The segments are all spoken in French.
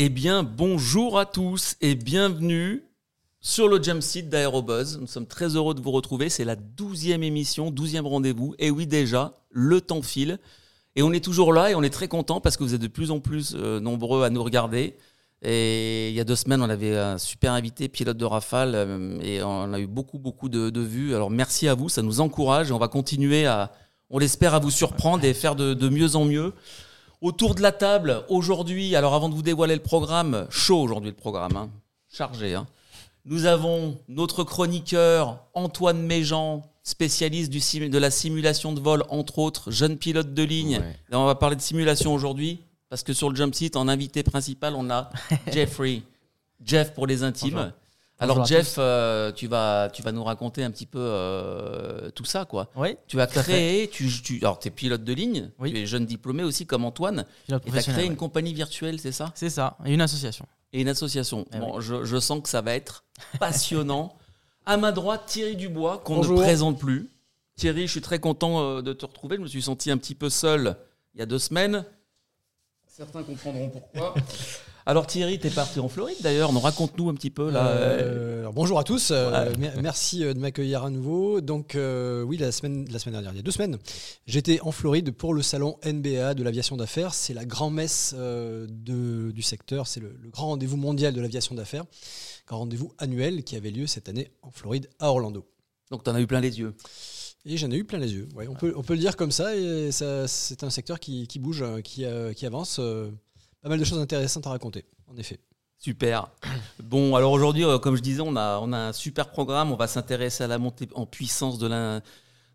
Eh bien, bonjour à tous et bienvenue sur le Jump Seat d'Aérobuzz. Nous sommes très heureux de vous retrouver. C'est la douzième émission, douzième rendez-vous. Et oui, déjà, le temps file. Et on est toujours là et on est très content parce que vous êtes de plus en plus euh, nombreux à nous regarder. Et il y a deux semaines, on avait un super invité, pilote de Rafale, euh, et on a eu beaucoup, beaucoup de, vues. Alors merci à vous, ça nous encourage on va continuer à, on l'espère, à vous surprendre et faire de mieux en mieux. Autour de la table, aujourd'hui, alors avant de vous dévoiler le programme, chaud aujourd'hui le programme, hein, chargé. Hein. Nous avons notre chroniqueur Antoine Méjean, spécialiste du sim- de la simulation de vol, entre autres, jeune pilote de ligne. Ouais. On va parler de simulation aujourd'hui, parce que sur le jump seat, en invité principal, on a Jeffrey. Jeff pour les intimes. Bonjour. Alors Jeff, euh, tu vas tu vas nous raconter un petit peu euh, tout ça quoi. Oui, Tu as créé, tu, tu alors es pilote de ligne, Oui. tu es jeune diplômé aussi comme Antoine, pilote et tu as créé une compagnie virtuelle, c'est ça? C'est ça, et une association. Et une association. Eh bon, je, je sens que ça va être passionnant. à ma droite, Thierry Dubois, qu'on ne présente plus. Thierry, je suis très content euh, de te retrouver. Je me suis senti un petit peu seul il y a deux semaines. Certains comprendront pourquoi. Alors Thierry, t'es parti en Floride d'ailleurs. Nous raconte-nous un petit peu là. euh, alors, bonjour à tous, euh, merci euh, de m'accueillir à nouveau. Donc euh, oui, la semaine, la semaine dernière, il y a deux semaines, j'étais en Floride pour le salon NBA de l'aviation d'affaires. C'est la grand-messe euh, du secteur, c'est le, le grand rendez-vous mondial de l'aviation d'affaires, grand rendez-vous annuel qui avait lieu cette année en Floride, à Orlando. Donc t'en as eu plein les yeux. Et j'en ai eu plein les yeux. Ouais, on, peut, on peut le dire comme ça, et ça, c'est un secteur qui, qui bouge, qui, qui avance. Pas mal de choses intéressantes à raconter, en effet. Super. Bon, alors aujourd'hui, euh, comme je disais, on a, on a un super programme. On va s'intéresser à la montée en puissance de l'in-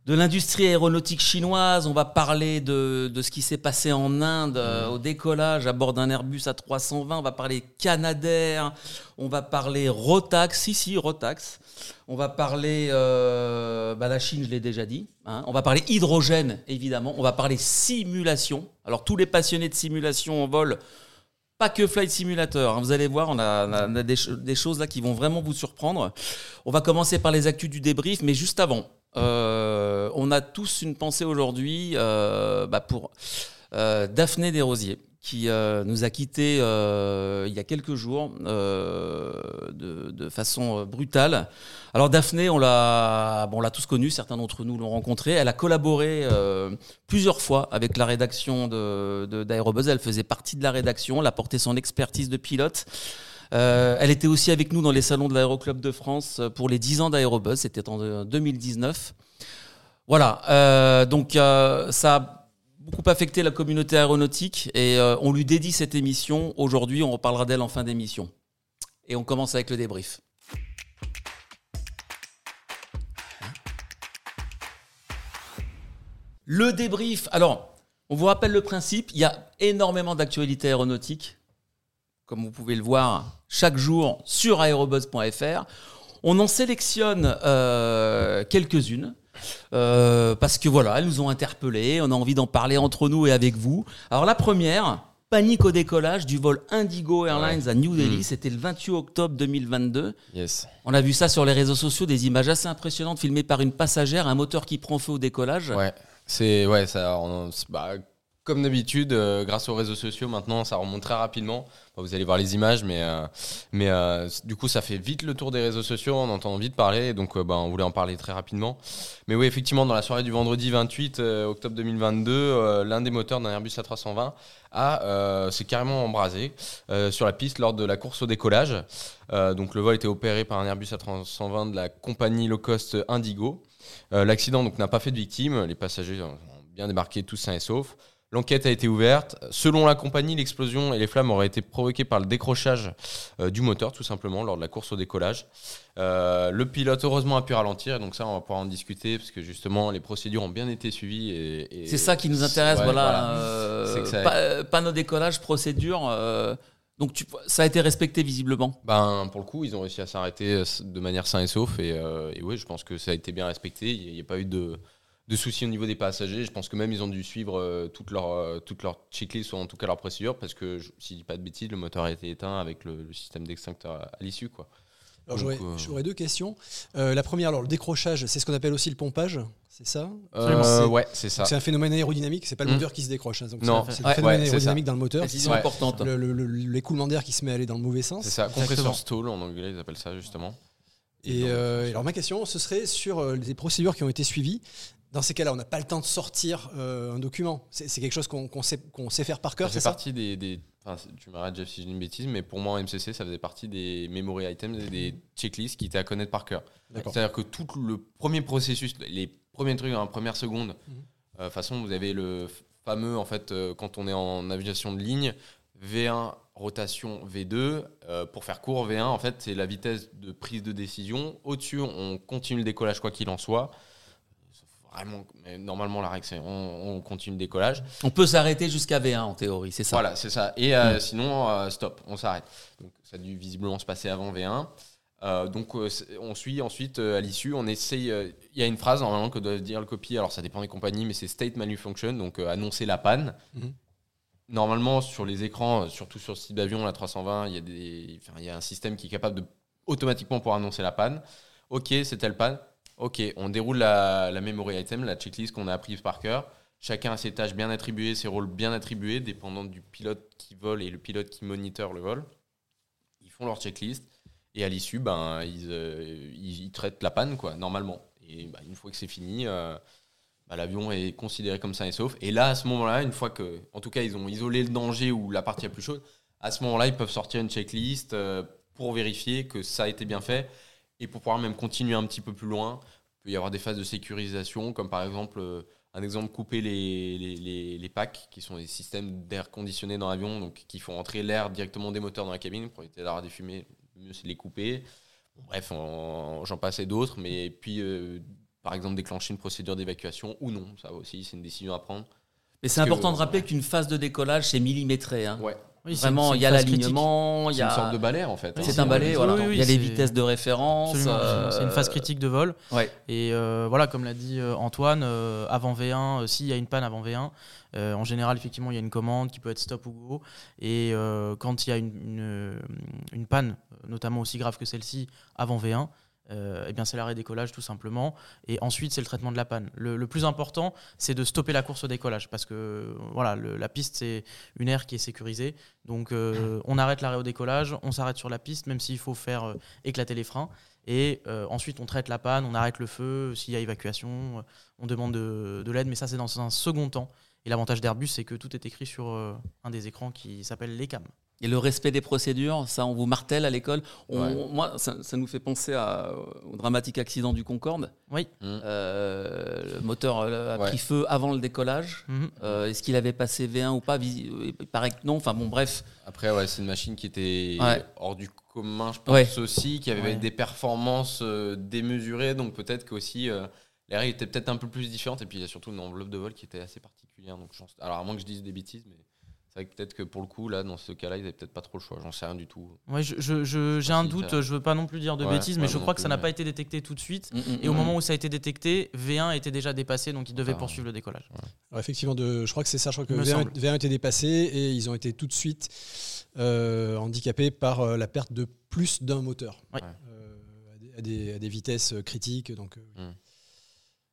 de l'industrie aéronautique chinoise. On va parler de, de ce qui s'est passé en Inde euh, au décollage à bord d'un Airbus A320. On va parler Canadair. On va parler Rotax. Si, si, Rotax. On va parler euh, bah, la Chine, je l'ai déjà dit. hein. On va parler hydrogène, évidemment. On va parler simulation. Alors, tous les passionnés de simulation en vol, pas que Flight Simulator. hein. Vous allez voir, on a, des choses là qui vont vraiment vous surprendre. On va commencer par les actus du débrief, mais juste avant, euh, on a tous une pensée aujourd'hui euh, bah, pour euh, Daphné Desrosiers, qui euh, nous a quittés euh, il y a quelques jours euh, de, façon brutale. Alors Daphné, on l'a bon, on l'a tous connue, certains d'entre nous l'ont rencontrée. Elle a collaboré plusieurs fois avec la rédaction de, d'Aérobuzz. Elle faisait partie de la rédaction, elle a porté son expertise de pilote. Elle était aussi avec nous dans les salons de l'Aéroclub de France pour les 10 ans d'Aérobuzz, c'était en euh, 2019. Voilà, donc euh, ça beaucoup affecté la communauté aéronautique et euh, on lui dédie cette émission. Aujourd'hui, on reparlera d'elle en fin d'émission. Et on commence avec le débrief. Le débrief. Alors, on vous rappelle le principe. Il y a énormément d'actualités aéronautiques, comme vous pouvez le voir chaque jour sur aérobuzz.fr. On en sélectionne euh, quelques-unes. Euh, parce que voilà, elles nous ont interpellés, on a envie d'en parler entre nous et avec vous. Alors la première, panique au décollage du vol Indigo Airlines à New Delhi, c'était le 28 octobre 2022. Yes. On a vu ça sur les réseaux sociaux, des images assez impressionnantes filmées par une passagère, un moteur qui prend feu au décollage. Ouais, c'est ouais, ça. on- bah, comme d'habitude, euh, grâce aux réseaux sociaux, maintenant, ça remonte très rapidement. Vous allez voir les images, mais euh, mais euh, du coup, ça fait vite le tour des réseaux sociaux. On entend vite parler, donc bah, on voulait en parler très rapidement. Mais oui, effectivement, dans la soirée du vendredi 28 euh, octobre 2022, euh, l'un des moteurs d'un Airbus A320 a euh, s'est carrément embrasé sur la piste lors de la course au décollage. Donc le vol était opéré par un Airbus A320 de la compagnie low cost Indigo. L'accident n'a pas fait de victimes. Les passagers ont bien débarqué tous sains et saufs. L'enquête a été ouverte. Selon la compagnie, l'explosion et les flammes auraient été provoquées par le décrochage euh, du moteur, tout simplement, lors de la course au décollage. Euh, le pilote, heureusement, a pu ralentir. Et donc ça, on va pouvoir en discuter, parce que justement, les procédures ont bien été suivies. Et, et- C'est ça qui nous intéresse, Ouais, voilà. euh, pa- panneau décollage, procédure. donc tu, ça a été respecté visiblement. Ben, pour le coup, ils ont réussi à s'arrêter de manière sain et sauf. Et, euh, et oui, je pense que ça a été bien respecté. Il n'y a, pas eu de, de soucis au niveau des passagers. Je pense que même ils ont dû suivre euh, toute leur, euh, toute leur checklist ou en tout cas leur procédure parce que, je- si je dis pas de bêtises, le moteur a été éteint avec le, le système d'extincteur à, à l'issue. quoi. Alors, j'aurais, euh, j'aurais deux questions. Euh, la première, alors le décrochage, c'est ce qu'on appelle aussi le pompage, c'est ça? Euh, C'est- ouais, c'est ça. C'est un phénomène aérodynamique, c'est pas le Hmm. moteur qui se décroche. hein, donc Non. c'est, c'est Ouais, le phénomène ouais, c'est aérodynamique dans le moteur. Ouais. importante. Le- le- le- l'écoulement d'air qui se met à aller dans le mauvais sens. C'est ça, compresseur stall en anglais, ils appellent ça justement. Et donc, euh, alors ma question, ce serait sur les procédures qui ont été suivies. Dans ces cas-là, on n'a pas le temps de sortir euh, un document. C'est, quelque chose qu'on, sait, faire par ça cœur, fait c'est ça partie des. des- enfin, tu m'arrêtes, Jeff, si dis une bêtise, mais pour moi en MCC, ça faisait partie des memory items et des checklists qui étaient à connaître par cœur. C'est-à-dire que tout le premier processus, les premiers trucs en première seconde, de toute façon, vous avez le fameux, en fait, euh, quand on est en navigation de ligne, V1, rotation V2. Euh, pour faire court, V1, en fait, c'est la vitesse de prise de décision. Au-dessus, on continue le décollage quoi qu'il en soit. Vraiment, mais normalement, la règle, c'est on, on continue le décollage. On peut s'arrêter jusqu'à V1 en théorie, c'est ça? Voilà, c'est ça. Et euh, Mm. sinon, euh, stop, on s'arrête. Donc ça a dû visiblement se passer avant V1. Euh, donc euh, on suit ensuite euh, à l'issue, on essaye. euh, Il y a une phrase normalement que doit dire le copy. Alors ça dépend des compagnies, mais c'est state malfunction, donc euh, annoncer la panne. Mhm. Normalement sur les écrans, surtout sur le site d'avion, la 320, il y a des, il y a un système qui est capable de automatiquement pour annoncer la panne. Ok, c'est telle panne. Ok, on déroule la, memory item, la checklist qu'on a apprise par cœur. Chacun a ses tâches bien attribuées, ses rôles bien attribués, dépendant du pilote qui vole et le pilote qui moniteur le vol. Ils font leur checklist et à l'issue, ben, ils, euh, traitent la panne, quoi, normalement. Et ben, une fois que c'est fini, euh, ben, l'avion est considéré comme sain et sauf. Et là, à ce moment-là, une fois que, en tout cas, ils ont isolé le danger ou la partie la plus chaude, à ce moment-là, ils peuvent sortir une checklist euh, pour vérifier que ça a été bien fait et pour pouvoir même continuer un petit peu plus loin. Il peut y avoir des phases de sécurisation, comme par exemple, euh, un exemple, couper les, les, les, les packs, qui sont des systèmes d'air conditionné dans l'avion, donc qui font entrer l'air directement des moteurs dans la cabine pour éviter d'avoir des fumées. Le mieux, c'est de les couper. Bon, bref, j'en passais d'autres, mais puis, euh, par exemple, déclencher une procédure d'évacuation ou non, ça aussi, c'est une décision à prendre. Mais c'est que- important de rappeler qu'une phase de décollage, c'est millimétré. hein. Ouais, Oui, Vraiment, il y a l'alignement, il c'est y une sorte a. de balai en fait. Oui, C'est un balai, oui, voilà. oui, oui, il y a les vitesses de référence. Euh, c'est une phase critique de vol. Ouais. Et euh, voilà, comme l'a dit euh, Antoine, euh, avant V1, euh, s'il y a une panne avant V1, euh, en général, effectivement, il y a une commande qui peut être stop ou go. Et euh, quand il y a une, une, une panne, notamment aussi grave que celle-ci, avant V1, euh, eh bien c'est l'arrêt décollage tout simplement. Et ensuite, c'est le traitement de la panne. Le, plus important, c'est de stopper la course au décollage parce que voilà, la piste, c'est une aire qui est sécurisée. Donc, euh, on arrête l'arrêt au décollage, on s'arrête sur la piste, même s'il faut faire euh, éclater les freins. Et ensuite, on traite la panne, on arrête le feu. S'il y a évacuation, on demande de, de l'aide. Mais ça, c'est dans un second temps. Et l'avantage d'Airbus, c'est que tout est écrit sur un des écrans qui s'appelle l'ECAM. Et le respect des procédures, ça, on vous martèle à l'école. On- Ouais. Moi, ça, ça nous fait penser à- au dramatique accident du Concorde. Oui. Mm. Euh, le moteur euh, a Ouais. pris feu avant le décollage. Euh, Est-ce qu'il avait passé V1 ou pas? Il paraît que non. Enfin bon, bref. Après, ouais, c'est une machine qui était Ouais. hors du commun, je pense Ouais. aussi, qui avait Ouais. des performances euh, démesurées, donc peut-être qu'aussi euh, les règles étaient peut-être un peu plus différentes, et puis il y a surtout une enveloppe de vol qui était assez particulière. Donc, alors, à moins que je dise des bêtises, mais c'est vrai que peut-être que pour le coup, là, dans ce cas-là, ils avaient peut-être pas trop le choix, j'en sais rien du tout. Ouais, je- je- je- j'ai un doute, je veux pas non plus dire de Ouais, bêtises, mais je crois que ça n'a pas été détecté tout de suite. Mm, mm, Et au mm. moment où ça a été détecté, V1 était déjà dépassé, donc il devait Ah. poursuivre le décollage. Alors effectivement, de, je crois que c'est ça. Je crois que Me V1, semble. V1 était dépassé et ils ont été tout de suite euh, handicapés par euh, la perte de plus d'un moteur Ouais. Euh, à, des, à vitesses critiques. Donc, euh.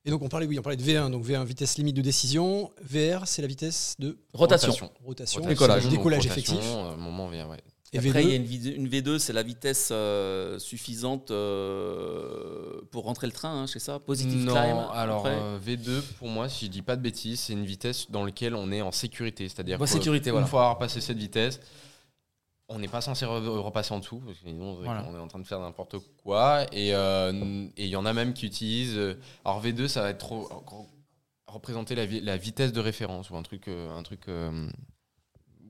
Et donc on parlait, oui, on parlait de V1, donc V1 vitesse limite de décision. VR, c'est la vitesse de Rotation. rotation, Décollage. donc décollage rotation, effectif. euh, moment vient, ouais. Et Après, il y a V2, une, V2, une V2, c'est la vitesse euh, suffisante euh, pour rentrer le train, hein, c'est ça? Positive non, climb alors après? euh, V2, pour moi, si je dis pas de bêtises, c'est une vitesse dans laquelle on est en sécurité. C'est-à-dire que, sécurité, une voilà. fois avoir passé cette vitesse, on n'est pas censé re- repasser en dessous, parce que sinon Voilà. on est en train de faire n'importe quoi. Et euh, et il y en a même qui utilisent. euh, alors V2, ça va être trop, représenter la, vi- la vitesse de référence ou un truc, euh, un truc euh,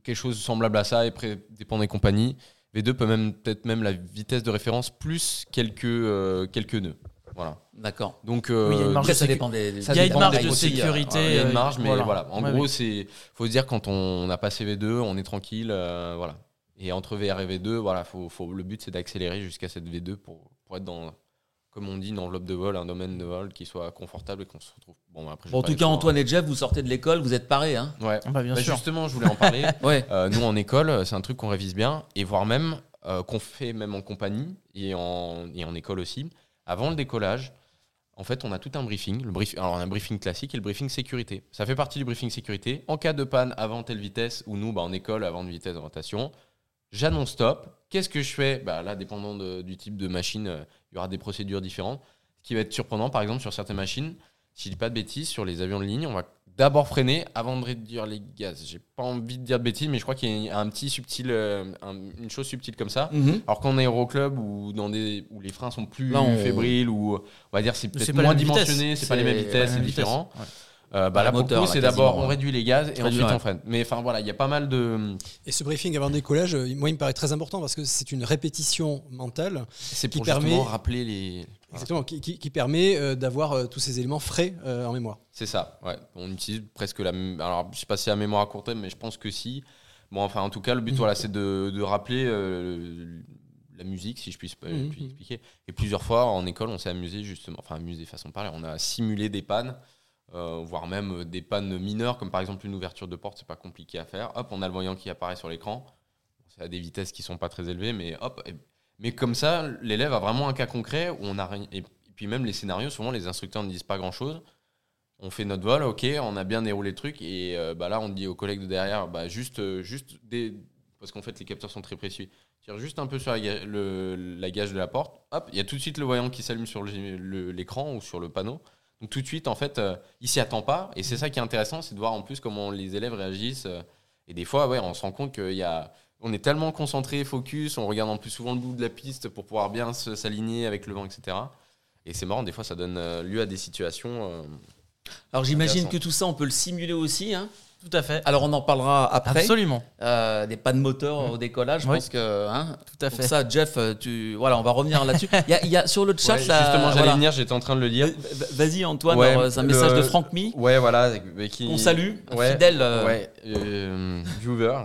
quelque chose semblable à ça, et après, dépend des compagnies. V2 peut même peut-être même la vitesse de référence plus quelques, euh, quelques nœuds. Voilà. D'accord. Donc, Oui, il y a une marge de ça sécu- dépend des. ça Il y a une dépend marge des de aussi, sécurité, Il y a une marge, mais voilà. voilà. En Ouais, gros, oui. c'est faut se dire quand on a passé V2, on est tranquille, euh, voilà. Et entre VR et V2, voilà, faut, faut, le but c'est d'accélérer jusqu'à cette V2 pour, pour être dans, comme on dit, une enveloppe de vol, un domaine de vol qui soit confortable et qu'on se retrouve. Bon, après, je Bon, en tout cas, Antoine et Jeff, vous sortez de l'école, vous êtes parés. Hein Ouais. Ah bah, bien Bah, sûr. justement, je voulais en parler. ouais. Euh, nous, en école, c'est un truc qu'on révise bien, et voire même euh, qu'on fait même en compagnie et en, et en école aussi. Avant le décollage, en fait, on a tout un briefing. Le brief, alors, on a un briefing classique et le briefing sécurité. Ça fait partie du briefing sécurité. En cas de panne avant telle vitesse, ou nous, bah, en école, avant une vitesse de rotation, j'annonce stop. Qu'est-ce que je fais? Bah, Là, dépendant de- du type de machine, euh, il y aura des procédures différentes. Ce qui va être surprenant, par exemple, sur certaines machines, si je dis pas de bêtises, sur les avions de ligne, on va d'abord freiner avant de réduire les gaz. J'ai pas envie de dire de bêtises, mais je crois qu'il y a un petit subtil, euh, un- une chose subtile comme ça. Mhm. Alors qu'en aéroclub ou dans des où les freins sont plus Là, on- fébriles ou on va dire c'est peut-être moins dimensionné, c'est pas les mêmes vitesses, c'est différent. Euh, bah, là moteur, c'est d'abord on réduit les gaz et ensuite on freine. Mais enfin voilà, il y a pas mal de Et ce briefing avant le décollage, euh, moi, il me paraît très important parce que c'est une répétition mentale c'est Qui pour permet- justement rappeler les exactement, qui, qui- qui permet euh, d'avoir euh, tous ces éléments frais en mémoire. C'est ça, ouais. On utilise presque la même. Alors, je sais pas si c'est la mémoire à court terme, mais je pense que si. Bon, enfin, en tout cas, le but, Mhm. voilà, c'est de, de rappeler euh, la musique, si je puis, Mhm. puis expliquer. Et plusieurs fois, en école, on s'est amusé, justement, enfin, amusé façon de parler, on a simulé des pannes, euh, voire même des pannes mineures, comme par exemple une ouverture de porte, c'est pas compliqué à faire. Hop, on a le voyant qui apparaît sur l'écran. C'est à des vitesses qui sont pas très élevées, mais hop. mais comme ça, l'élève a vraiment un cas concret où on a. Et puis même les scénarios, souvent les instructeurs ne disent pas grand chose on fait notre vol, ok, on a bien déroulé le truc, et euh, bah là on dit aux collègues de derrière, bah juste, euh, juste des, parce qu'en fait les capteurs sont très précis, tire juste un peu sur le- la gage de la porte, hop, il y a tout de suite le voyant qui s'allume sur l'écran ou sur le panneau. Donc tout de suite, en fait, euh, il s'y attend pas, et c'est ça qui est intéressant, c'est de voir en plus comment les élèves réagissent. euh, et des fois, ouais, on se rend compte qu'il y a, on est tellement concentré, focus, on regarde en plus souvent le bout de la piste pour pouvoir bien s'aligner avec le vent, etc. Et c'est marrant, des fois, ça donne euh, lieu à des situations. euh, Alors j'imagine que tout ça, on peut le simuler aussi. hein. Tout à fait. Alors on en parlera après. Absolument. Euh, des pannes moteurs au décollage, je Oui. pense que. hein, Tout à pour fait. ça, Jeff, euh, tu... voilà, on va revenir là-dessus. Il y, a- il y a sur le chat Ouais, là. justement, j'allais voilà. venir, j'étais en train de le lire. Va- Vas-y Antoine, Ouais, alors, un message de Franck Mi. Ouais, voilà. Qui... On salue, Ouais, fidèle. euh, Ouais, euh, viewer.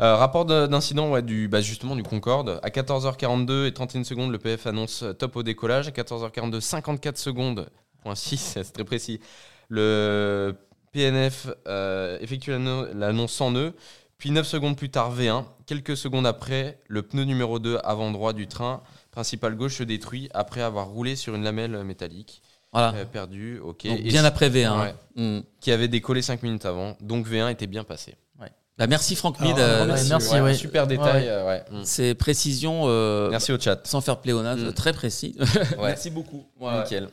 Euh, rapport de- d'incident ouais, du, bah, justement du Concorde. À 14h42 et 31 secondes, le PF annonce euh, top au décollage. À 14h42, 54 secondes, point 6, c'est très précis. Le PNF euh, effectue l'anno- l'annonce sans nœud. Puis 9 secondes plus tard, V1. Quelques secondes après, le pneu numéro 2 avant droit du train principal gauche se détruit après avoir roulé sur une lamelle métallique. Voilà. Euh, perdu, ok. Donc, Et bien après V1. Ouais. hein. Mm. qui avait décollé 5 minutes avant. Donc V1 était bien passé. Bah, merci Franck Alors, Mid. euh, merci, merci, Ouais, ouais. Super détail. euh, ouais. Mm. Ces précisions, euh, Merci au chat. sans faire pléonasme, Mm. très précis. Ouais. Merci beaucoup. Ouais. Nickel.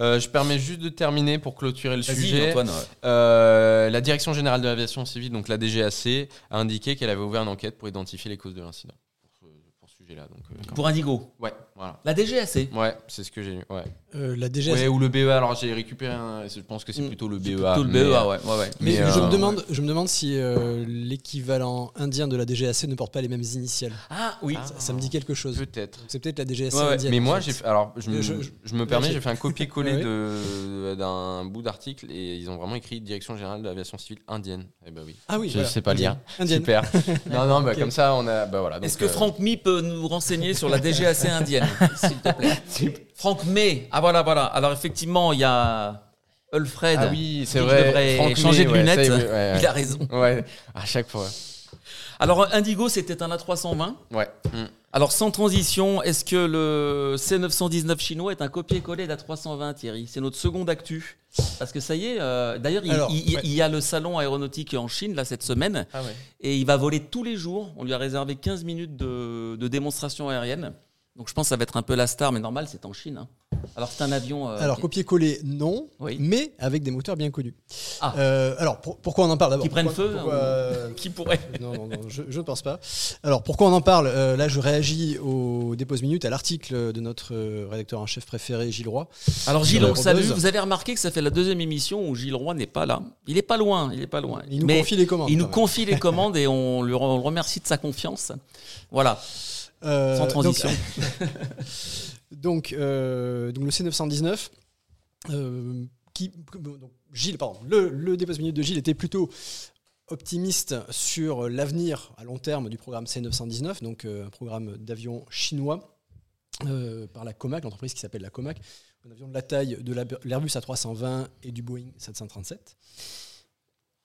Euh, je permets juste de terminer pour clôturer le sujet. Antoine. ouais. Euh, la Direction générale de l'aviation civile, donc la DGAC, a indiqué qu'elle avait ouvert une enquête pour identifier les causes de l'incident. Pour ce, pour ce sujet-là. Donc, euh, Pour Indigo. ouais, voilà. La DGAC. Ouais, c'est ce que j'ai lu. Ouais. Euh, la DGAC. Ouais, ou le BEA. Alors j'ai récupéré un. Je pense que c'est Mm. plutôt le BEA. plutôt le mais, BEA, euh, ouais. ouais, ouais. Mais, Mais, je, euh, me demande, je me demande si euh, l'équivalent indien de la DGAC ne porte pas les mêmes initiales. Ah oui. Ah. Ça, ça me dit quelque chose. Peut-être. C'est peut-être la DGAC Ouais, ouais. indienne. Mais moi, j'ai fait, alors je me, Je- je- je me permets, j'ai fait un copier-coller d'un bout d'article et ils ont vraiment écrit Direction générale de l'aviation civile indienne. Eh ben oui. Ah oui, je voilà. sais pas lire. Indienne. Super. non, non, bah, comme ça, on a. Bah, voilà, Est-ce que Franck Mi peut nous renseigner sur la DGAC indienne, s'il te plaît Franck May. Ah voilà, voilà. Alors effectivement, il y a Alfred. Ah oui, c'est qui vrai. devrait Franck changer de ouais, lunettes. est, ouais. Il a raison. Ouais, à chaque fois. Alors Indigo, c'était un A320. Ouais. Mm. Alors sans transition, est-ce que le C919 chinois est un copier-coller d'A320, Thierry? C'est notre seconde actu. Parce que ça y est, euh, d'ailleurs, il, Alors, il- ouais. il y a le salon aéronautique en Chine, là, cette semaine, Ah ouais. et il va voler tous les jours. On lui a réservé 15 minutes de, de démonstration aérienne. Donc je pense que ça va être un peu la star, mais normal, c'est en Chine. hein. Alors c'est un avion... euh, Alors, qui- copier-coller, non, Oui. mais avec des moteurs bien connus. Ah. Euh, alors, pour- pourquoi on en parle d'abord Qui prennent feu, pourquoi, hein, euh, qui pourrait non, non, non, je, ne pense pas. Alors, pourquoi on en parle? Euh, Là, je réagis au dépose minute, à l'article de notre rédacteur en chef préféré, Gilles Roy. Alors Gilles, on salue. Vous avez remarqué que ça fait la deuxième émission où Gilles Roy n'est pas là. Il est pas loin, il est pas loin. Il nous Mais confie les commandes. il nous confie les commandes et on le remercie de sa confiance. Voilà, Euh, sans transition. Donc, euh, donc le C919, euh, qui, donc Gilles, pardon, le, le minute de Gilles était plutôt optimiste sur l'avenir à long terme du programme C919, donc euh, un programme d'avions chinois euh, par la Comac, l'entreprise qui s'appelle la Comac, un avion de la taille de la- l'Airbus A320 et du Boeing 737.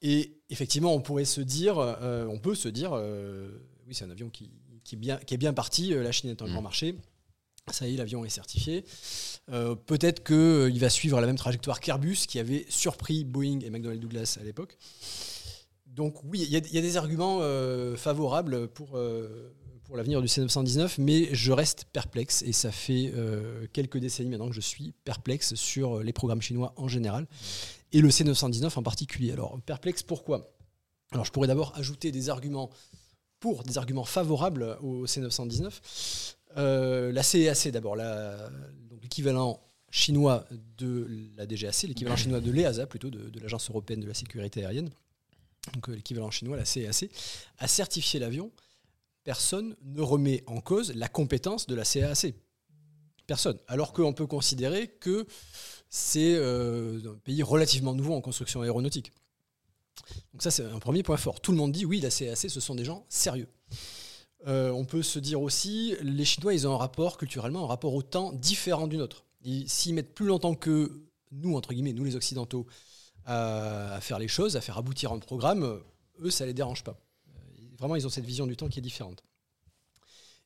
Et effectivement, on pourrait se dire, euh, on peut se dire, euh, oui, c'est un avion qui, qui est bien, qui est bien parti. La Chine est un Mm. grand marché. Ça y est, l'avion est certifié. Euh, Peut-être qu'il va suivre la même trajectoire qu'Airbus, qui avait surpris Boeing et McDonnell Douglas à l'époque. Donc oui, il y, a- il y a des arguments euh, favorables pour, euh, pour l'avenir du C919, mais je reste perplexe, et ça fait euh, quelques décennies maintenant que je suis perplexe sur les programmes chinois en général, et le C919 en particulier. Alors perplexe pourquoi? Alors je pourrais d'abord ajouter des arguments pour, des arguments favorables au C919. Euh, la CEAC d'abord, l'équivalent chinois de la DGAC, l'équivalent chinois de l'EASA plutôt, de, l'Agence européenne de la sécurité aérienne, donc euh, l'équivalent chinois, la CEAC, a certifié l'avion. Personne ne remet en cause la compétence de la CAAC. Personne. Alors qu'on peut considérer que c'est euh, un pays relativement nouveau en construction aéronautique. Donc ça, c'est un premier point fort. Tout le monde dit, oui, la CAC, ce sont des gens sérieux. Euh, on peut se dire aussi, les Chinois, ils ont un rapport, culturellement, un rapport au temps différent du nôtre. Ils- S'ils mettent plus longtemps que nous, entre guillemets, nous les Occidentaux, à, faire les choses, à faire aboutir un programme, eux, ça les dérange pas. Euh, Vraiment, ils ont cette vision du temps qui est différente.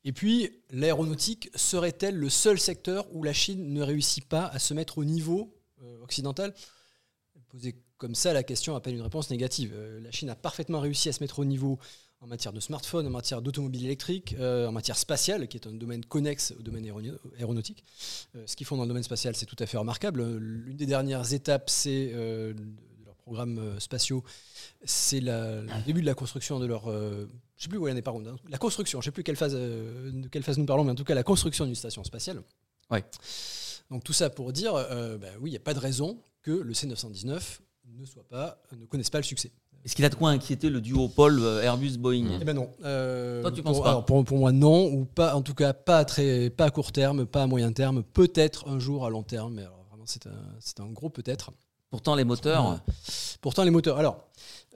Et puis, l'aéronautique serait-elle le seul secteur où la Chine ne réussit pas à se mettre au niveau euh, occidental? Comme ça la question appelle une réponse négative. Euh, la Chine a parfaitement réussi à se mettre au niveau en matière de smartphone, en matière d'automobile électrique, euh, en matière spatiale, qui est un domaine connexe au domaine aéronau- aéronautique. Euh, ce qu'ils font dans le domaine spatial, c'est tout à fait remarquable. L'une des dernières étapes, c'est euh, de leurs programmes spatiaux, c'est le début de la construction de leur. je ne sais plus où elle en est par contre. hein. La construction, je ne sais plus quelle phase, de quelle phase nous parlons, mais en tout cas la construction d'une station spatiale. Ouais. Donc tout ça pour dire, bah oui, il n'y a pas de raison que le C919 ne soit pas, ne connaisse pas le succès. Est-ce qu'il a de quoi inquiéter le duopole euh, Airbus-Boeing Eh ben non. Euh, Toi, tu penses pour, pas alors, pour, pour moi, non, ou pas, en tout cas, pas à, très, pas à court terme, pas à moyen terme, peut-être un jour à long terme, mais alors vraiment, c'est un, c'est un gros peut-être. Pourtant, les moteurs. Pourtant, les moteurs. Alors,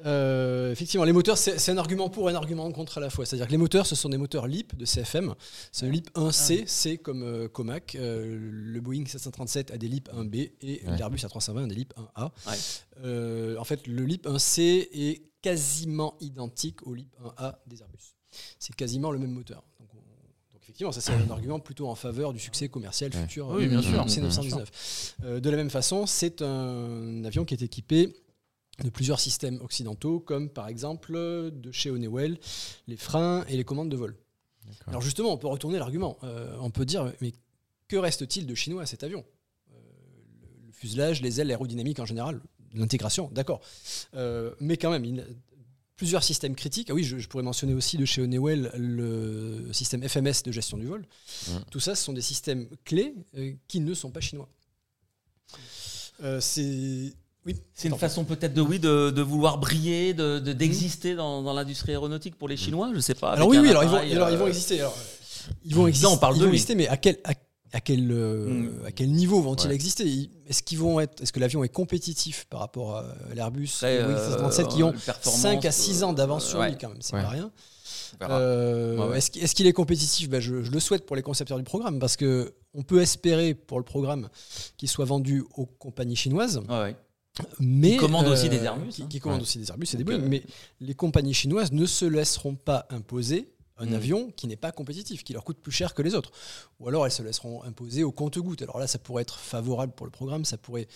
euh, effectivement, les moteurs, c'est c'est un argument pour et un argument contre à la fois. C'est-à-dire que les moteurs, ce sont des moteurs LEAP de CFM. C'est un LEAP 1C, C comme euh, Comac. Euh, le Boeing 737 a des LEAP 1B et Ouais. l'Airbus A320 a des LEAP 1A. Ouais. Euh, en fait, le LEAP 1C est quasiment identique au LEAP 1A des Airbus. C'est quasiment le même moteur. Donc, on- donc effectivement, ça c'est un argument plutôt en faveur du succès commercial Ouais. futur Oui, euh, bien du sûr. C919. Euh, de la même façon, c'est un avion qui est équipé de plusieurs systèmes occidentaux, comme par exemple euh, de chez Honeywell, les freins et les commandes de vol. Alors justement, on peut retourner l'argument. Euh, on peut dire, mais que reste-t-il de chinois à cet avion? Euh, le, le fuselage, les ailes, l'aérodynamique en général, l'intégration, d'accord. Euh, mais quand même, il- plusieurs systèmes critiques. Ah oui, je, je pourrais mentionner aussi de chez Honeywell le système FMS de gestion du vol. Tout ça, ce sont des systèmes clés qui ne sont pas chinois. C'est oui, c'est une façon peut-être de, oui, de, de vouloir briller, de- de- d'exister dans, dans l'industrie aéronautique pour les Chinois, je sais pas. Alors oui, oui, alors ils vont, alors, ils vont euh, exister. alors, ils vont exister. on parle ils de vont lui. exister, mais à quel, à, à quel, euh, Mm. à quel niveau vont-ils Ouais. exister? Est-ce qu'ils vont être, est-ce que l'avion est compétitif par rapport à l'Airbus très, et Boeing euh, 737 qui ont le performance, 5 à 6 ans d'avance sur ouais, lui quand même, c'est Ouais. pas rien. Euh. Est-ce qu'il est, est compétitif? Ben, je, je le souhaite pour les concepteurs du programme parce que on peut espérer pour le programme qu'il soit vendu aux compagnies chinoises, Ouais, ouais. Mais commandent aussi des Airbus, qui, hein. qui commandent Ouais. aussi des Airbus et des Boeing, euh, mais les compagnies chinoises ne se laisseront pas imposer un Mm. avion qui n'est pas compétitif, qui leur coûte plus cher que les autres. Ou alors elles se laisseront imposer au compte-goutte. Alors là, ça pourrait être favorable pour le programme, ça pourrait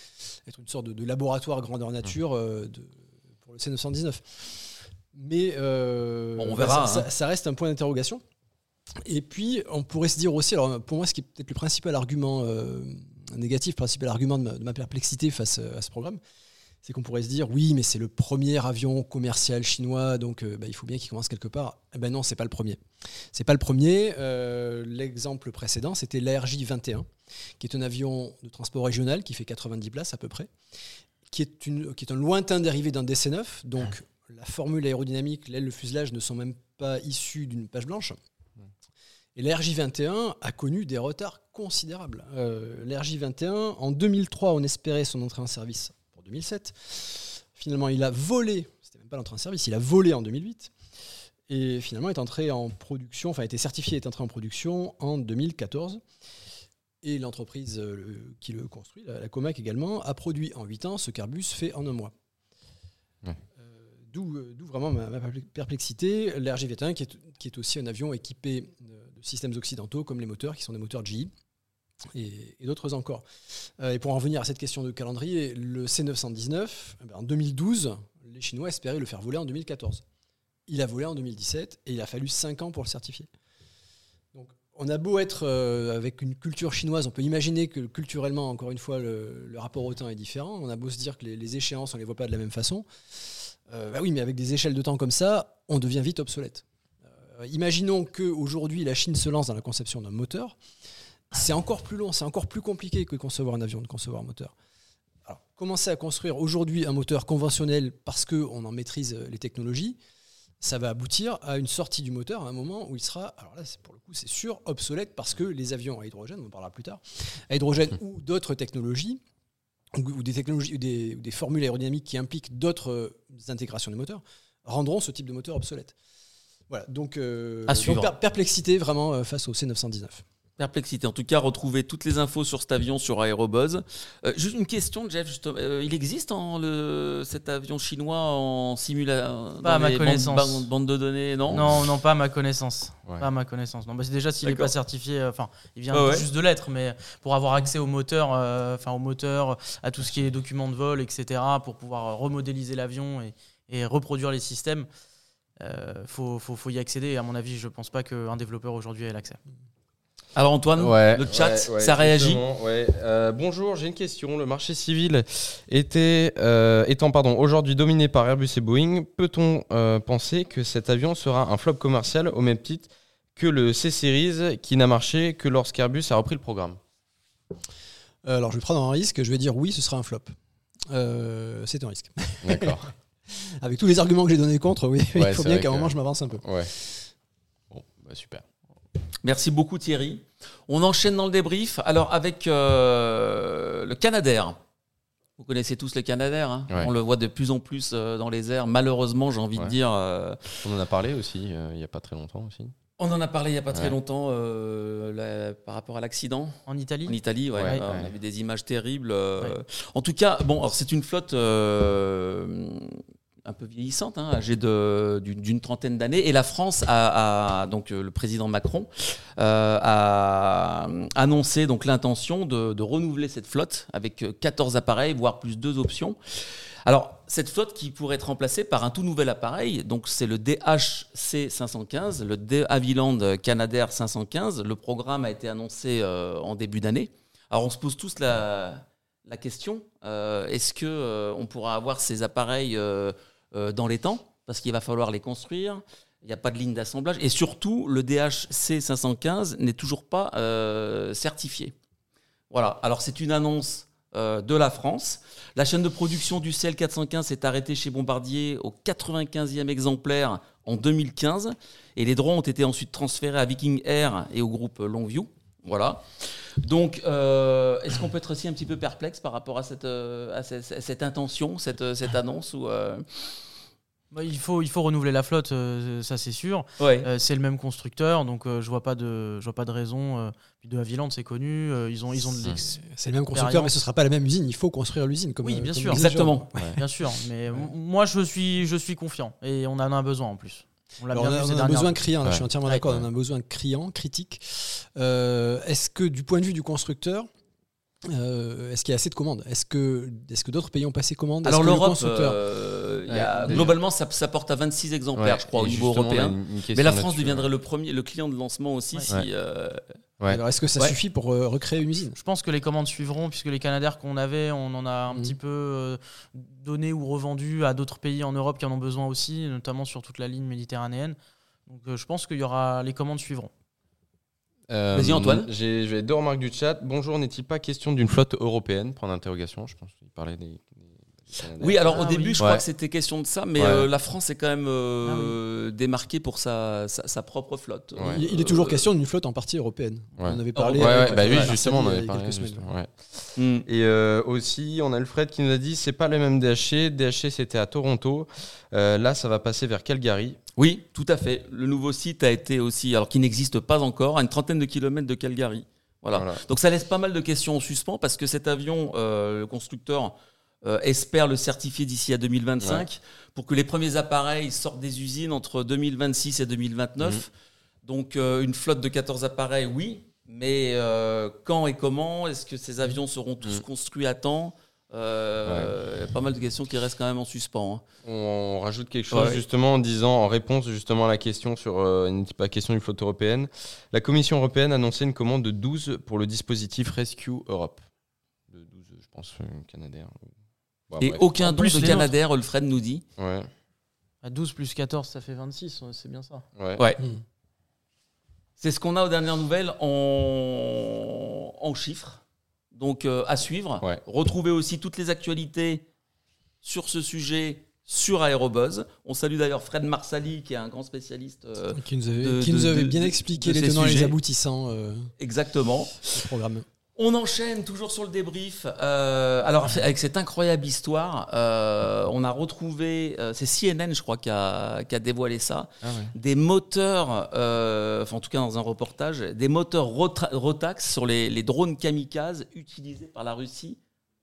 être une sorte de, de laboratoire grandeur nature euh, de- pour le C919. Mais euh, Bon, on bah, verra, ça, hein. ça- ça reste un point d'interrogation. Et puis, on pourrait se dire aussi, alors pour moi, ce qui est peut-être le principal argument euh, négatif, principal argument de ma, de ma perplexité face euh, à ce programme, c'est qu'on pourrait se dire, oui, mais c'est le premier avion commercial chinois, donc euh, bah, il faut bien qu'il commence quelque part. Eh ben non, c'est pas le premier. C'est pas le premier. Euh, L'exemple précédent, c'était l'ARJ 21, qui est un avion de transport régional qui fait 90 places à peu près, qui est, une, qui est un lointain dérivé d'un DC-9, donc la formule aérodynamique, l'aile, le fuselage ne sont même pas issus d'une page blanche. Et l'RJ21 a connu des retards considérables. Euh, L'RJ21, en 2003, on espérait son entrée en service pour 2007. Finalement, il a volé, c'était même pas l'entrée en service, il a volé en 2008. Et finalement, est entré en production, enfin, a été certifié, est entré en production en 2014. Et l'entreprise euh, qui le construit, la, la Comac également, a produit en 8 ans ce qu'Airbus fait en un mois. Ouais. Euh, d'où vraiment ma, ma perplexité. L'RG-21, qui est, qui est aussi un avion équipé systèmes occidentaux comme les moteurs, qui sont des moteurs GE et, et d'autres encore. Euh, et pour en revenir à cette question de calendrier, le C919, eh ben, en 2012, les Chinois espéraient le faire voler en 2014. Il a volé en 2017 et il a fallu 5 ans pour le certifier. Donc, on a beau être euh, avec une culture chinoise, on peut imaginer que culturellement, encore une fois, le, rapport au temps est différent. On a beau se dire que les, les échéances, on ne les voit pas de la même façon. Euh, bah oui, mais avec des échelles de temps comme ça, on devient vite obsolète. Euh, imaginons qu'aujourd'hui, la Chine se lance dans la conception d'un moteur. C'est encore plus long, c'est encore plus compliqué que concevoir un avion, de concevoir un moteur. Alors, commencer à construire aujourd'hui un moteur conventionnel parce qu'on en maîtrise euh, les technologies, ça va aboutir à une sortie du moteur à un moment où il sera, alors là, c'est- pour le coup, c'est sûr, obsolète parce que les avions à hydrogène, on en parlera plus tard, à hydrogène ou d'autres technologies, ou, des technologies, ou des, ou des formules aérodynamiques qui impliquent d'autres euh, intégrations des moteurs, rendront ce type de moteur obsolète. Voilà, donc, euh, À donc per- perplexité vraiment euh, face au C919. Perplexité. En tout cas, retrouvez toutes les infos sur cet avion sur Aérobuzz. Euh, juste une question, Jeff. juste, euh, il existe en le, cet avion chinois en simulation Pas à ma connaissance. De données, non Non, non, pas à ma connaissance. Ouais. Pas à ma connaissance. Non, bah, c'est déjà s'il n'est pas certifié, euh, enfin, il vient ouais. juste de l'être, mais pour avoir accès au moteur, euh, enfin au moteur, à tout ce qui est documents de vol, etc., pour pouvoir remodéliser l'avion et, et reproduire les systèmes, euh, faut, faut, faut y accéder. Et à mon avis, je pense pas qu'un développeur aujourd'hui ait l'accès. Alors Antoine, Ouais, le chat, ouais, ouais, ça réagit? Euh, bonjour, j'ai une question. Le marché civil était, euh, étant pardon, aujourd'hui dominé par Airbus et Boeing, peut-on euh, penser que cet avion sera un flop commercial au même titre que le C-Series qui n'a marché que lorsqu'Airbus a repris le programme? Alors, je vais prendre un risque, je vais dire oui, ce sera un flop. Euh, c'est un risque. D'accord. Avec tous les arguments que j'ai donnés contre, oui, Ouais, il faut bien qu'à un que- moment je m'avance un peu. ouais. Bon, bah, super. Merci beaucoup Thierry. On enchaîne dans le débrief. Alors avec euh, le Canadair. Vous connaissez tous le Canadair. hein Ouais. On le voit de plus en plus euh, dans les airs. Malheureusement, j'ai envie de dire. euh, On en a parlé aussi euh, il n'y a pas très longtemps aussi. on en a parlé il n'y a pas très longtemps euh, par rapport à l'accident. En Italie? En Italie, ouais, Ouais, ouais. on a vu des images terribles. euh, Ouais. En tout cas, bon, alors c'est une flotte euh, un peu vieillissante, hein, âgée d'une trentaine d'années, et la France a, donc euh, le président Macron euh, a annoncé donc l'intention de, renouveler cette flotte avec euh, 14 appareils, voire plus deux options. Alors, cette flotte qui pourrait être remplacée par un tout nouvel appareil, donc c'est le DHC 515, le De Havilland Canadair 515. Le programme a été annoncé euh, en début d'année. Alors, on se pose tous la, question euh, est-ce que euh, on pourra avoir ces appareils euh, euh, dans les temps Parce qu'il va falloir les construire. Il n'y a pas de ligne d'assemblage. Et surtout, le DHC 515 n'est toujours pas euh, certifié. Voilà. Alors, c'est une annonce euh, de la France. La chaîne de production du CL415 s'est arrêtée chez Bombardier au 95e exemplaire en 2015. Et les droits ont été ensuite transférés à Viking Air et au groupe Longview. Voilà. Donc, euh, est-ce qu'on peut être aussi un petit peu perplexe par rapport à cette, euh, à cette, à cette intention, cette, euh, cette annonce ou euh, Bah, il, faut, il faut renouveler la flotte, ça c'est sûr. Ouais. Euh, c'est le même constructeur, donc euh, je vois pas de, je vois pas de raison. euh, puis de Havilland, c'est connu. euh, ils ont, ils ont de l'ex- C'est le même constructeur, mais ce ne sera pas la même usine. Il faut construire l'usine. Comme, Oui, bien comme sûr. Exactement. Bien sûr. Mais moi, je suis, je suis confiant et on en a un besoin en plus. On a, on besoin criant, je suis entièrement Ouais. d'accord, on a besoin criant, critique. Euh, est-ce que du point de vue du constructeur, euh, est-ce qu'il y a assez de commandes? Est-ce que, est que d'autres pays ont passé commande? Alors le l'Europe, euh, il y a- Ouais, déjà. globalement, ça, ça porte à 26 exemplaires, Ouais, je crois, au niveau européen. une- une question Mais la France deviendrait ouais. le premier, le client de lancement aussi Ouais. si. Ouais. euh, Ouais. Alors est-ce que ça Ouais. suffit pour euh, recréer une usine? Je pense que les commandes suivront, puisque les Canadaires qu'on avait, on en a un Mhm. petit peu euh, donné ou revendu à d'autres pays en Europe qui en ont besoin aussi, notamment sur toute la ligne méditerranéenne. Donc euh, je pense qu'il y aura les commandes suivront. Euh, Vas-y, Antoine. J'ai deux remarques du chat. Bonjour, n'est-il pas question d'une flotte européenne? Point d'interrogation. Je pense qu'il parlait des. Oui, alors au Ah, début, oui. je crois Ouais. que c'était question de ça, mais Ouais. euh, la France est quand même euh, démarquée pour sa, sa, sa propre flotte. Ouais. il, il est toujours Euh, question d'une flotte en partie européenne. Ouais. On en avait Ouais, parlé. Ouais, avec ouais, bah oui, justement, on avait parlé. quelques semaines. justement, ouais. hmm. Et euh, aussi, on a Alfred qui nous a dit c'est pas le même DHC. DHC, c'était à Toronto. Euh, là, ça va passer vers Calgary. Oui, tout à fait. Le nouveau site a été aussi, alors qui n'existe pas encore, à une trentaine de kilomètres de Calgary. Voilà. Voilà. Donc ça laisse pas mal de questions en suspens parce que cet avion, euh, le constructeur euh, espère le certifier d'ici à 2025 pour que les premiers appareils sortent des usines entre 2026 et 2029. Mhm. Donc euh, une flotte de 14 appareils, oui, mais euh, quand et comment? Est-ce que ces avions seront tous Mhm. construits à temps? Euh, Il y a pas mal de questions qui restent quand même en suspens. hein. On rajoute quelque chose Ouais. justement en disant, en réponse justement à la question sur euh, une pas question d'une flotte européenne, la Commission européenne a annoncé une commande de 12 pour le dispositif Rescue Europe. De 12, je pense, Canadair. Et bref. aucun don plus, de les Canadair, Alfred nous dit. Ouais, À 12 plus 14, ça fait 26, ouais, c'est bien ça. ouais. Ouais. Hmm. C'est ce qu'on a aux dernières nouvelles en, en chiffres. Donc euh, à suivre. Ouais. Retrouvez aussi toutes les actualités sur ce sujet sur Aérobuzz. On salue d'ailleurs Fred Marsali qui est un grand spécialiste. euh, qui nous avait, de- qui nous de- avait de- bien de expliqué les tenants et les sujets. aboutissants euh, exactement. du programme. On enchaîne toujours sur le débrief. Euh, alors avec cette incroyable histoire, euh, on a retrouvé, euh, c'est CNN je crois qui a, qui a dévoilé ça, Ah des moteurs, euh, enfin en tout cas dans un reportage, des moteurs Rota- Rotax sur les, les drones kamikazes utilisés par la Russie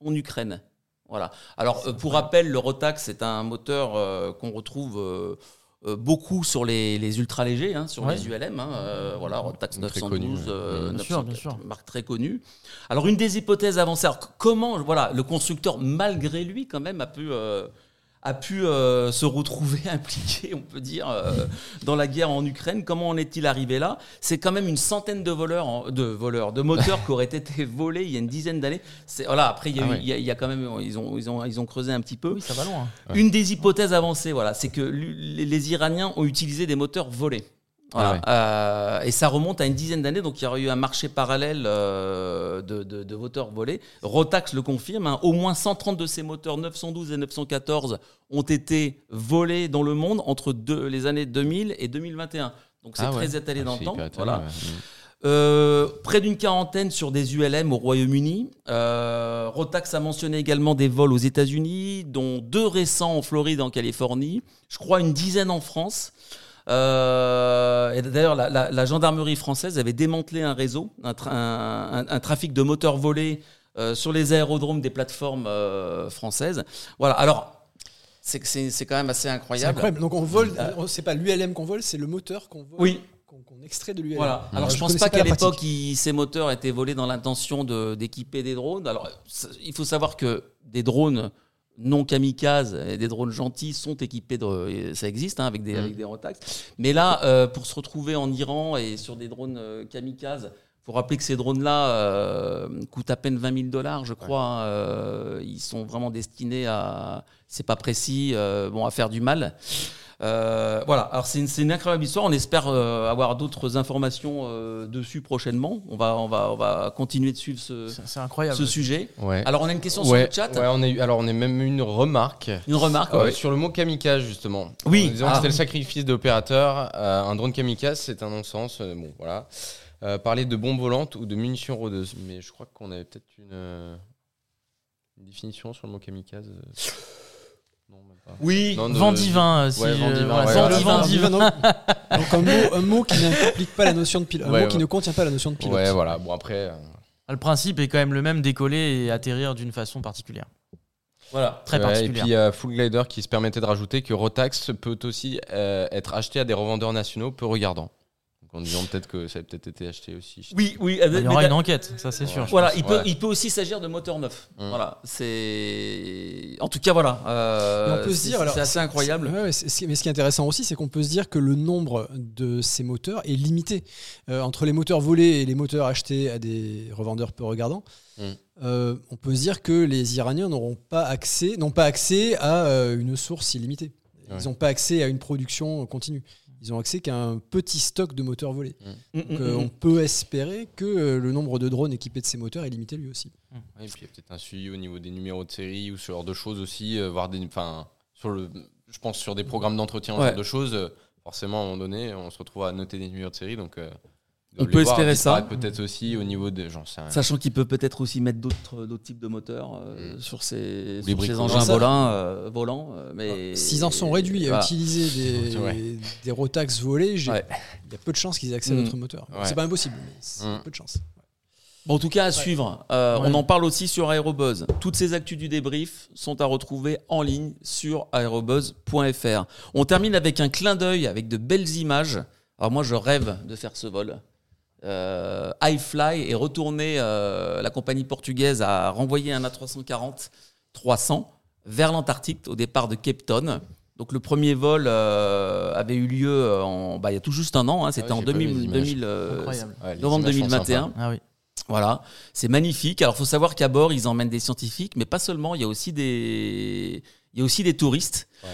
en Ukraine. Voilà. Alors euh, pour rappel, le Rotax c'est un moteur euh, qu'on retrouve beaucoup sur les, les ultra légers, hein, sur Ouais. les ULM. hein, euh, voilà, Rotax Très 912, connu, ouais. euh, Bien sûr, 904, bien sûr. marque très connue. Alors une des hypothèses avancées, alors, comment voilà le constructeur malgré lui quand même a pu euh, a pu euh, se retrouver impliqué, on peut dire, euh, dans la guerre en Ukraine. Comment en est-il arrivé là? C'est quand même une centaine de voleurs, en- de voleurs, de moteurs qui auraient été volés il y a une dizaine d'années. C'est voilà. Après, il y, a Ah eu- ouais. il y a- il y a quand même, ils ont, ils ont, ils ont creusé un petit peu. Oui, ça va loin. Une des hypothèses avancées, voilà, c'est que les Iraniens ont utilisé des moteurs volés. Voilà. Euh, et ça remonte à une dizaine d'années, donc il y aurait eu un marché parallèle euh, de, de- de moteurs volés. Rotax le confirme, hein, au moins 130 de ces moteurs 912 et 914 ont été volés dans le monde entre deux- les années 2000 et 2021. Donc c'est Ah ouais. très étalé Ah, dans le temps. étalé, Voilà. ouais. Mm. Euh, près d'une quarantaine sur des ULM au Royaume-Uni. Rotax a mentionné également des vols aux États-Unis, dont deux récents en Floride et en Californie. Je crois une dizaine en France. Euh, et d'ailleurs, la, la- la gendarmerie française avait démantelé un réseau, un, tra- un- un- un trafic de moteurs volés euh, sur les aérodromes des plateformes euh, françaises. Voilà. Alors, c'est quand même assez incroyable. incroyable. Donc on vole, c'est pas l'ULM qu'on vole, c'est le moteur qu'on vole, Oui. qu'on qu'on extrait de l'ULM. Voilà. Alors, je, Je pense pas qu'à l'époque, ces moteurs étaient volés dans l'intention de- d'équiper des drones. Alors, il faut savoir que des drones non kamikazes et des drones gentils sont équipés de. Ça existe hein, avec, des, Mm. avec des Rotax. Mais là, euh, pour se retrouver en Iran et sur des drones euh, kamikazes, faut rappeler que ces drones-là euh, coûtent à peine 20 000 dollars, je crois. hein. Euh, ils sont vraiment destinés à. C'est pas précis, euh, bon, à faire du mal. Euh, voilà, alors c'est une, incroyable histoire. On espère euh, avoir d'autres informations euh, dessus prochainement. On va, on, va, on va continuer de suivre ce, C'est c'est incroyable. ce sujet. Ouais. Alors, on a une question ouais, sur le chat. ouais, on a eu, alors on a même eu une remarque Une remarque. euh, ouais. sur le mot kamikaze justement. Oui. Ah. que c'était le sacrifice d'opérateur. Euh, un drone kamikaze, c'est un non-sens. euh, bon, voilà. Euh, parler de bombes volantes ou de munitions rôdeuses. Mais je crois qu'on avait peut-être une, euh, une définition sur le mot kamikaze. euh. Non, même pas. Oui. Non, de- Vent divin, euh, si Ouais, vent je- divin, voilà, ouais, vent voilà. divin, Vent divin. divin, donc, un mot, un mot qui n'implique pas la notion de pilote, un mot qui ouais. ne contient pas la notion de pilote. Ouais, voilà. Bon, après. euh, Le principe est quand même le même, décoller et atterrir d'une façon particulière. Voilà. Très Ouais, et particulière. puis il y a Full Glider qui se permettait de rajouter que Rotax peut aussi euh, être acheté à des revendeurs nationaux peu regardants. En disant peut-être que ça a peut-être été acheté aussi. Oui, oui. Il y aura une enquête, ça c'est sûr. Voilà, pense. il peut, Ouais. il peut aussi s'agir de moteurs neufs. Mm. Voilà, c'est. En tout cas, voilà. euh, on peut se c'est- dire, alors, c'est assez incroyable. Ouais, mais ce qui est intéressant aussi, c'est qu'on peut se dire que le nombre de ces moteurs est limité. Euh, entre les moteurs volés et les moteurs achetés à des revendeurs peu regardants, euh, on peut se dire que les Iraniens n'auront pas accès, n'ont pas accès à euh, une source illimitée. Ils n'ont pas accès à une production continue. Ils ont accès qu'à un petit stock de moteurs volés. Mm, Donc, mm, euh, mm. on peut espérer que euh, le nombre de drones équipés de ces moteurs est limité lui aussi. Ouais, et puis il y a peut-être un suivi au niveau des numéros de série ou ce genre de choses aussi, euh, voir des, enfin, sur le, je pense sur des programmes d'entretien, ce Ouais. genre de choses. euh, forcément, à un moment donné, on se retrouve à noter des numéros de série, donc. On peut voir espérer ça. Peut-être aussi au niveau des, j'en sais rien. Sachant qu'il peut peut-être aussi mettre d'autres d'autres types de moteurs euh, Mm. sur ces, sur engins volants, euh, volants. euh, mais S'ils en sont réduits à utiliser des, Ouais. des Rotax volés, j'ai- il Ouais. y a peu de chances qu'ils aient accès à Mm. notre moteur. Ouais. C'est pas impossible, mais c'est Mm. peu de chances. Bon, en tout cas, à suivre. Euh, Ouais. On en parle aussi sur Aérobuzz. Toutes ces actus du débrief sont à retrouver en ligne sur aérobuzz.fr. On termine avec un clin d'œil, avec de belles images. Alors moi, je rêve de faire ce vol. Euh, iFly est retourné, euh, la compagnie portugaise a renvoyé un A340 300 vers l'Antarctique au départ de Cape Town. Donc le premier vol euh, avait eu lieu euh, en, bah, il y a tout juste un an, hein, c'était Ah en oui, j'ai pas vu 2000, les images. 2000, Incroyable. Ouais, les novembre images sont 2021. sympas. Ah oui. Voilà, c'est magnifique. Alors, faut savoir qu'à bord, ils emmènent des scientifiques, mais pas seulement. Il y a aussi des, il y a aussi des touristes. Ouais.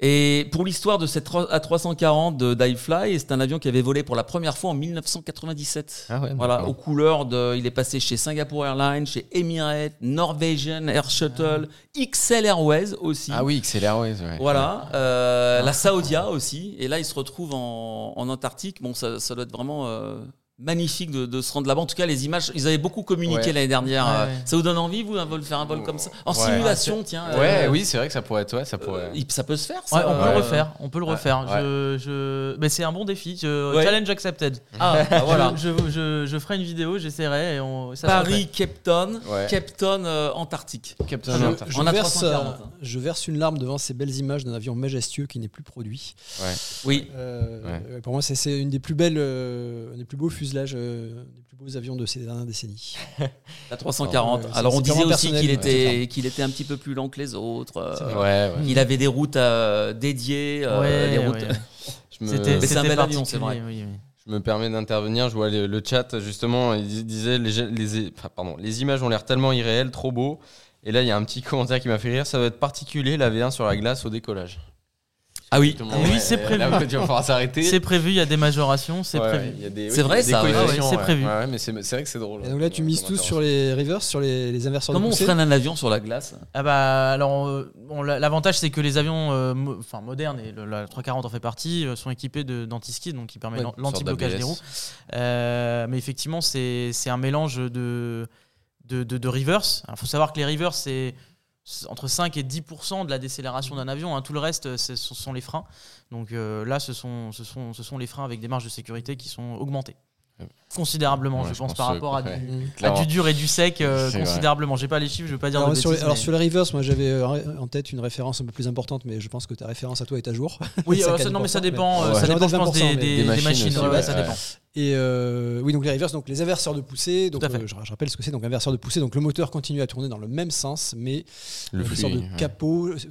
Et pour l'histoire de cette A340 de Divefly, c'est un avion qui avait volé pour la première fois en 1997. Ah ouais, voilà, aux couleurs de, il est passé chez Singapore Airlines, chez Emirates, Norwegian Air Shuttle, XL Airways aussi. Ah oui, XL Airways, ouais. Voilà, euh, la Saoudia aussi. Et là, il se retrouve en, en Antarctique. Bon, ça, ça doit être vraiment euh, magnifique de, de se rendre là-bas. En tout cas, les images, ils avaient beaucoup communiqué Ouais. l'année dernière. Ouais, ouais. Ça vous donne envie, vous, un vol, faire un vol comme ça En Ouais. simulation, tiens. Ouais, euh, oui, c'est vrai que ça pourrait être, ouais, ça pourrait. euh, ça peut se faire, ça Ouais, on peut le refaire. On peut le Ouais, refaire. ouais. Je, je... Mais c'est un bon défi. je- Ouais. Challenge accepted. Ah, bah voilà. Je, je, je, je ferai une vidéo, j'essaierai. On... Paris, Cape Town, Ouais. Cape Town, euh, Antarctique. Captain Je, Antarctique. je On a verse, 340, hein. je verse une larme devant ces belles images d'un avion majestueux qui n'est plus produit. Oui. Euh, Pour moi, c'est- une des plus belles, euh, des plus beaux euh, des plus beaux avions de ces dernières décennies. La 340. Ouais, ouais, Alors, on disait aussi qu'il était, qu'il était un petit peu plus lent que les autres. euh, Ouais, ouais. Il avait des routes euh, dédiées, euh, Ouais, les routes. ouais. Je me, C'était un bel avion, c'est vrai. particulier, oui, oui. je me permets d'intervenir. Je vois le, le chat, justement, il dis- disait les, les, enfin, pardon, les images ont l'air tellement irréelles, trop beau. Et là, il y a un petit commentaire qui m'a fait rire. Ça va être particulier la V1 sur la glace au décollage. Ah oui. Ah c'est prévu. Là, tu vas pouvoir s'arrêter. C'est prévu, il y a des majorations, c'est Ouais, prévu. C'est vrai, ça, ouais, corrélations, ouais, c'est ouais. prévu. Mais c'est vrai que c'est drôle. Et donc là, tu Ouais, mises tous sur les rivers, sur les, les inverseurs Comment de on freine un avion sur la glace Ah bah alors euh, bon, l'avantage c'est que les avions euh, mo- modernes et le, la 340 en fait partie euh, sont équipés de d'anti-ski donc qui permet l'anti-blocage des roues. Euh, mais effectivement c'est un mélange de de, de, de reverse. Il faut savoir que les reverse c'est entre 5 et 10% de la décélération d'un avion. hein. Tout le reste, c'est- ce sont les freins. Donc euh, là, ce sont, ce, sont, ce sont les freins avec des marges de sécurité qui sont augmentées. Considérablement, Ouais, je, je pense, pense, par rapport à, du, à Clairement. du dur et du sec, euh, considérablement. J'ai pas les chiffres, je vais pas dire Alors, de sur, les, bêtises, alors mais- sur les reverse, moi j'avais euh, en tête une référence un peu plus importante, mais je pense que ta référence à toi est à jour. Oui, euh, ça- non, mais ça 4%, dépend, mais- euh, ça Ouais. dépend, je pense, 20%, des, machines machines. aussi, ouais, ouais, ça dépend. Et euh, oui, donc les reverse, donc les inverseurs de poussée. Donc euh, je, je rappelle ce que c'est. Donc inverseur de poussée, donc le moteur continue à tourner dans le même sens, mais Le flux, sorte de capot. C'est le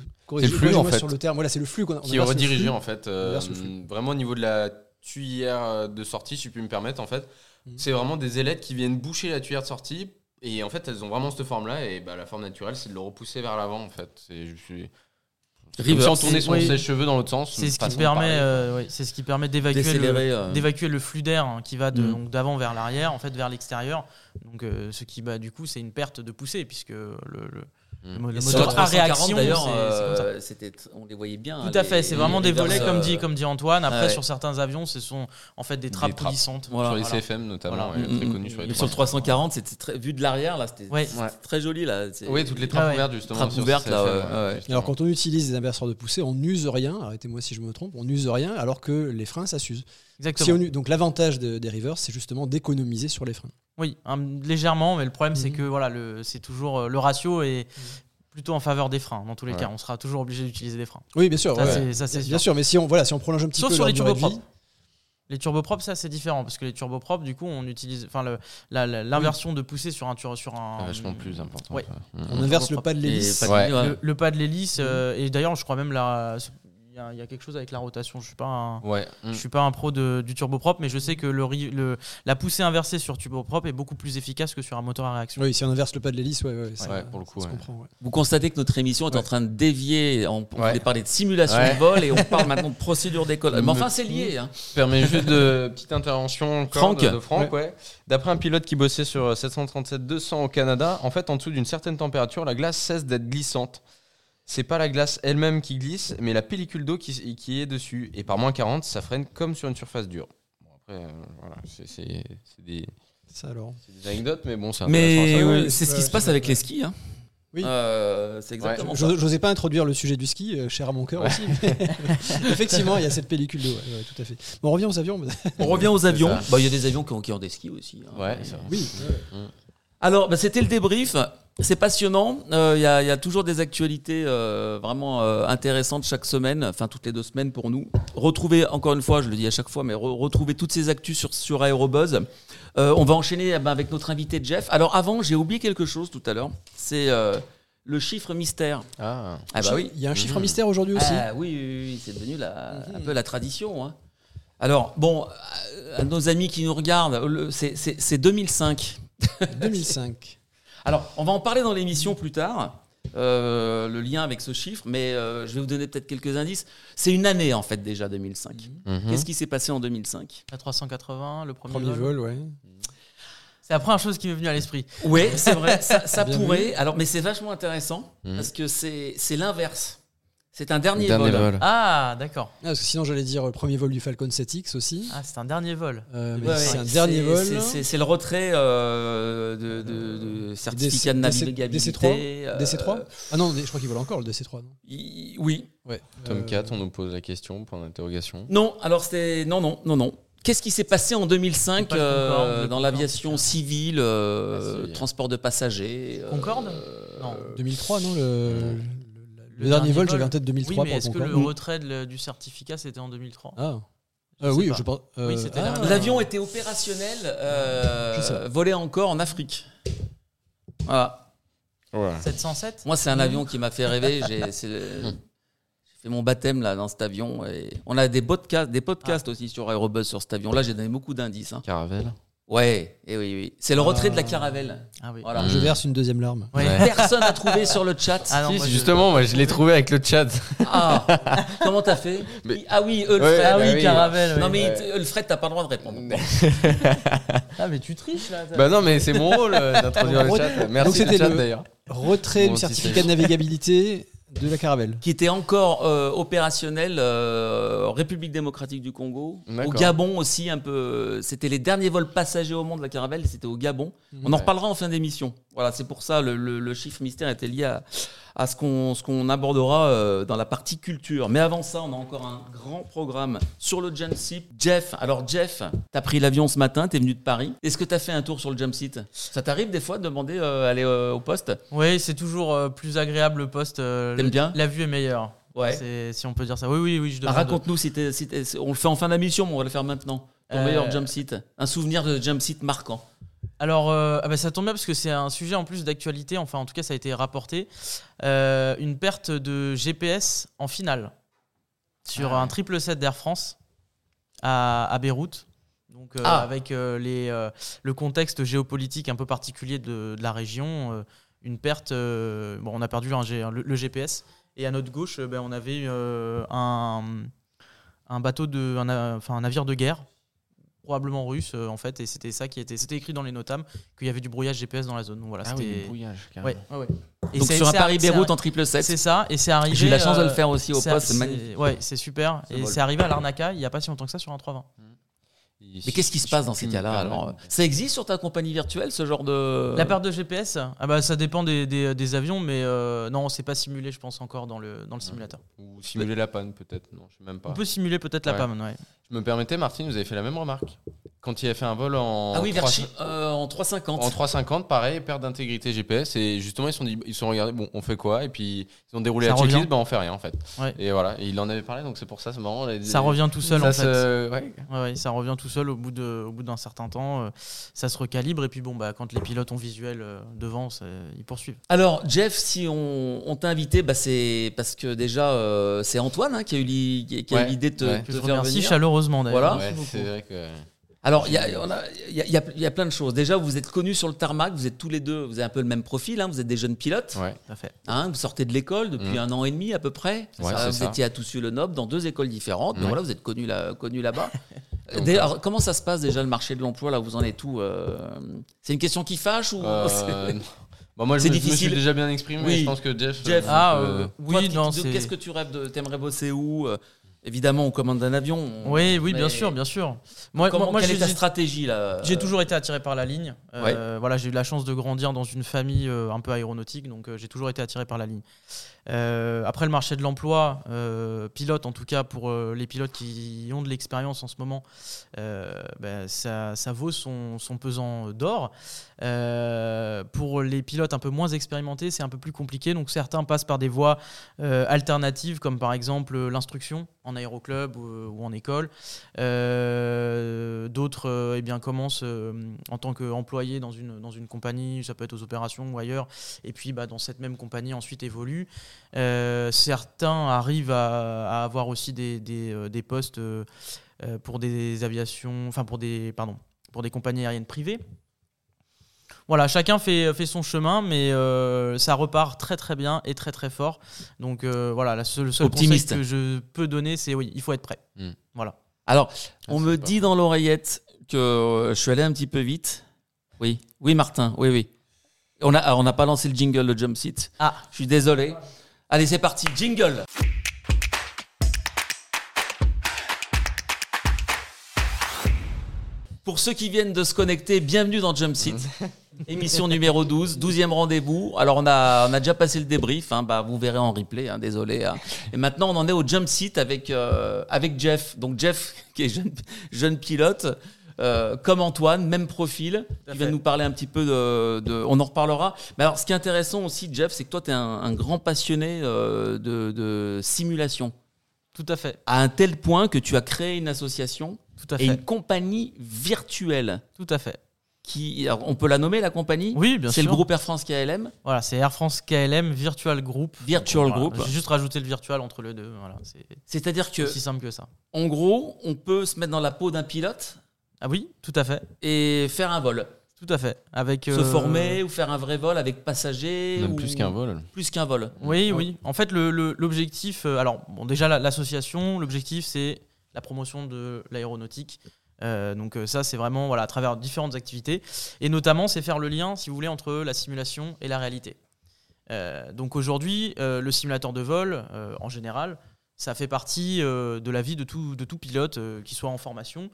flux, corrigez-moi en fait. sur le terme. Voilà, c'est le flux qu'on qui est le redirigé en fait euh, le vraiment au niveau de la tuyère euh, de sortie si je puis me permettre en fait Mhm. c'est vraiment des ailettes qui viennent boucher la tuyère de sortie et en fait elles ont vraiment cette forme là et bah, la forme naturelle c'est de le repousser vers l'avant en fait c'est je suis comme si on Reverse. tournait son Oui. sèche-cheveux dans l'autre sens C'est ce qui permet, euh, oui, c'est ce qui permet d'évacuer le, euh, d'évacuer le flux d'air hein, qui va de- Mm. donc d'avant vers l'arrière, en fait vers l'extérieur. Donc euh, ce qui bah, du coup c'est une perte de poussée puisque le, le- Mm. le moteur à 340, réaction, d'ailleurs, euh, on les voyait bien. Tout à les- fait, c'est vraiment les des volets comme euh, dit, comme dit Antoine. Après, ouais. sur certains avions, ce sont en fait des trappes. Voilà. sur les Voilà. CFM notamment Voilà. ouais, très Mm, connu mm, sur les Mais sur le 340, c'était très, vu de l'arrière, là, c'était Ouais. très joli. Là. Oui toutes les trappes Ah ouais. ouvertes justement Trappes ouvertes, là, CFM, ouais, ouais, ouais. justement. Alors quand on utilise des inverseurs de poussée, on n'use rien. Arrêtez-moi si je me trompe. On n'use rien, alors que les freins, ça s'use. Exactement. Si on u- donc l'avantage de- des reverse, c'est justement d'économiser sur les freins. Oui, un- légèrement, mais le problème c'est Mhm. que voilà, le, c'est toujours euh, le ratio est plutôt en faveur des freins. Dans tous les Ouais. cas, on sera toujours obligé d'utiliser des freins. Oui, bien sûr. Ça, ouais. c'est- ça, c'est Bien sûr. sûr, mais si on voilà, si on prolonge un petit Sauf peu sur les turbopropres. Les turbopropres, ça c'est différent parce que les turbopropres, du coup, on utilise, enfin, le- la- la- l'inversion de poussée sur un tur- sur un. C'est vachement plus important Ouais. on inverse le pas de l'hélice. le pas de l'hélice euh, et d'ailleurs, je crois même la. Il y, a- y a quelque chose avec la rotation. Je suis pas un, ouais Mm. je suis pas un pro de- du turboprop, mais je sais que le, ri- le- la poussée inversée sur turboprop est beaucoup plus efficace que sur un moteur à réaction. Oui, si on inverse le pas de l'hélice, ouais, ouais, ça, Ouais, pour le coup, ça se ouais. comprend, ouais. Vous constatez que notre émission est en train de dévier. On, on parler de simulation Ouais. de vol et on parle maintenant de procédure d'école. Mais enfin, c'est lié. hein. Je permets juste de petite intervention Franck. de, de Franck. Ouais. D'après un pilote qui bossait sur 737-200 au Canada, en fait, en dessous d'une certaine température, la glace cesse d'être glissante. C'est pas la glace elle-même qui glisse, mais la pellicule d'eau qui, qui est dessus. Et par moins 40, ça freine comme sur une surface dure. Bon, après, euh, voilà, c'est des, Ça alors. c'est des anecdotes, mais bon, c'est Mais ouais, c'est ce qui se passe avec les skis. hein. Oui. Euh, c'est exactement J'osais pas introduire le sujet du ski, euh, cher à mon cœur aussi. mais Effectivement, il y a cette pellicule d'eau. ouais, tout à fait. Bon, on revient aux avions. On revient aux avions. Bah, Il y a des avions qui ont, qui ont des skis aussi. hein. Oui. Alors, bah, c'était le débrief. C'est passionnant. Euh, Il y, a- il y a toujours des actualités euh, vraiment euh, intéressantes chaque semaine, enfin toutes les deux semaines pour nous. Retrouvez, encore une fois, je le dis à chaque fois, mais re- retrouvez toutes ces actus sur, sur Aérobuzz. Euh, on va enchaîner eh ben, avec notre invité Jeff. Alors, avant, j'ai oublié quelque chose tout à l'heure. C'est euh, le chiffre mystère. Ah. Ah, bah oui. Il y a un chiffre Mhm. mystère aujourd'hui aussi. Ah, oui, oui, oui, c'est devenu la- un Mhm. peu la tradition. hein. Alors, bon, à- nos amis qui nous regardent, c'est 2005. 2005. Alors, on va en parler dans l'émission plus tard, euh, le lien avec ce chiffre, mais euh, je vais vous donner peut-être quelques indices. C'est une année, en fait, déjà 2005. Mhm. Qu'est-ce qui s'est passé en 2005 La 380, le premier, Premier vol. vol, ouais. C'est la première chose qui m'est venue à l'esprit. Oui, c'est vrai, ça, pourrait. Alors, mais c'est vachement intéressant, Mhm. parce que c'est c'est l'inverse. C'est un dernier, Dernier vol. vol. Ah, d'accord. Ah, parce que sinon, j'allais dire euh, premier vol du Falcon 7X aussi. Ah, c'est un dernier vol. Euh, Ouais, c'est un dernier vol. c'est- le retrait euh, de, de- de certificat de DC- navigabilité. DC3 euh, DC3 Ah non, je crois qu'il vole encore le DC3. Non? Il- Oui. ouais. Euh, 4, on nous pose la question, point d'interrogation. Non, alors c'était. Non, non, non, non. Qu'est-ce qui s'est passé en 2005 Pas le euh, le dans l'aviation civile, euh, Ah, si. transport de passagers euh, Concorde Non. 2003, non Le, le- dernier vol, vol. j'avais en tête Oui, 2003 mais pour est-ce que le retrait de du certificat, c'était en 2003 Ah. Je Euh, sais oui, pas. je pense. Oui, c'était ah. L'avion était opérationnel, euh, volé encore en Afrique. Voilà. Ouais. 707 Moi, c'est un avion qui m'a fait rêver. J'ai fait mon baptême là dans cet avion. Et on a des podcasts, des podcasts aussi sur Aerobuzz sur cet avion. Là, j'ai donné beaucoup d'indices. hein. Caravelle. Ouais, et oui, oui. C'est le retrait de la caravelle. Ah oui. Voilà. Je verse une deuxième larme. Ouais. Personne n'a trouvé sur le chat. Ah non, Si, moi, si, je- justement, moi je l'ai trouvé avec le chat. Ah, comment t'as fait Mais- Ah oui, Eulfred. Ouais, Ah bah oui, oui. Caravelle. Non mais Ouais. Eulfred, t'as pas le droit de répondre. Ah, mais tu triches là. t'as- bah non, mais c'est mon rôle euh, d'introduire le chat. Merci le chat le- d'ailleurs. Retrait Bon, du certificat de navigabilité de la caravelle. Qui était encore euh, opérationnel euh, en République démocratique du Congo, au. Gabon aussi un peu. C'était les derniers vols passagers au monde de la caravelle, c'était au Gabon. On en reparlera en fin d'émission. Voilà, c'est pour ça le, le- le chiffre mystère était lié à, à ce qu'on abordera euh, dans la partie culture. Mais avant ça, on a encore un grand programme sur le jump seat. Jeff, alors Jeff, t'as pris l'avion ce matin, t'es venu de Paris. Est-ce que t'as fait un tour sur le jump seat? Ça t'arrive des fois de demander euh, aller euh, au poste? Oui, c'est toujours euh, plus agréable le poste. T'aimes bien? La vue est meilleure. Ouais. Si on peut dire ça. Oui, oui, oui. Je Ah. Raconte-nous si, on le fait en fin d'émission, mais on va le faire maintenant. Ton meilleur jump seat, un souvenir de jump seat marquant. Alors, euh, ah bah, ça tombe bien parce que c'est un sujet en plus d'actualité. Enfin, en tout cas, ça a été rapporté. Euh, une perte de GPS en finale sur Ah. un triple set d'Air France à, à Beyrouth. Donc, euh, Ah. avec les, le contexte géopolitique un peu particulier de, de la région, une perte. bon, on a perdu le, le GPS. Et à notre gauche, ben, on avait un, un bateau de, un, na- enfin, un navire de guerre, probablement russe euh, en fait, et c'était ça qui était, c'était écrit dans les notam qu'il y avait du brouillage GPS dans la zone. Donc voilà, Ah oui, brouillage. Ouais, ouais, ouais. Et Donc c'est- sur un Paris-Beyrouth c'est- en triple set. C'est ça, et c'est arrivé. J'ai eu la chance de le euh, faire aussi au poste, c'est magnifique. Ouais, c'est super. Et c'est arrivé à l'Arnaca il n'y a pas si longtemps que ça sur un 320. Mais qu'est-ce qui se passe dans ces cas-là alors Ça existe sur ta compagnie virtuelle ce genre de La perte de GPS, ah bah, ça dépend des, des- des avions, mais euh, non, c'est pas simulé, je pense, encore dans le, dans le simulateur. Ou simuler la panne peut-être, non, je sais même pas. On peut simuler peut-être la. PAM, ouais. Je me permettais, Martine, vous avez fait la même remarque. Quand il a fait un vol en, Ah oui, vers 3, Chi- euh, en 350. en 350, pareil, perte d'intégrité GPS. Et justement, ils se sont dit, ils se sont regardés, bon, on fait quoi? Et puis, ils ont déroulé Ça la checklist, ben on fait rien en fait. Ouais. Et voilà, et il en avait parlé, donc c'est pour ça, c'est marrant. les- Ça revient tout seul ça en fait. se- ouais. Ouais, ouais, ça revient tout seul au bout de, au bout d'un certain temps. euh, ça se recalibre et puis bon, bah, quand les pilotes ont visuel euh, devant, ils poursuivent. Alors Jeff, si on, on t'a invité, bah, c'est parce que déjà euh, c'est Antoine hein, qui a eu l'idée de te, faire venir. chaleureusement d'ailleurs. Voilà. Ouais, Merci c'est beaucoup. vrai que. Alors il y a, on a- il y, a, il y a- il y a plein de choses. Déjà, vous êtes connus sur le tarmac, vous êtes tous les deux, vous avez un peu le même profil, hein, vous êtes des jeunes pilotes. Ouais. Tout à fait. Hein, vous sortez de l'école depuis Mm. un an et demi à peu près. Ouais, Ça, c'est vous ça. étiez à Toussus-le-Noble dans deux écoles différentes. Ouais. voilà, vous êtes connus là, connus là-bas. Donc, D'ailleurs, comment ça se passe déjà le marché de l'emploi là Vous en êtes où euh, C'est une question qui fâche ou Euh. Bon, moi, je C'est me, je me difficile. suis déjà bien exprimé, Oui. je pense que Jeff. Jeff. euh, Ah, euh, euh, Toi, oui. Qu'est-ce que tu rêves de T'aimerais bosser où euh? Évidemment, on commande un avion. on- Oui, oui, bien sûr, bien sûr. Moi, Comment, moi- quelle j'ai- est ta j'ai- stratégie là J'ai euh, toujours été attiré par la ligne. Euh, Voilà, j'ai eu la chance de grandir dans une famille euh, un peu aéronautique, donc euh, j'ai toujours été attiré par la ligne. Euh, après le marché de l'emploi, euh, pilote en tout cas pour euh, les pilotes qui ont de l'expérience en ce moment, ben, ça, vaut son, pesant d'or. Pour les pilotes un peu moins expérimentés, c'est un peu plus compliqué. Donc certains passent par des voies alternatives, comme par exemple l'instruction en aéroclub ou, en école. D'autres eh commencent en tant qu'employés dans une, dans une compagnie, ça peut être aux opérations ou ailleurs, et puis bah, dans cette même compagnie ensuite évoluent. Euh, certains arrivent à, à avoir aussi des, des, euh, des postes euh, pour des aviations, enfin pour des, pardon, pour des compagnies aériennes privées. Voilà, chacun fait, fait son chemin, mais euh, ça repart très très bien et très très fort. Donc voilà, la seule, le seul Optimiste. conseil que je peux donner, c'est oui, il faut être prêt. Hmm. Voilà. Alors, Ah, on me dit dans l'oreillette que je suis allé un petit peu vite. Oui, oui, Martin, oui, oui. On a, on n'a pas lancé le jingle, le jump seat. Ah. Je suis désolé. Allez, c'est parti, jingle. Pour ceux qui viennent de se connecter, bienvenue dans Jump Seat. Émission numéro 12, 12e rendez-vous. Alors, on a, on a déjà passé le débrief, hein, bah, vous verrez en replay, hein, désolé. hein. Et maintenant, on en est au Jump Seat avec, euh, avec Jeff. Donc, Jeff, qui est jeune, jeune pilote, euh, comme Antoine, même profil, vient fait. nous parler un petit peu de, de- On en reparlera. Mais alors, ce qui est intéressant aussi, Jeff, c'est que toi, tu es un, un grand passionné euh, de, de simulation. Tout à fait, À un tel point que tu as créé une association tout à et une compagnie virtuelle. tout à fait. Qui, alors, on peut la nommer, la compagnie Oui, bien sûr. C'est le groupe Air France KLM. Voilà, c'est Air France KLM Virtual Group. Virtual Voilà, Group. J'ai juste rajouté le virtual entre les deux. Voilà, c'est C'est-à-dire que, aussi simple que ça. en gros, on peut se mettre dans la peau d'un pilote Ah oui, tout à fait, et faire un vol. tout à fait. Avec Se euh, former ou faire un vrai vol avec passagers. Même ou- plus qu'un vol. Plus qu'un vol. Oui, oui. En fait, le- le- l'objectif, euh, alors bon, déjà la- l'association, l'objectif c'est la promotion de l'aéronautique. Euh, donc ça, c'est vraiment voilà à travers différentes activités et notamment c'est faire le lien, si vous voulez, entre la simulation et la réalité. Euh, donc aujourd'hui, euh, le simulateur de vol, euh, en général, ça fait partie euh, de la vie de tout, de tout pilote euh, qui soit en formation,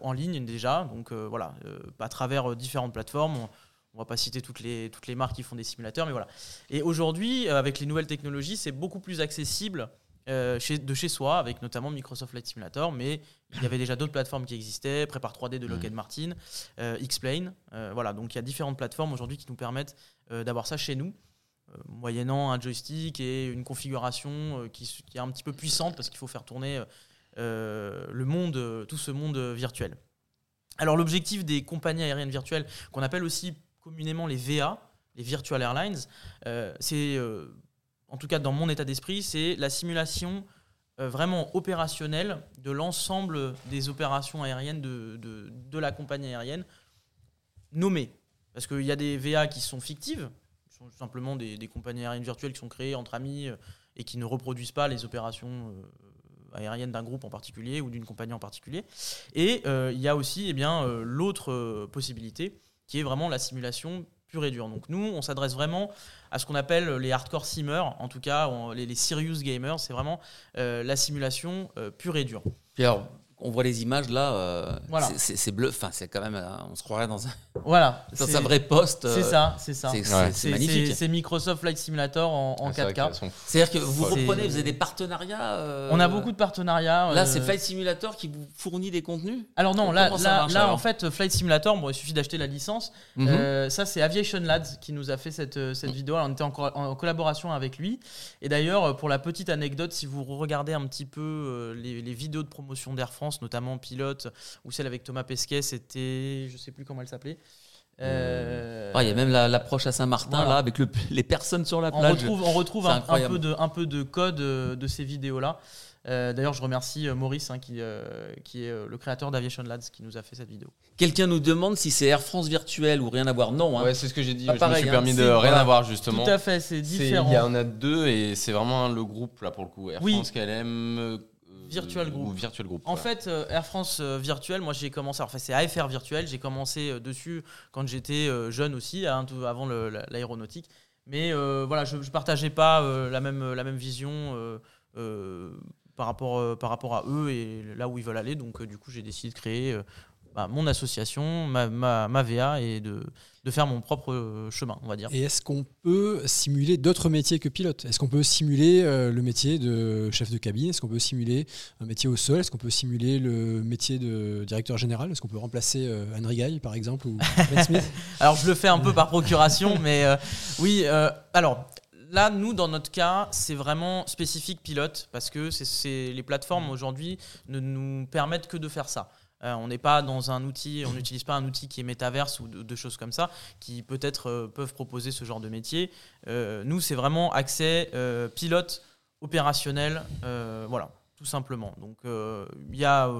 en ligne déjà. Donc euh, voilà, euh, à travers euh, différentes plateformes. On, on va pas citer toutes les, toutes les marques qui font des simulateurs, mais voilà. Et aujourd'hui, euh, avec les nouvelles technologies, c'est beaucoup plus accessible euh, chez, de chez soi, avec notamment Microsoft Flight Simulator, mais il y avait déjà d'autres plateformes qui existaient, Prépare 3D de Lockheed Martin, euh, X-Plane. euh, voilà, donc il y a différentes plateformes aujourd'hui qui nous permettent euh, d'avoir ça chez nous, euh, moyennant un joystick et une configuration euh, qui, est un petit peu puissante parce qu'il faut faire tourner euh, euh, le monde, euh, tout ce monde euh, virtuel. Alors l'objectif des compagnies aériennes virtuelles, qu'on appelle aussi communément les VA, les Virtual Airlines, euh, c'est, euh, en tout cas dans mon état d'esprit, c'est la simulation euh, vraiment opérationnelle de l'ensemble des opérations aériennes de, de- de la compagnie aérienne nommée. Parce qu'il y a des VA qui sont fictives, qui sont simplement des, compagnies aériennes virtuelles qui sont créées entre amis euh, et qui ne reproduisent pas les opérations aériennes d'un groupe en particulier ou d'une compagnie en particulier. Et euh, il y a aussi eh bien, euh, l'autre euh, possibilité qui est vraiment la simulation pure et dure. Donc nous, on s'adresse vraiment à ce qu'on appelle les hardcore simmers, en tout cas les, serious gamers, c'est vraiment la simulation pure et dure. Puis alors, on voit les images là. euh, Voilà. c'est- C'est c'est bleu. Enfin, c'est quand même. euh, on se croirait dans un, Voilà. dans c'est- un vrai poste. euh, C'est ça, c'est ça. C'est Ouais. magnifique. Microsoft Flight Simulator en, en Ah, c'est vrai 4K. qu'elles sont C'est-à-dire que vous reprenez, vous avez des partenariats. euh, On a beaucoup de partenariats. Là, euh, c'est Flight Simulator qui vous fournit des contenus? Alors non, là, ça là, marche, là, alors? en fait, Flight Simulator, bon, il suffit d'acheter la licence. Mhm. Euh, ça, c'est Aviation Lads qui nous a fait cette, euh, cette vidéo. Alors, on était en, co- en collaboration avec lui. Et d'ailleurs, euh, pour la petite anecdote, si vous regardez un petit peu euh, les, les vidéos de promotion d'Air France, notamment Pilote, ou celle avec Thomas Pesquet, c'était, je sais plus comment elle s'appelait. Euh, Ah, Il y a même la- l'approche à Saint-Martin Voilà. là avec le- les personnes sur la on plage. retrouve, on retrouve un, peu de, un peu de code euh, de ces vidéos-là. Euh, D'ailleurs, je remercie euh, Maurice, hein, qui, euh, qui est euh, le créateur d'Aviation Lads, qui nous a fait cette vidéo. Quelqu'un nous demande si c'est Air France virtuelle ou rien à voir. Non. hein. Ouais, c'est ce que j'ai dit. Je me suis hein. permis de rien voilà. avoir justement. Tout à fait, c'est C'est- différent. Il y en a deux et c'est vraiment le groupe là pour le coup. Air Oui. France KLM. Virtual Group. Ou Virtual Group. En fait, euh, Air France euh, Virtuel, moi j'ai commencé, enfin c'est AFR Virtuel, j'ai commencé euh, dessus quand j'étais jeune aussi, avant l'aéronautique. Mais euh, voilà, je ne partageais pas euh, la, même, la même vision. euh, par rapport, par rapport à eux et là où ils veulent aller. Donc, du coup, j'ai décidé de créer bah, mon association, ma, ma, ma VA et de, de faire mon propre euh, chemin, on va dire. Et est-ce qu'on peut simuler d'autres métiers que pilote? Est-ce qu'on peut simuler euh, le métier de chef de cabine? Est-ce qu'on peut simuler un métier au sol? Est-ce qu'on peut simuler le métier de directeur général? Est-ce qu'on peut remplacer euh, Anne Rigaille, par exemple, ou Ben Smith? Alors, je le fais un peu par procuration, mais euh, oui. alors, là, nous, dans notre cas, c'est vraiment spécifique pilote parce que c'est- c'est les plateformes aujourd'hui ne nous permettent que de faire ça. Euh, on n'est pas dans un outil, on n'utilise pas un outil qui est métaverse ou de, de choses comme ça, qui peut-être euh, peuvent proposer ce genre de métier. Euh, nous, c'est vraiment accès pilote opérationnel, voilà, tout simplement. Donc, il y a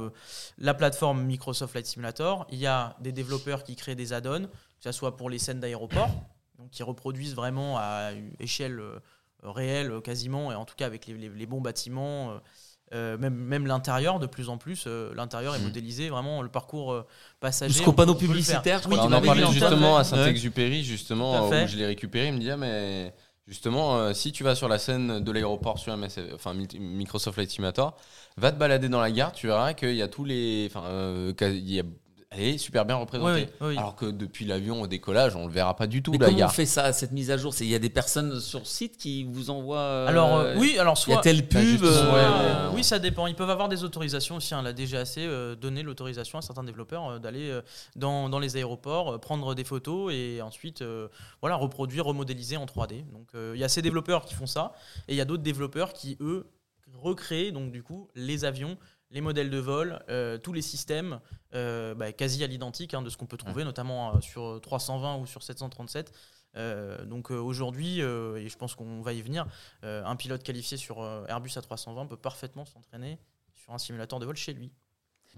la plateforme Microsoft Flight Simulator, il y a des développeurs qui créent des add-ons, que ce soit pour les scènes d'aéroport, donc qui reproduisent vraiment à échelle réelle quasiment, et en tout cas avec les, les- les bons bâtiments, euh, même, même l'intérieur de plus en plus, euh, l'intérieur est Mm. modélisé vraiment le parcours euh, passager. Le faire. publicitaires, je Oui, crois tu on en parlait justement à Saint-Exupéry, justement, où je l'ai récupéré. Il me dit, ah, mais justement, euh, si tu vas sur la scène de l'aéroport sur enfin, Mi- Microsoft Flight Simulator, va te balader dans la gare, tu verras qu'il y a tous les. Enfin, qu'il y a- elle est super bien représentée. Oui, oui, oui. Alors que depuis l'avion au décollage, on le verra pas du tout, Mais la comment on gare. fait ça, cette mise à jour? C'est- Il y a des personnes sur site qui vous envoient. euh, Alors euh, oui, alors Il y a soit telle pub. euh, ouais, Euh, oui, ça dépend. Ils peuvent avoir des autorisations aussi. hein. La DGAC euh, donner l'autorisation à certains développeurs euh, d'aller euh, dans, dans les aéroports, euh, prendre des photos et ensuite euh, voilà, reproduire, remodéliser en 3D. Donc euh, il y a ces développeurs qui font ça et il y a d'autres développeurs qui, eux, recréent donc du coup les avions, les modèles de vol, euh, tous les systèmes euh, bah, quasi à l'identique hein, de ce qu'on peut trouver, notamment euh, sur 320 ou sur 737. Euh, donc aujourd'hui, et je pense qu'on va y venir, un pilote qualifié sur Airbus A320 peut parfaitement s'entraîner sur un simulateur de vol chez lui.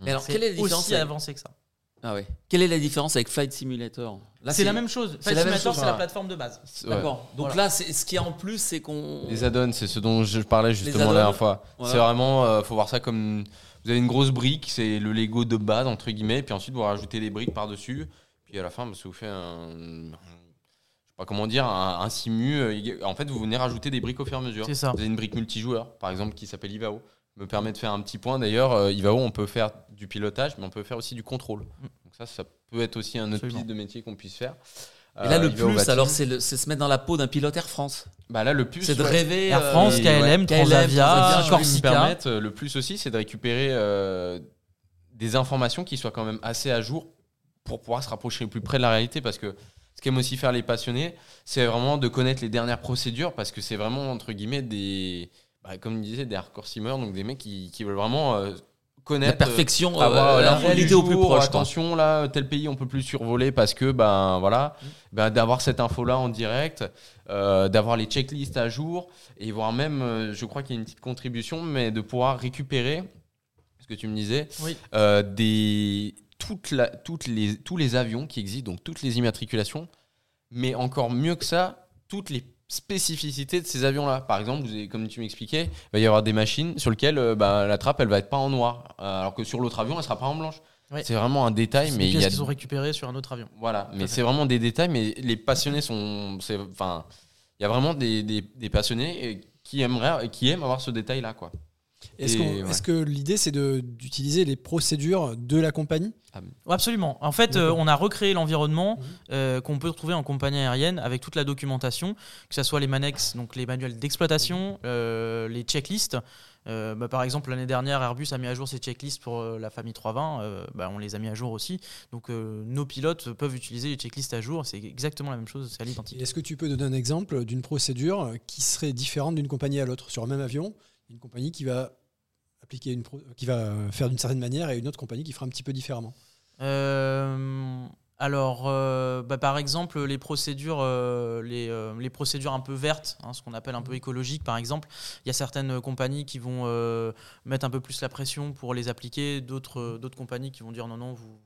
Mais alors, quelle est la différence aussi avancé que ça. Ah ouais. Quelle est la différence avec Flight Simulator? C'est la même chose. Flight la même Simulator, chose, c'est la voilà. plateforme de base. Ouais. D'accord. Donc Voilà. là, c'est- ce qu'il y a en plus, c'est qu'on. Les add-ons, c'est ce dont je parlais justement add-ons, la dernière fois. voilà. C'est vraiment, euh, faut voir ça comme vous avez une grosse brique, c'est le Lego de base entre guillemets, puis ensuite vous rajoutez des briques par dessus, puis à la fin, parce que vous faites un, je sais pas comment dire, un, un simu. euh, En fait, vous venez rajouter des briques au fur et à mesure. C'est ça. Vous avez une brique multijoueur, par exemple, qui s'appelle Ivao. Me permet de faire un petit point. D'ailleurs, euh, Ivao, on peut faire du pilotage, mais on peut faire aussi du contrôle. Donc ça, ça peut être aussi un autre Absolument. piste de métier qu'on puisse faire. Et là, Euh, le Ivao plus, alors, c'est se mettre dans la peau d'un pilote Air France. bah là, le plus, C'est de ouais. rêver. Air euh, France, KLM, ouais. Transavia, Corsica. permettent, euh, le plus aussi, c'est de récupérer euh, des informations qui soient quand même assez à jour pour pouvoir se rapprocher le plus près de la réalité. Parce que ce qu'aiment aussi faire les passionnés, c'est vraiment de connaître les dernières procédures parce que c'est vraiment, entre guillemets, des. Bah, comme disait, des hardcore simmers, donc des mecs qui, qui veulent vraiment euh, La connaître. perfection, euh, avoir euh, la l'info du réalité au plus proche. quoi. Attention, là, tel pays, on peut plus survoler parce que, ben voilà, ben, d'avoir cette info-là en direct, d'avoir les checklists à jour, et voire même, je crois qu'il y a une petite contribution, mais de pouvoir récupérer, ce que tu me disais, Oui. des, toute la- toutes les, tous les avions qui existent, donc toutes les immatriculations, mais encore mieux que ça, toutes les spécificités de ces avions-là. Par exemple, vous avez- comme tu m'expliquais, il va y avoir des machines sur lesquelles euh, bah, la trappe, elle va être pas en noir, euh, alors que sur l'autre avion, elle sera pas en blanche. Ouais. C'est vraiment un détail, mais il y a qui sont récupérées sur un autre avion. voilà, mais c'est vraiment des détails, mais les passionnés sont, enfin, il y a vraiment des, des, des passionnés qui aimeraient, qui aiment avoir ce détail-là, quoi. Est-ce ouais. que l'idée, c'est de- d'utiliser les procédures de la compagnie? Ouais, Absolument. En fait, euh, on a recréé l'environnement Mhm. euh, qu'on peut retrouver en compagnie aérienne avec toute la documentation, que ce soit les manex, donc les manuels d'exploitation, euh, les checklists. Euh, bah, par exemple, l'année dernière, Airbus a mis à jour ses checklists pour euh, la famille 320. euh, bah, on les a mis à jour aussi. Donc, euh, nos pilotes peuvent utiliser les checklists à jour. C'est exactement la même chose, c'est à l'identique. Est-ce que tu peux donner un exemple d'une procédure qui serait différente d'une compagnie à l'autre Sur le même avion, une compagnie qui va appliquer une pro- qui va faire d'une certaine manière et une autre compagnie qui fera un petit peu différemment. Euh, alors, euh, bah, par exemple, les procédures, euh, les, les procédures un peu vertes, hein, ce qu'on appelle un peu écologique, par exemple, il y a certaines compagnies qui vont mettre un peu plus la pression pour les appliquer, d'autres d'autres compagnies qui vont dire non, non, vous.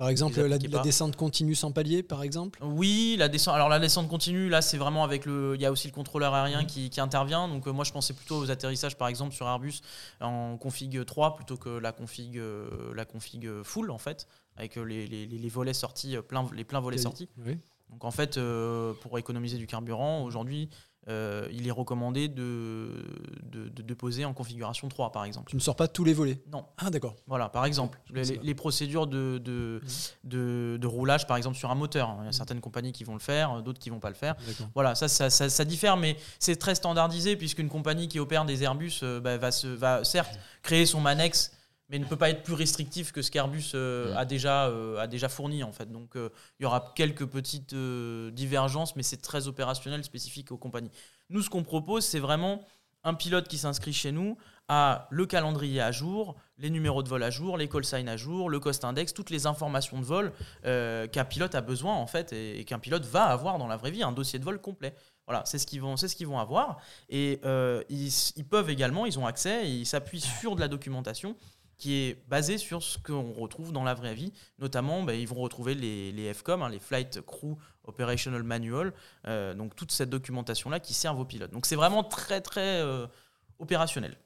Par exemple, la, descente continue sans palier, par exemple Oui, la descente. Alors la descente continue, là, c'est vraiment avec le. Il y a aussi le contrôleur aérien qui, qui intervient. Donc euh, moi, je pensais plutôt aux atterrissages, par exemple, sur Airbus en config 3 plutôt que la config, euh, la config full en fait, avec euh, les, les- les volets sortis, euh, plein, les pleins volets sortis. Oui. Donc en fait, euh, pour économiser du carburant, aujourd'hui, euh, il est recommandé de, de, poser en configuration 3, par exemple. Tu ne sors pas tous les volets. Non, Ah, d'accord. voilà, par exemple, les, procédures de, de, de, de roulage, par exemple, sur un moteur. Il y a certaines compagnies qui vont le faire, d'autres qui vont pas le faire. Voilà, ça, ça, ça- ça diffère, mais c'est très standardisé puisqu'une compagnie qui opère des Airbus euh, bah, va, se, va certes créer son Manex, mais ne peut pas être plus restrictif que ce qu'Airbus euh, Mm. a, déjà, euh, a déjà fourni en fait. Donc euh, il y aura quelques petites divergences, mais c'est très opérationnel, spécifique aux compagnies. Nous, ce qu'on propose, c'est vraiment un pilote qui s'inscrit chez nous a le calendrier à jour, les numéros de vol à jour, les call signs à jour, le cost index, toutes les informations de vol qu'un pilote a besoin en fait et, et qu'un pilote va avoir dans la vraie vie, un dossier de vol complet. Voilà, c'est ce qu'ils vont, c'est ce qu'ils vont avoir et ils, ils peuvent également, ils ont accès et ils s'appuient sur de la documentation qui est basée sur ce qu'on retrouve dans la vraie vie. Notamment, bah, ils vont retrouver les, les FCOM, hein, les Flight Crew Operational Manual, euh, donc toute cette documentation-là qui sert aux pilotes. Donc c'est vraiment très très euh, opérationnel.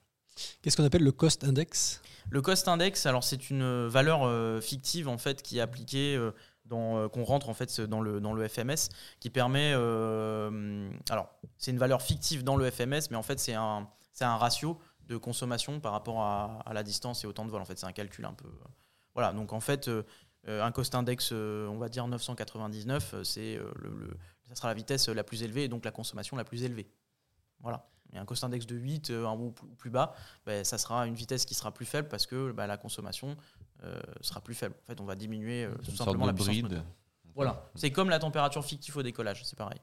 Qu'est-ce qu'on appelle le cost index? Le cost index, alors c'est une valeur euh, fictive en fait qui est appliquée dans qu'on rentre en fait dans le dans le FMS qui permet alors c'est une valeur fictive dans le FMS mais en fait c'est un c'est un ratio de consommation par rapport à, à la distance et au temps de vol en fait c'est un calcul un peu voilà donc en fait euh, euh, un cost index euh, on va dire 999 euh, c'est euh, le, le- ça sera la vitesse la plus élevée et donc la consommation la plus élevée voilà et un cost index de 8 euh, un ou plus- bas ben, ça sera une vitesse qui sera plus faible parce que ben, la consommation sera plus faible. En fait, on va diminuer tout simplement la puissance bride. moteur. Voilà, c'est comme la température fictive au décollage, c'est pareil.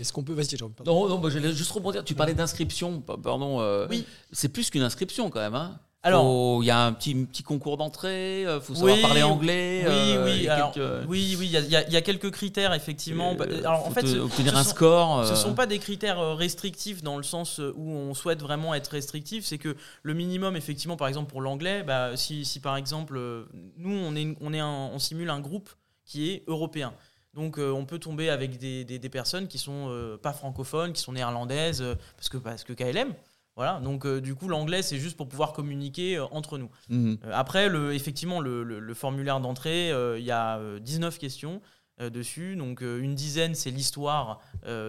Est-ce qu'on peut. Vas-y, Jérôme. Non, non, bah, j'allais juste rebondir. Tu parlais d'inscription, pa- pardon. euh, Oui. C'est plus qu'une inscription quand même. Hein. Alors- il y a un petit, petit concours d'entrée. Il faut savoir Oui, parler anglais. oui, euh, oui, il y a alors, quelques- oui, oui, il y, a- il y a- quelques critères effectivement. euh, alors en fait, ce- obtenir ce un sont- score. Ce ne euh, sont pas des critères euh, restrictifs dans le sens euh, où on souhaite vraiment être restrictif. C'est que le minimum, effectivement, par exemple pour l'anglais, bah, si, si par exemple, euh, nous, on, est, on, est un- on simule un groupe qui est européen. Donc euh, on peut tomber avec des, des- des personnes qui sont euh, pas francophones, qui sont néerlandaises, euh, parce, que, parce que KLM. Voilà, donc du coup l'anglais c'est juste pour pouvoir communiquer entre nous. mhm. Après, le, effectivement, le, le- le formulaire d'entrée, il y a euh, 19 questions dessus. Donc, une dizaine, c'est l'histoire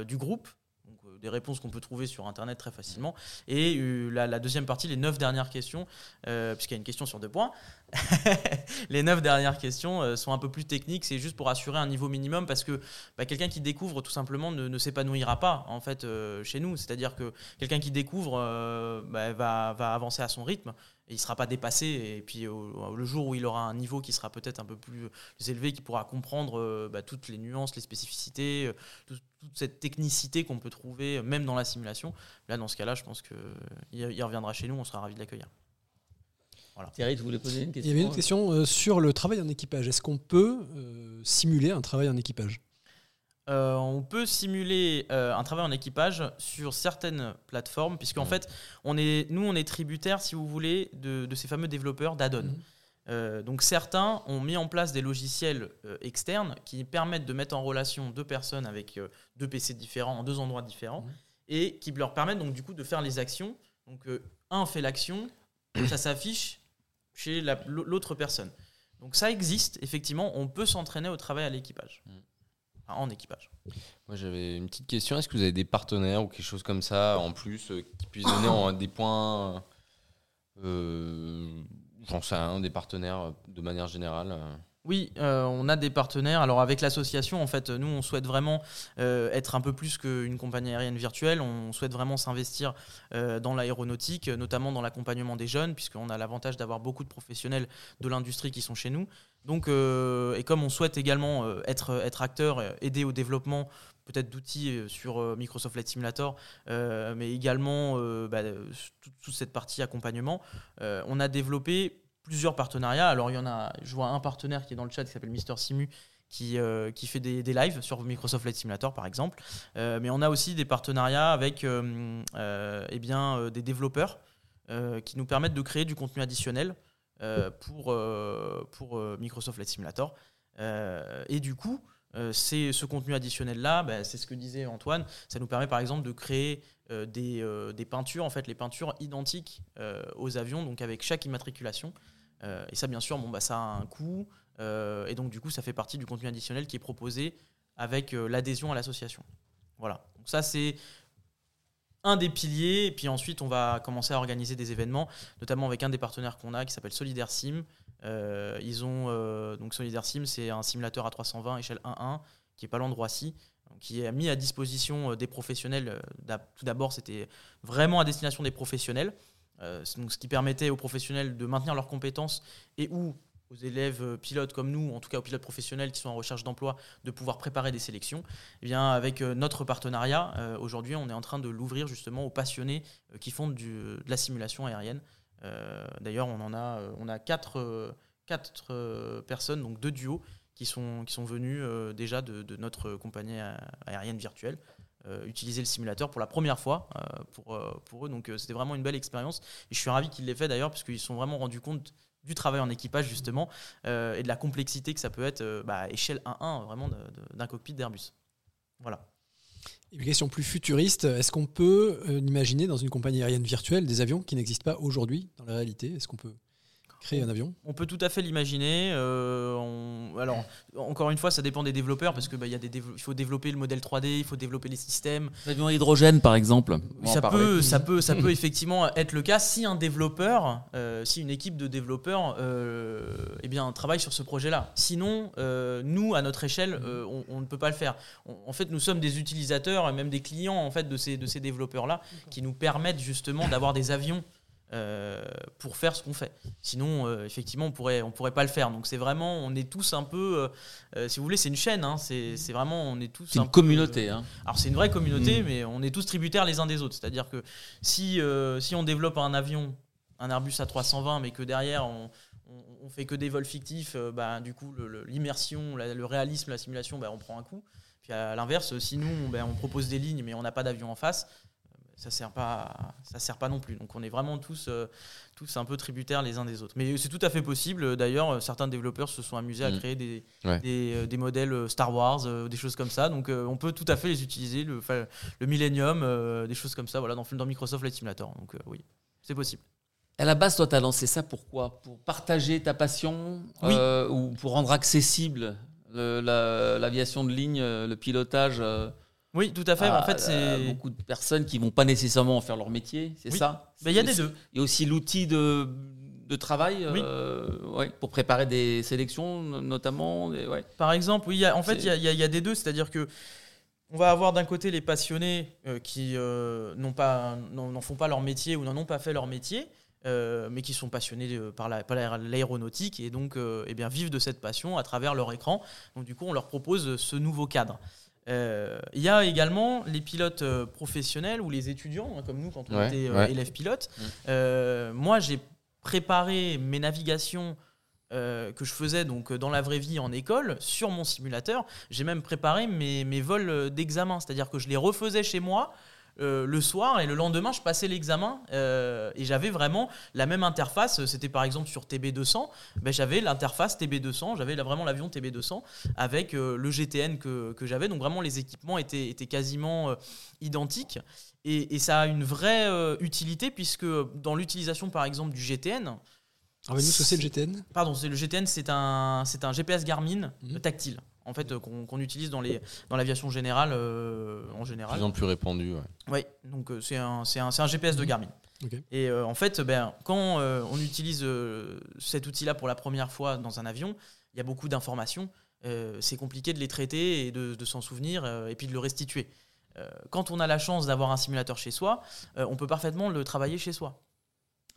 du groupe. Des réponses qu'on peut trouver sur Internet très facilement. Et euh, la, deuxième partie, les neuf dernières questions, euh, puisqu'il y a une question sur deux points, les neuf dernières questions euh, sont un peu plus techniques. C'est juste pour assurer un niveau minimum parce que bah, quelqu'un qui découvre tout simplement ne, s'épanouira pas en fait chez nous. C'est-à-dire que quelqu'un qui découvre bah, va, va avancer à son rythme et il ne sera pas dépassé. Et puis au- le jour où il aura un niveau qui sera peut-être un peu plus élevé, qui pourra comprendre euh, bah, toutes les nuances, les spécificités, euh, tout- toute cette technicité qu'on peut trouver euh, même dans la simulation, là dans ce cas-là, je pense qu'il il reviendra chez nous, on sera ravis de l'accueillir. Thierry, tu voulais poser une Il question y avait une question euh, sur le travail en équipage. Est-ce qu'on peut euh, simuler un travail en équipage? Euh, on peut simuler euh, un travail en équipage sur certaines plateformes, puisque en Mhm. fait, on est, nous, on est tributaire, si vous voulez, de, de ces fameux développeurs d'add-on. Mhm. Euh, donc certains ont mis en place des logiciels externes qui permettent de mettre en relation deux personnes avec deux PC différents en deux endroits différents Mhm. et qui leur permettent donc du coup de faire les actions. Donc un fait l'action, ça s'affiche chez la- l'autre personne. Donc ça existe, effectivement, on peut s'entraîner au travail à l'équipage. Enfin, en équipage. Moi, j'avais une petite question. Est-ce que vous avez des partenaires ou quelque chose comme ça en plus euh, qui puissent donner des points euh, J'en sais rien, des partenaires euh, de manière générale. Oui, euh, on a des partenaires. Alors avec l'association, en fait, nous, on souhaite vraiment euh, être un peu plus qu'une compagnie aérienne virtuelle. On souhaite vraiment s'investir euh, dans l'aéronautique, notamment dans l'accompagnement des jeunes, puisqu'on a l'avantage d'avoir beaucoup de professionnels de l'industrie qui sont chez nous. Donc, et comme on souhaite également être, acteur, aider au développement peut-être d'outils sur Microsoft Flight Simulator, mais également bah, toute, toute cette partie accompagnement, on a développé plusieurs partenariats. Alors, il y en a, je vois un partenaire qui est dans le chat qui s'appelle Mister Simu. Qui, euh, qui fait des, des lives sur Microsoft Flight Simulator par exemple. Euh, mais on a aussi des partenariats avec euh, eh bien, des développeurs qui nous permettent de créer du contenu additionnel pour, pour Microsoft Flight Simulator. Et du coup, euh, c'est ce contenu additionnel-là, bah, c'est ce que disait Antoine, ça nous permet par exemple de créer euh, des, euh, des peintures, en fait les peintures identiques aux avions, donc avec chaque immatriculation. Et ça, bien sûr, bon, bah, ça a un coût, et donc du coup, ça fait partie du contenu additionnel qui est proposé avec l'adhésion à l'association. Voilà. Donc ça, c'est un des piliers. Et puis ensuite, on va commencer à organiser des événements, notamment avec un des partenaires qu'on a qui s'appelle Solidaire Sim. Euh, ils ont euh, donc Solidaire Sim, c'est un simulateur à 320 échelle 1.1 qui est pas loin de Roissy, qui est mis à disposition euh, des professionnels. Tout d'abord, c'était vraiment à destination des professionnels, donc ce qui permettait aux professionnels de maintenir leurs compétences et ou aux élèves pilotes comme nous, en tout cas aux pilotes professionnels qui sont en recherche d'emploi, de pouvoir préparer des sélections. Eh bien, avec notre partenariat, aujourd'hui, on est en train de l'ouvrir justement aux passionnés qui font de la simulation aérienne. Euh, d'ailleurs, on en a, euh, on a quatre, euh, quatre personnes, donc deux duos, qui sont, qui sont venus déjà de, notre compagnie aérienne virtuelle. utiliser le simulateur pour la première fois pour, pour eux. Donc c'était vraiment une belle expérience. Et je suis ravi qu'ils l'aient fait d'ailleurs, parce qu'ils se sont vraiment rendus compte du travail en équipage justement et de la complexité que ça peut être bah, échelle 1-1 vraiment d'un cockpit d'Airbus. Voilà. Une question plus futuriste, est-ce qu'on peut euh, imaginer dans une compagnie aérienne virtuelle des avions qui n'existent pas aujourd'hui dans la réalité? Est-ce qu'on peut créer un avion On peut tout à fait l'imaginer. Euh, alors, encore une fois, ça dépend des développeurs parce que bah, y a des il faut développer le modèle 3D, il faut développer les systèmes. L'avion à hydrogène, par exemple. Ça peut, ça peut, ça peut effectivement être le cas si un développeur, euh, si une équipe de développeurs, euh, eh bien, travaille sur ce projet-là. Sinon, nous, à notre échelle, on, ne peut pas le faire. en fait, nous sommes des utilisateurs et même des clients en fait de ces, de ces développeurs-là qui nous permettent justement d'avoir des avions. Euh, pour faire ce qu'on fait. Sinon, euh, effectivement, on pourrait, on pourrait pas le faire. Donc c'est vraiment, on est tous un peu, euh, si vous voulez, c'est une chaîne. Hein. c'est vraiment, on est tous. C'est une communauté. Hein. Alors c'est une vraie communauté, mm. mais on est tous tributaires les uns des autres. C'est-à-dire que si, si on développe un avion, un Airbus A320, mais que derrière on, on, fait que des vols fictifs, bah, du coup l'immersion, le, réalisme, la simulation, bah, on prend un coup. Puis à l'inverse, si nous, bah, on propose des lignes, mais on n'a pas d'avion en face, ça sert pas ça sert pas non plus. Donc on est vraiment tous euh, tous un peu tributaires les uns des autres. Mais c'est tout à fait possible. D'ailleurs certains développeurs se sont amusés à mm. créer des, euh, des, modèles Star Wars euh, des choses comme ça. Donc on peut tout à fait les utiliser le, le Millennium des choses comme ça. Voilà dans, dans Microsoft Flight Simulator. Donc oui c'est possible. À la base, toi, tu as lancé ça pourquoi Pour partager ta passion ou pour rendre accessible l'aviation de ligne, le pilotage oui, tout à fait. en fait, c'est beaucoup de personnes qui vont pas nécessairement faire leur métier, c'est ça Il y a des deux. Il y a aussi l'outil de, de travail euh, pour préparer des sélections, notamment. Ouais. Par exemple, oui. en fait, il y, a, des deux, c'est-à-dire que on va avoir d'un côté les passionnés euh, qui euh, n'ont pas, n'en font pas leur métier ou n'en ont pas fait leur métier. mais qui sont passionnés par l'aéronautique et donc eh bien, vivent de cette passion à travers leur écran. Donc du coup, on leur propose ce nouveau cadre. Euh, il y a également les pilotes euh, professionnels ou les étudiants, hein, comme nous quand on était euh, élèves pilotes. Mm. moi, j'ai préparé mes navigations que je faisais donc dans la vraie vie en école sur mon simulateur. J'ai même préparé mes, mes vols d'examen, c'est-à-dire que je les refaisais chez moi euh, le soir et le lendemain je passais l'examen euh, et j'avais vraiment la même interface. C'était par exemple sur TB200 ben, j'avais l'interface TB200 j'avais vraiment l'avion TB200 avec euh, le GTN que, j'avais. Donc vraiment les équipements étaient, étaient quasiment identiques. Et, ça a une vraie utilité puisque dans l'utilisation par exemple du GTN ah, nous, ce que c'est le GTN Pardon, le GTN, c'est un, c'est un GPS Garmin mhm. tactile en fait, qu'on utilise dans les dans l'aviation générale euh, en général. Plus en plus répandu. Oui, donc euh, c'est un, un, un, GPS de Garmin. Et euh, en fait, ben, quand on utilise cet outil-là pour la première fois dans un avion, il y a beaucoup d'informations. c'est compliqué de les traiter et de, de s'en souvenir et puis de le restituer. quand on a la chance d'avoir un simulateur chez soi, on peut parfaitement le travailler chez soi.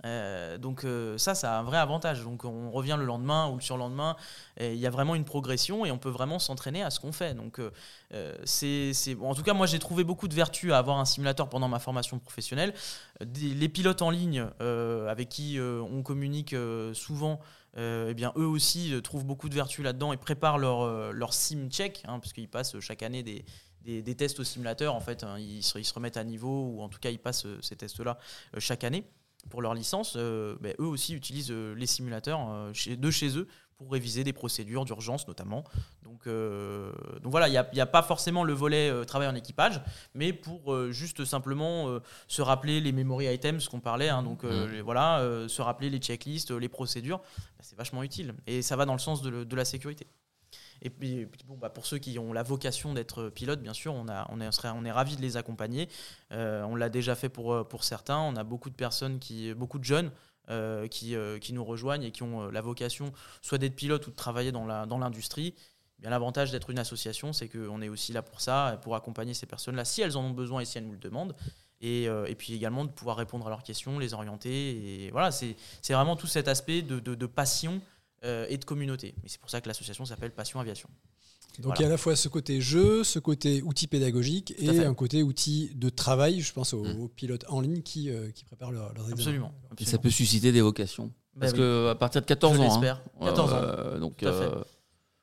Euh, donc euh, ça, ça a un vrai avantage. Donc on revient le lendemain ou le surlendemain, il y a vraiment une progression et on peut vraiment s'entraîner à ce qu'on fait. Donc euh, c'est, en tout cas, moi j'ai trouvé beaucoup de vertus à avoir un simulateur pendant ma formation professionnelle. les pilotes en ligne avec qui on communique souvent, eh bien eux aussi trouvent beaucoup de vertus là-dedans et préparent leur, leur sim check, hein, parce qu'ils passent chaque année des, des, tests au simulateur. En fait, hein, ils, se, ils, se, remettent à niveau ou en tout cas ils passent ces tests-là chaque année pour leur licence, euh, ben, eux aussi utilisent euh, les simulateurs euh, de chez eux pour réviser des procédures d'urgence notamment. Donc, donc voilà, il n'y a, pas forcément le volet travail en équipage, mais pour juste simplement se rappeler les memory items qu'on parlait, hein, donc mmh. voilà, se rappeler les checklists, les procédures, ben, c'est vachement utile et ça va dans le sens de, la sécurité. Et puis, bon, bah, pour ceux qui ont la vocation d'être pilote, bien sûr, on, est, on ravis de les accompagner. Euh, on l'a déjà fait pour, euh, pour certains. On a beaucoup de personnes, beaucoup de jeunes euh, qui, euh, nous rejoignent et qui ont euh, la vocation soit d'être pilote ou de travailler dans la- dans l'industrie. Bien, l'avantage d'être une association, c'est qu'on est aussi là pour ça, pour accompagner ces personnes-là si elles en ont besoin et si elles nous le demandent. Et, euh, puis également de pouvoir répondre à leurs questions, les orienter. Voilà, c'est vraiment tout cet aspect de passion euh, et de communauté. Et c'est pour ça que l'association s'appelle Passion Aviation. Donc Voilà. il y a à la fois ce côté jeu, ce côté outil pédagogique et un côté outil de travail. Je pense aux, Mm. aux pilotes en ligne qui, euh, qui préparent leur- leurs examens. Absolument. Et ça peut susciter des vocations. Bah Parce oui, que à partir de 14 je ans. hein. l'espère. 14 ans. Euh, donc, Tout à fait.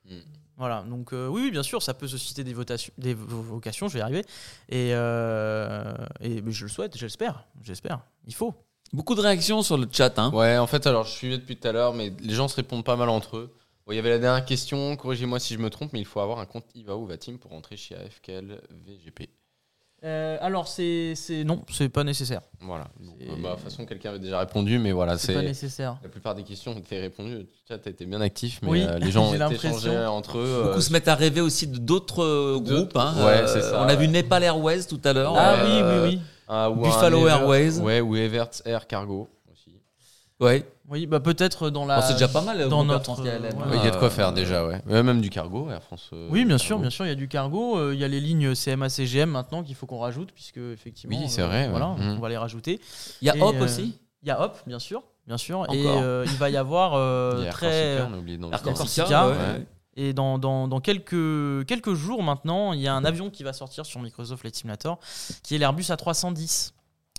euh, Voilà, donc euh, oui, oui, bien sûr, ça peut susciter des, votations, des vo- vocations, je vais y arriver. Et, euh, et mais je le souhaite, j'espère, j'espère. Il faut. Beaucoup de réactions sur le chat. Hein. Ouais, en fait, alors je suivais depuis tout à l'heure, mais les gens se répondent pas mal entre eux. Bon, il y avait la dernière question, corrigez-moi si je me trompe, mais il faut avoir un compte IVA ou VATIM pour rentrer chez AFKL VGP. Euh, alors, c'est, c'est non, c'est pas nécessaire. Voilà. Euh, bah, de toute façon, quelqu'un avait déjà répondu, mais voilà, C'est pas c'est. nécessaire. La plupart des questions ont été répondues. Le chat a été bien actif, mais Oui, euh, les gens ont échangés entre eux. Beaucoup euh, se mettent à rêver aussi de d'autres groupes. hein. ouais, Euh, c'est ça, on a ouais. vu Nepal Airways tout à l'heure. Ah Euh, oui, oui, oui. Buffalo Airways. Ouais, ou Everts Air Cargo aussi. Ouais. Oui, bah peut-être dans la. Bon, c'est déjà pas mal. le dans notre, euh. Ouais, Il y a de quoi faire déjà, ouais. Même du cargo, Air France. euh, Oui, bien sûr, bien sûr, il y a du cargo, euh, il y a les lignes CMA CGM maintenant qu'il faut qu'on rajoute puisque effectivement. Oui, c'est euh, vrai. Voilà, Mhm. on va les rajouter. Il y a Et, Hop aussi. Il y a Hop, bien sûr, bien sûr, et Encore. euh, il va y avoir euh, Il y a Air très. Air. Corsica, ouais. Et dans, dans, dans quelques, quelques jours maintenant, il y a un avion qui va sortir sur Microsoft Flight Simulator, qui est l'Airbus A310.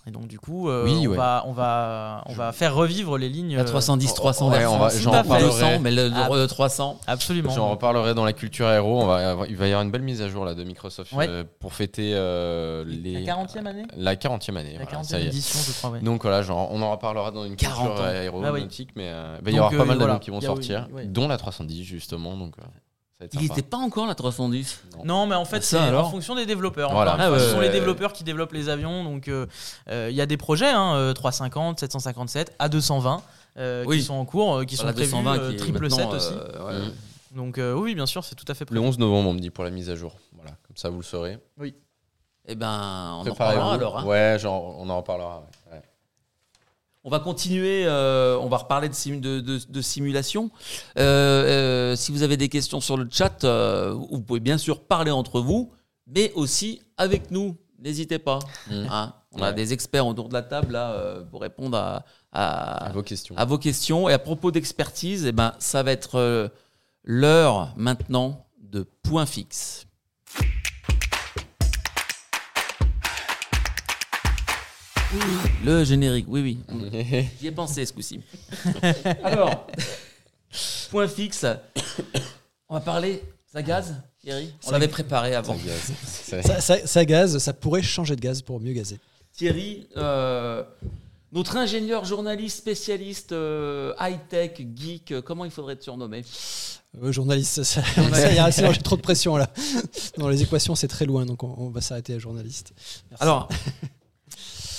Et donc du coup, euh, Oui, on, ouais. va, on, va, on va faire revivre les lignes. La euh, 310, 300 ouais, on va- j'en Pas le reparlerai. 200, mais le, le- le 300. Absolument. J'en reparlerai dans la culture aéro. On va avoir- il va y avoir une belle mise à jour là, de Microsoft Ouais. euh, pour fêter euh, les, La 40e année? la 40e année. La voilà, 40e ça y est. édition, je crois, ouais. Donc voilà, genre, on en reparlera dans une 40 culture aéronautique, mais euh, il va y avoir pas euh, mal voilà. d'avions qui vont sortir, oui, oui. dont la 310 justement. Donc Il n'était pas encore la 310. Non, mais en fait, c'est en fonction des développeurs. Voilà. Encore une Ah, ouais, ce sont ouais, les ouais. développeurs qui développent les avions. Donc, euh, euh, il y a des projets, hein, euh, 350, 757, A220, euh, Oui. qui sont en cours, euh, qui sont la prévus, 220 euh, qui est triple maintenant, 7 aussi. euh, ouais. Mm. Donc, euh, oui, bien sûr, c'est tout à fait Le prévu. 11 novembre, on me dit pour la mise à jour. Voilà, comme ça vous le saurez. Eh ben, on en reparlera alors. hein. Ouais, genre, on en reparlera. On va continuer, euh, on va reparler de, sim- de, de- de simulation. Euh, euh, si vous avez des questions sur le chat, euh, vous pouvez bien sûr parler entre vous, mais aussi avec nous. N'hésitez pas. Mm. hein. On a des experts autour de la table là, euh, pour répondre à, à- À vos questions. à vos questions. Et à propos d'expertise, eh ben, ça va être l'heure maintenant de point fixe. Le générique, oui, oui. J'y ai pensé ce coup-ci. Alors, point fixe. On va parler, ça gaz, Thierry? On Ça- l'avait préparé avant. Ça, ça- ça pourrait changer de gaz pour mieux gazer. Thierry, euh, notre ingénieur, journaliste, spécialiste, euh, high-tech, geek, euh, comment il faudrait te surnommer? Euh, journaliste, ça, ça ira, sinon j'ai trop de pression là. Dans les équations, c'est très loin, donc on, on va s'arrêter à journaliste. Merci. Alors,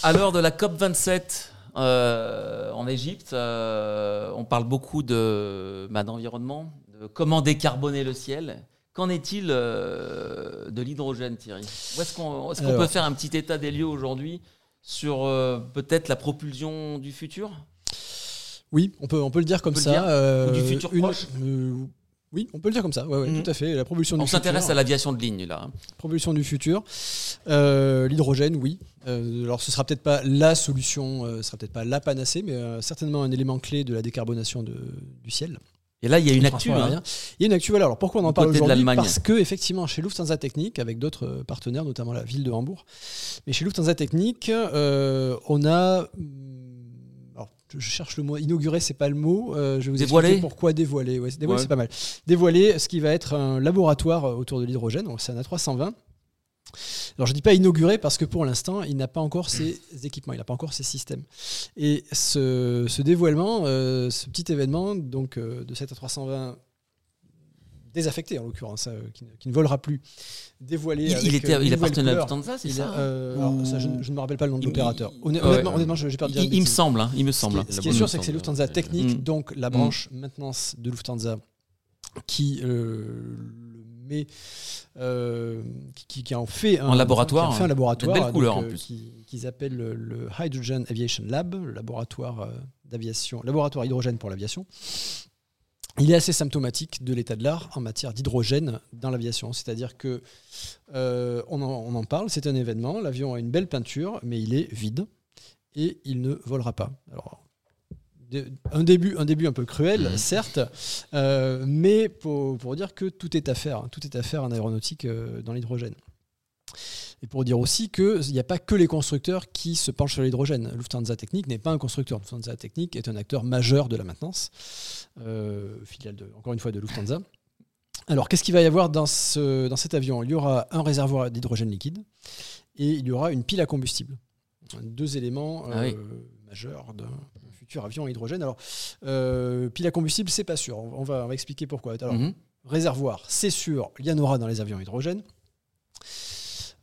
à l'heure de la COP27 euh, en Égypte, euh, on parle beaucoup de bah, d'environnement, de comment décarboner le ciel. Qu'en est-il euh, de l'hydrogène, Thierry? Où est-ce qu'on est-ce qu'on Alors. peut faire un petit état des lieux aujourd'hui sur peut-être la propulsion du futur? Oui, on peut, on peut le dire comme peut le ça. dire? Ou du futur proche? Oui, on peut le dire comme ça. Ouais, ouais, Mhm. tout à fait. La propulsion On s'intéresse à l'aviation de ligne, là. Propulsion du futur. Euh, L'hydrogène, oui. Euh, alors, ce sera peut-être pas la solution, euh, ce sera peut-être pas la panacée, mais euh, certainement un élément clé de la décarbonation de- du ciel. Et là, il y a une actu. hein. Il y a une actu. voilà. Alors pourquoi on en parle aujourd'hui? l'Allemagne. Parce que effectivement, chez Lufthansa Technik, avec d'autres partenaires, notamment la ville de Hambourg, mais chez Lufthansa Technik, euh, on a je cherche le mot. Inaugurer, c'est pas le mot. Euh, je vais vous Dévoiler expliquer pourquoi dévoiler. Ouais, dévoiler, Ouais. c'est pas mal. Dévoiler ce qui va être un laboratoire euh, autour de l'hydrogène. Donc, C'est un A320. Alors je dis pas inaugurer parce que pour l'instant il n'a pas encore ses équipements, il n'a pas encore ses systèmes. Et ce, ce dévoilement, euh, ce petit événement donc euh, de cette A320 désaffecté en l'occurrence, euh, qui, ne- qui ne volera plus, dévoilé. Il, avec, il était, il appartenait à couleur. Lufthansa, c'est ça euh, alors, ça, je, ne- je ne me rappelle pas le nom de l'opérateur. il- Honn- ouais. Honnêtement, honnêtement, je- j'ai perdu il, il me semble, hein, il me Ce qui semble. ce qui est sûr, c'est que c'est. Lufthansa Technique, Mm. donc la branche maintenance de Lufthansa qui euh, le met, euh, qui, qui en fait un En laboratoire, qui en fait un hein. laboratoire, Des belles couleurs, en plus. qui- qu'ils appellent le, le Hydrogen Aviation Lab, le laboratoire euh, d'aviation, laboratoire hydrogène pour l'aviation. Il est assez symptomatique de l'état de l'art en matière d'hydrogène dans l'aviation. C'est-à-dire que euh, on, en, on en parle, c'est un événement, l'avion a une belle peinture, mais il est vide et il ne volera pas. Alors, de- un début, un début un peu cruel, Mhm. certes, euh, mais pour, pour dire que tout est à faire, hein, tout est à faire en aéronautique euh, dans l'hydrogène. Et pour dire aussi qu'il n'y a pas que les constructeurs qui se penchent sur l'hydrogène. Lufthansa Technique n'est pas un constructeur. Lufthansa Technique est un acteur majeur de la maintenance, euh, filiale de, encore une fois de Lufthansa. Alors, qu'est-ce qu'il va y avoir dans, ce, dans cet avion? Il y aura un réservoir d'hydrogène liquide et il y aura une pile à combustible. Deux éléments Ah oui. euh, majeurs d'un futur avion à hydrogène. Alors, euh, pile à combustible, c'est pas sûr. On va, on va expliquer pourquoi. Alors, Mhm. réservoir, c'est sûr, il y en aura dans les avions à hydrogène.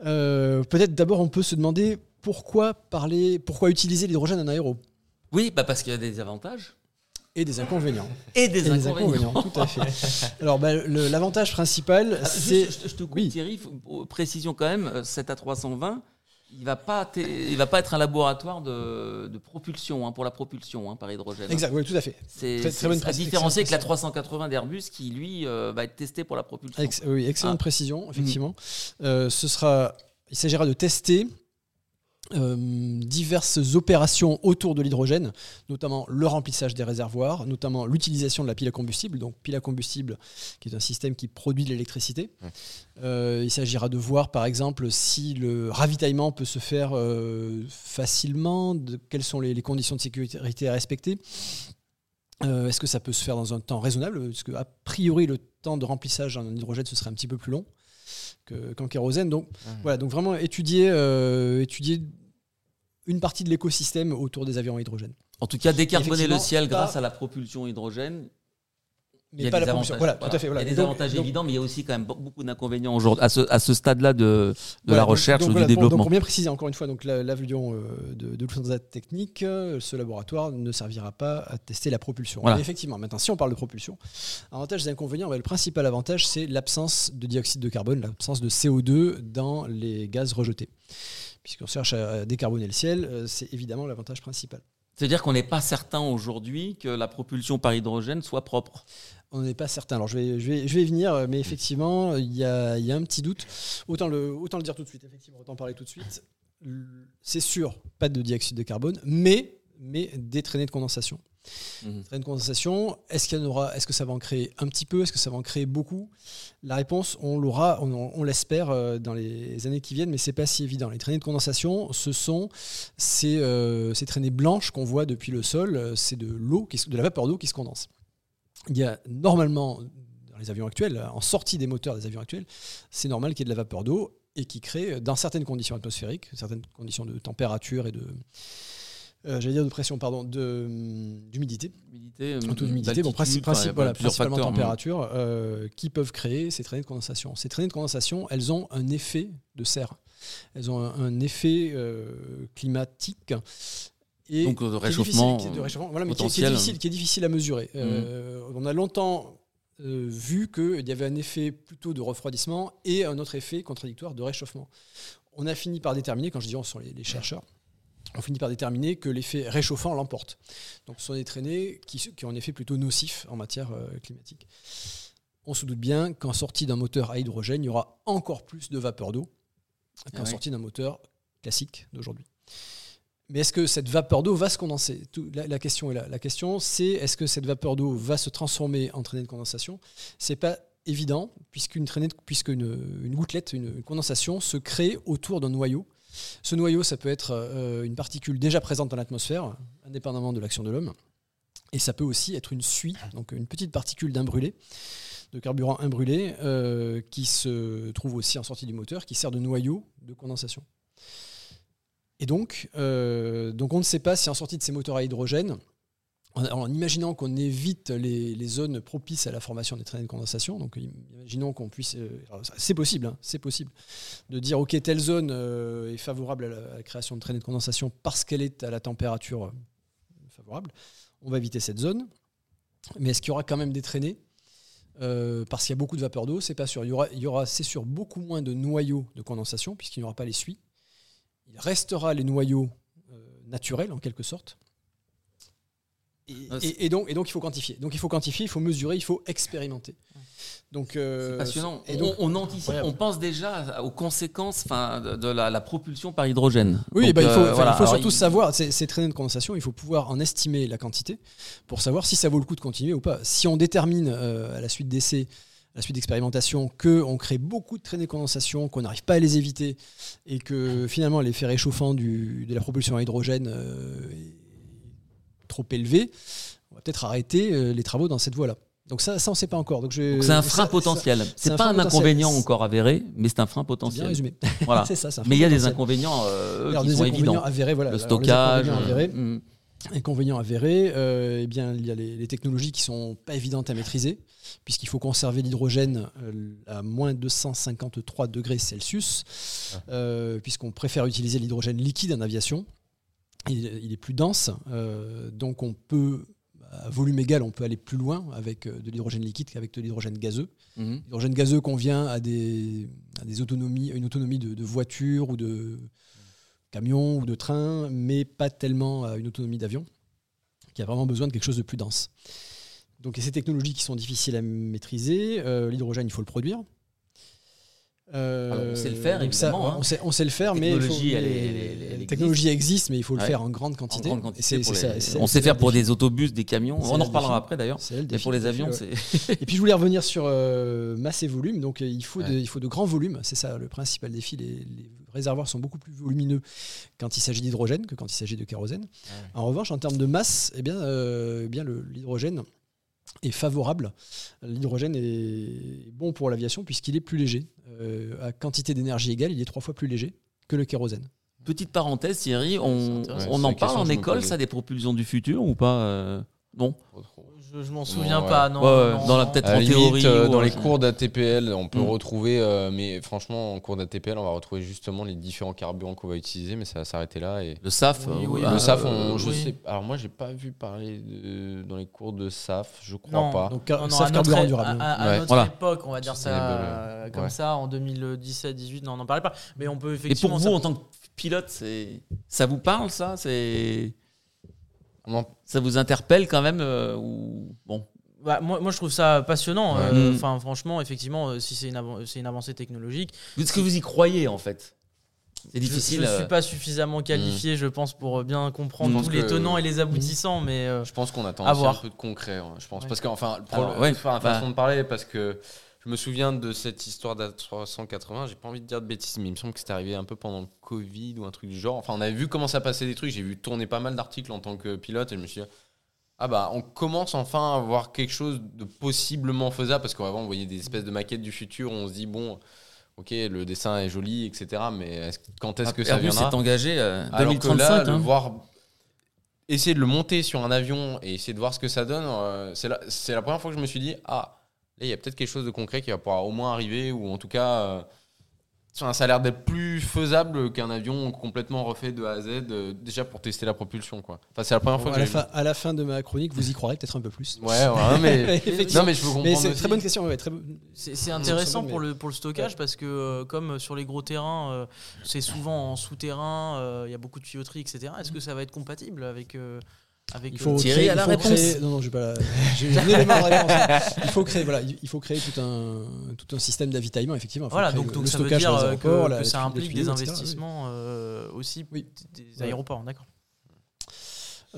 Euh, Peut-être d'abord on peut se demander pourquoi parler, pourquoi utiliser l'hydrogène en aéro Oui, bah parce qu'il y a des avantages et des inconvénients. et des, Et inconvénients. inconvénients, tout à fait. Alors bah, l'avantage principal, Ah, c'est je, je te coupe oui. Thierry, précision quand même, euh, cet A320, il va pas, il va pas être un laboratoire de, de propulsion hein, pour la propulsion hein, par hydrogène. exact, oui, tout à fait. C'est Très- à différencier que la 380 d'Airbus qui lui euh, va être testé pour la propulsion. Ex- oui, excellente Ah. précision, effectivement. Euh, ce sera, il s'agira de tester euh, diverses opérations autour de l'hydrogène, notamment le remplissage des réservoirs, notamment l'utilisation de la pile à combustible. Donc, pile à combustible, qui est un système qui produit de l'électricité. Euh, il s'agira de voir, par exemple, si le ravitaillement peut se faire euh, facilement, de, quelles sont les, les conditions de sécurité à respecter. Euh, Est-ce que ça peut se faire dans un temps raisonnable? Parce que, a priori, le temps de remplissage en hydrogène, ce serait un petit peu plus long que- qu'en kérosène. Donc, voilà, donc vraiment étudier, euh, étudier une partie de l'écosystème autour des avions à hydrogène. En tout cas, décarboner le ciel grâce à la propulsion hydrogène, il y Mais a pas des la propulsion. avantages. Voilà, tout à fait. voilà. Il y a des Donc- avantages donc- évidents, mais il y a aussi quand même beaucoup d'inconvénients aujourd'hui à ce, à ce stade-là de, de voilà, la recherche donc ou voilà, du pour- Donc développement. pour bien préciser encore une fois, donc la- l'avion euh, de, de Lufthansa Technique, euh, ce laboratoire ne servira pas à tester la propulsion. Voilà. Mais effectivement, maintenant, si on parle de propulsion, avantages et inconvénients, bah, le principal avantage, c'est l'absence de dioxyde de carbone, l'absence de CO2 dans les gaz rejetés. Puisqu'on cherche à décarboner le ciel, euh, c'est évidemment l'avantage principal. C'est-à-dire qu'on n'est pas certain aujourd'hui que la propulsion par hydrogène soit propre. On n'est pas certain. Alors je vais, je vais, je vais y venir, mais effectivement, il y a, y a un petit doute. Autant le, autant le dire tout de suite, effectivement, autant parler tout de suite. C'est sûr, pas de dioxyde de carbone, mais, mais des traînées de condensation. Mhm. Traînées de condensation, est-ce qu'il aura Est-ce que ça va en créer un petit peu? Est-ce que ça va en créer beaucoup? La réponse, on l'aura, on, l'espère euh, dans les années qui viennent, mais c'est pas si évident. Les traînées de condensation, ce sont ces, euh, ces traînées blanches qu'on voit depuis le sol. euh, C'est de l'eau, de la vapeur d'eau qui se condense. Il y a normalement dans les avions actuels, en sortie des moteurs des avions actuels, c'est normal qu'il y ait de la vapeur d'eau et qui crée, dans certaines conditions atmosphériques, certaines conditions de température et de, euh, j'allais dire de pression, pardon, de, hum, d'humidité, Humidité, taux d'humidité, bon, principe, principe- voilà, principalement facteurs. température, euh, qui peuvent créer ces traînées de condensation. Ces traînées de condensation, elles ont un effet de serre. Elles ont un, un effet euh, climatique. Et Donc, euh, de réchauffement, qui est de réchauffement, voilà, mais qui est- qui est, potentiel. difficile, qui est difficile à mesurer. Euh, on a longtemps euh, vu qu'il y avait un effet plutôt de refroidissement et un autre effet contradictoire de réchauffement. On a fini par déterminer, quand je dis on, ce sont les, les chercheurs, on finit par déterminer que l'effet réchauffant l'emporte. Donc ce sont des traînées qui, qui ont un effet plutôt nocif en matière euh, climatique. On se doute bien qu'en sortie d'un moteur à hydrogène, il y aura encore plus de vapeur d'eau qu'en Ah oui. sortie d'un moteur classique d'aujourd'hui. Mais est-ce que cette vapeur d'eau va se condenser? Tout- la, la question est là. La question, c'est est-ce que cette vapeur d'eau va se transformer en traînée de condensation? C'est pas évident, puisqu'une traînée, de- puisqu'une une gouttelette, une, une condensation se crée autour d'un noyau. Ce noyau, ça peut être euh, une particule déjà présente dans l'atmosphère, indépendamment de l'action de l'homme. Et ça peut aussi être une suie, donc une petite particule d'imbrûlé, de carburant imbrûlé, euh, qui se trouve aussi en sortie du moteur, qui sert de noyau de condensation. Et donc, euh, donc on ne sait pas si en sortie de ces moteurs à hydrogène, en, imaginant qu'on évite les, zones propices à la formation des traînées de condensation, donc im- imaginons qu'on puisse, euh, c'est possible, hein, c'est possible, de dire ok telle zone euh, est favorable à la, création de traînées de condensation parce qu'elle est à la température euh, favorable, on va éviter cette zone. Mais est-ce qu'il y aura quand même des traînées parce qu'il y a beaucoup de vapeur d'eau, c'est pas sûr. Il y aura, il aura c'est sûr, beaucoup moins de noyaux de condensation, puisqu'il n'y aura pas les suies. Il restera les noyaux naturels, en quelque sorte. Et, Ah, et- et donc, et donc, il faut quantifier. Donc, il faut quantifier, il faut mesurer, il faut expérimenter. Donc, euh, C'est passionnant. Et donc, on, on anticipe, Incroyable. on pense déjà aux conséquences enfin, de, de la, la propulsion par hydrogène. Oui, Donc, bah, il faut, euh, enfin, voilà. il faut Alors, surtout il- savoir, ces, traînées de condensation, il faut pouvoir en estimer la quantité pour savoir si ça vaut le coup de continuer ou pas. Si on détermine euh, à la suite d'essais, à la suite d'expérimentation, qu'on crée beaucoup de traînées de condensation, qu'on n'arrive pas à les éviter et que finalement l'effet réchauffant du, de la propulsion à hydrogène euh, trop élevé, on va peut-être arrêter euh, les travaux dans cette voie-là. Donc ça, ça on ne sait pas encore. Donc je- Donc c'est un frein ça- potentiel. c'est un pas frein un potentiel. inconvénient encore avéré, mais c'est un frein C'est bien potentiel. résumé. Voilà. c'est ça. c'est un Mais il y a des potentiel. inconvénients euh, Alors, qui des sont inconvénients évidents. avérés, voilà. Le Alors, les stockage. inconvénients avérés. Inconvénients avérés, euh, eh bien, il y a les, les technologies qui sont pas évidentes à maîtriser, puisqu'il faut conserver l'hydrogène euh, à moins 253 degrés Celsius, euh, puisqu'on préfère utiliser l'hydrogène liquide en aviation. Il, il est plus dense, euh, donc on peut, à volume égal, on peut aller plus loin avec euh, de l'hydrogène liquide qu'avec de l'hydrogène gazeux. Mhm. L'hydrogène gazeux convient à des, à des autonomies, à une autonomie de, de voiture ou de camion ou de train, mais pas tellement à une autonomie d'avion, qui a vraiment besoin de quelque chose de plus dense. Donc, il y a ces technologies qui sont difficiles à maîtriser. Euh, L'hydrogène, il faut le produire. Euh, Alors, on sait le faire, donc ça, évidemment, hein. on, sait, on sait le faire, mais il faut- technologie, elle est- mais- elle est- elle la existe. technologie existe, mais il faut le Ouais. faire en grande En quantité. grande les- ça, on sait faire pour des autobus, des camions. On en le reparlera après d'ailleurs. Mais pour les avions, ouais. c'est. Et puis je voulais revenir sur euh, masse et volume. Donc euh, il faut, de, Ouais. il faut de grands volumes. C'est ça le principal défi. Les, les réservoirs sont beaucoup plus volumineux quand il s'agit d'hydrogène que quand il s'agit de kérosène. En revanche, en termes de masse, eh bien, euh, eh bien le- l'hydrogène est favorable. L'hydrogène est bon pour l'aviation puisqu'il est plus léger. Euh, à quantité d'énergie égale, il est trois fois plus léger que le kérosène. Petite parenthèse, Thierry, on, on en parle en école, ça, des propulsions du futur ou pas euh, Non? Je, je m'en souviens ouais. pas, non. Ouais, ouais, non, dans la- peut-être en limite, théorie euh, dans les cours d'ATPL, on peut Mm. retrouver, euh, mais franchement, en cours d'ATPL, on va retrouver justement les différents carburants qu'on va utiliser, mais ça va s'arrêter là. Et... Le SAF. Oui, euh, oui, voilà. le SAF, euh, on- je oui. sais. Alors moi, j'ai pas vu parler de- dans les cours de SAF, je crois Non. pas. Donc, non, SAF à notre, durable. à- à Ouais. notre Voilà. époque, on va dire ça euh, comme ouais. ça, en 2017-18, non, on n'en parlait pas. Mais on peut Et effectivement. pour vous, ça- en tant que pilote, c'est ça vous parle ça? C'est Ça vous interpelle quand même euh, ou bon Bah, moi, moi, je trouve ça passionnant. Ouais. euh, Mm. Enfin, franchement, effectivement, euh, si c'est une, c'est une avancée technologique, Est-ce que vous y croyez en fait? C'est je- difficile. Je ne euh, suis pas suffisamment qualifié, je pense, pour bien comprendre tous les que- tenants et les aboutissants, mais euh, Je pense qu'on attend aussi un peu de concret. hein, Je pense Ouais. parce qu'enfin, le Alors, problème, ouais, enfin, bah. façon de parler, parce que je me souviens de cette histoire d'A380. J'ai pas envie de dire de bêtises, mais il me semble que c'était arrivé un peu pendant le Covid ou un truc du genre. Enfin, on avait vu comment ça passait des trucs. J'ai vu tourner pas mal d'articles en tant que pilote et je me suis dit. Ah bah on commence enfin à voir quelque chose de possiblement faisable parce qu'avant on voyait des espèces de maquettes du futur où on se dit bon ok le dessin est joli etc mais quand est-ce que ça Airbus viendra s'est engagé euh, alors que 2035. là, le hein. voir essayer de le monter sur un avion et essayer de voir ce que ça donne, euh, c'est la, c'est la première fois que je me suis dit ah là il y a peut-être quelque chose de concret qui va pouvoir au moins arriver ou en tout cas euh, ça a l'air d'être plus faisable qu'un avion complètement refait de A à Z euh, déjà pour tester la propulsion quoi. Enfin c'est la première fois à, que la j'ai fin, à la fin de ma chronique, vous y croirez peut-être un peu plus. Ouais, ouais, mais Effectivement. non mais je peux comprendre. C'est très bonne question. ouais, très bo- c'est intéressant bon, pour mais- le, pour le stockage parce que, euh, comme sur les gros terrains, euh, c'est souvent en souterrain, euh, il y a beaucoup de tuyauterie, etc. Est-ce que ça va être compatible avec. Avec Il faut Thierry créer, a la il faut réponse. créer- non, non, j'ai pas. la- J'ai un élément de réponse. Il faut créer, voilà, il faut créer tout un tout un système d'avitaillement effectivement. Voilà, donc, donc le ça veut dire euh, aéroports, que, la- que ça implique des etc., investissements euh, aussi Oui. des aéroports, d'accord.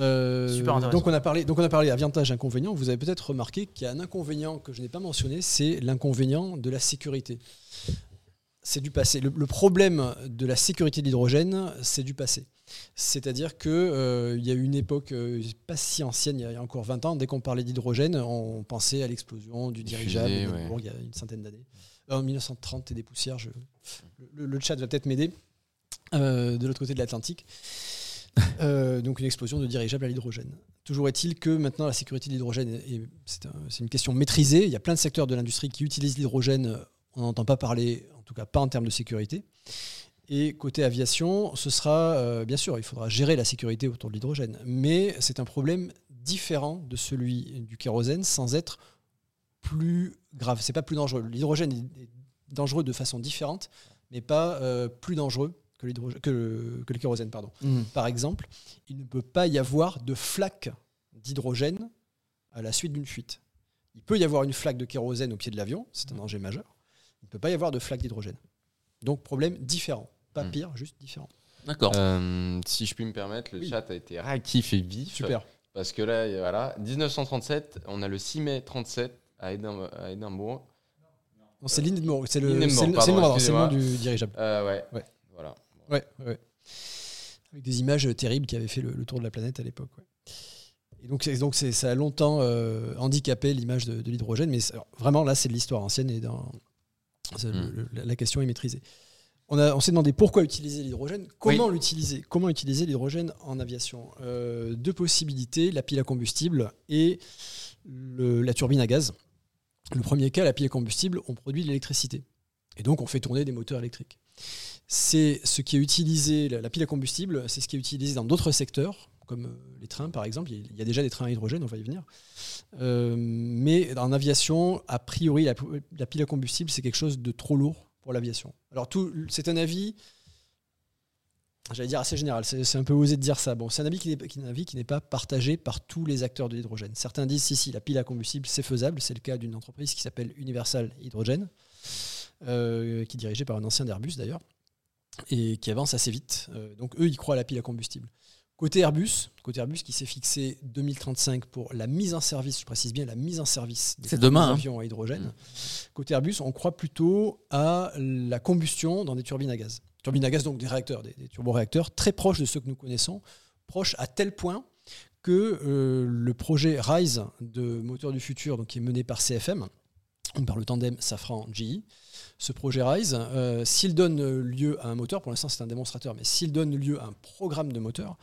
Euh, Super intéressant. donc on a parlé, donc on a parlé avantages inconvénients. Vous avez peut-être remarqué qu'il y a un inconvénient que je n'ai pas mentionné, c'est l'inconvénient de la sécurité. C'est du passé. Le, le problème de la sécurité de l'hydrogène, c'est du passé. C'est-à-dire que euh, y a eu une époque euh, pas si ancienne, il y a encore 20 ans, dès qu'on parlait d'hydrogène, on pensait à l'explosion du dirigeable ouais. Il y a une centaine d'années. Euh, En 1930 et des poussières, je- le, le chat va peut-être m'aider euh, de l'autre côté de l'Atlantique. Donc une explosion de dirigeables à l'hydrogène. Toujours est-il que maintenant la sécurité de l'hydrogène, un- c'est une question maîtrisée. Il y a plein de secteurs de l'industrie qui utilisent l'hydrogène. On n'entend pas parler, en tout cas pas en termes de sécurité. Et côté aviation, ce sera, euh, bien sûr, il faudra gérer la sécurité autour de l'hydrogène. Mais c'est un problème différent de celui du kérosène sans être plus grave. C'est pas plus dangereux. L'hydrogène est dangereux de façon différente, mais pas euh, plus dangereux que, que, que, le kérosène. Pardon. Mm. Par exemple, il ne peut pas y avoir de flaque d'hydrogène à la suite d'une fuite. Il peut y avoir une flaque de kérosène au pied de l'avion, c'est un danger majeur. Il ne peut pas y avoir de flaque d'hydrogène. Donc problème différent. Pas Mm. pire, juste différent. D'accord. Euh, si je puis me permettre, le Oui. chat a été réactif et vif. Super. Parce que là, voilà, 1937, on a le 6 mai 37 à, Édim- à Édimbourg. Non, c'est l'Hindenburg, c'est le, Hindenburg, c'est le- pardon, c'est le nom, alors, c'est le nom excusez-moi. du dirigeable. Euh, ouais. Ouais. Voilà. Ouais, ouais. Avec des images terribles qui avaient fait le, le tour de la planète à l'époque. ouais. Et donc, donc ça a longtemps euh, handicapé l'image de, de l'hydrogène, mais alors, vraiment là, c'est de l'histoire ancienne et dans, le- Mm. le- la- question est maîtrisée. On, a- on s'est demandé pourquoi utiliser l'hydrogène, comment l'utiliser, comment utiliser l'hydrogène en aviation. Euh, deux possibilités la pile à combustible et le- la turbine à gaz. Le premier cas, la pile à combustible, on produit de l'électricité. Et donc, on fait tourner des moteurs électriques. C'est ce qui est utilisé, la, la pile à combustible, c'est ce qui est utilisé dans d'autres secteurs, comme euh, les trains par exemple. Il y a- il y a déjà des trains à hydrogène, on va y venir. Euh, mais en aviation, a priori, la, pile à combustible, c'est quelque chose de trop lourd pour l'aviation. Alors, c'est un avis, j'allais dire assez général, c'est un peu osé de dire ça. Bon, c'est un avis qui n'est qui est un avis qui n'est pas partagé par tous les acteurs de l'hydrogène. Certains disent si, si, la pile à combustible, c'est faisable. C'est le cas d'une entreprise qui s'appelle Universal Hydrogen, euh, qui est dirigée par un ancien d'Airbus d'ailleurs, et qui avance assez vite. Euh, donc eux, ils croient à la pile à combustible. Côté Airbus, côté Airbus qui s'est fixé 2035 pour la mise en service, je précise bien la mise en service des hein. avions à hydrogène. Côté Airbus, on croit plutôt à la combustion dans des turbines à gaz. Turbines à gaz, donc des réacteurs, des, des turboréacteurs très proches de ceux que nous connaissons, proches à tel point que euh, le projet RISE de moteur du futur, donc qui est mené par CFM, par le tandem Safran-GE, ce projet RISE, euh, s'il donne lieu à un moteur, pour l'instant c'est un démonstrateur, mais s'il donne lieu à un programme de moteur,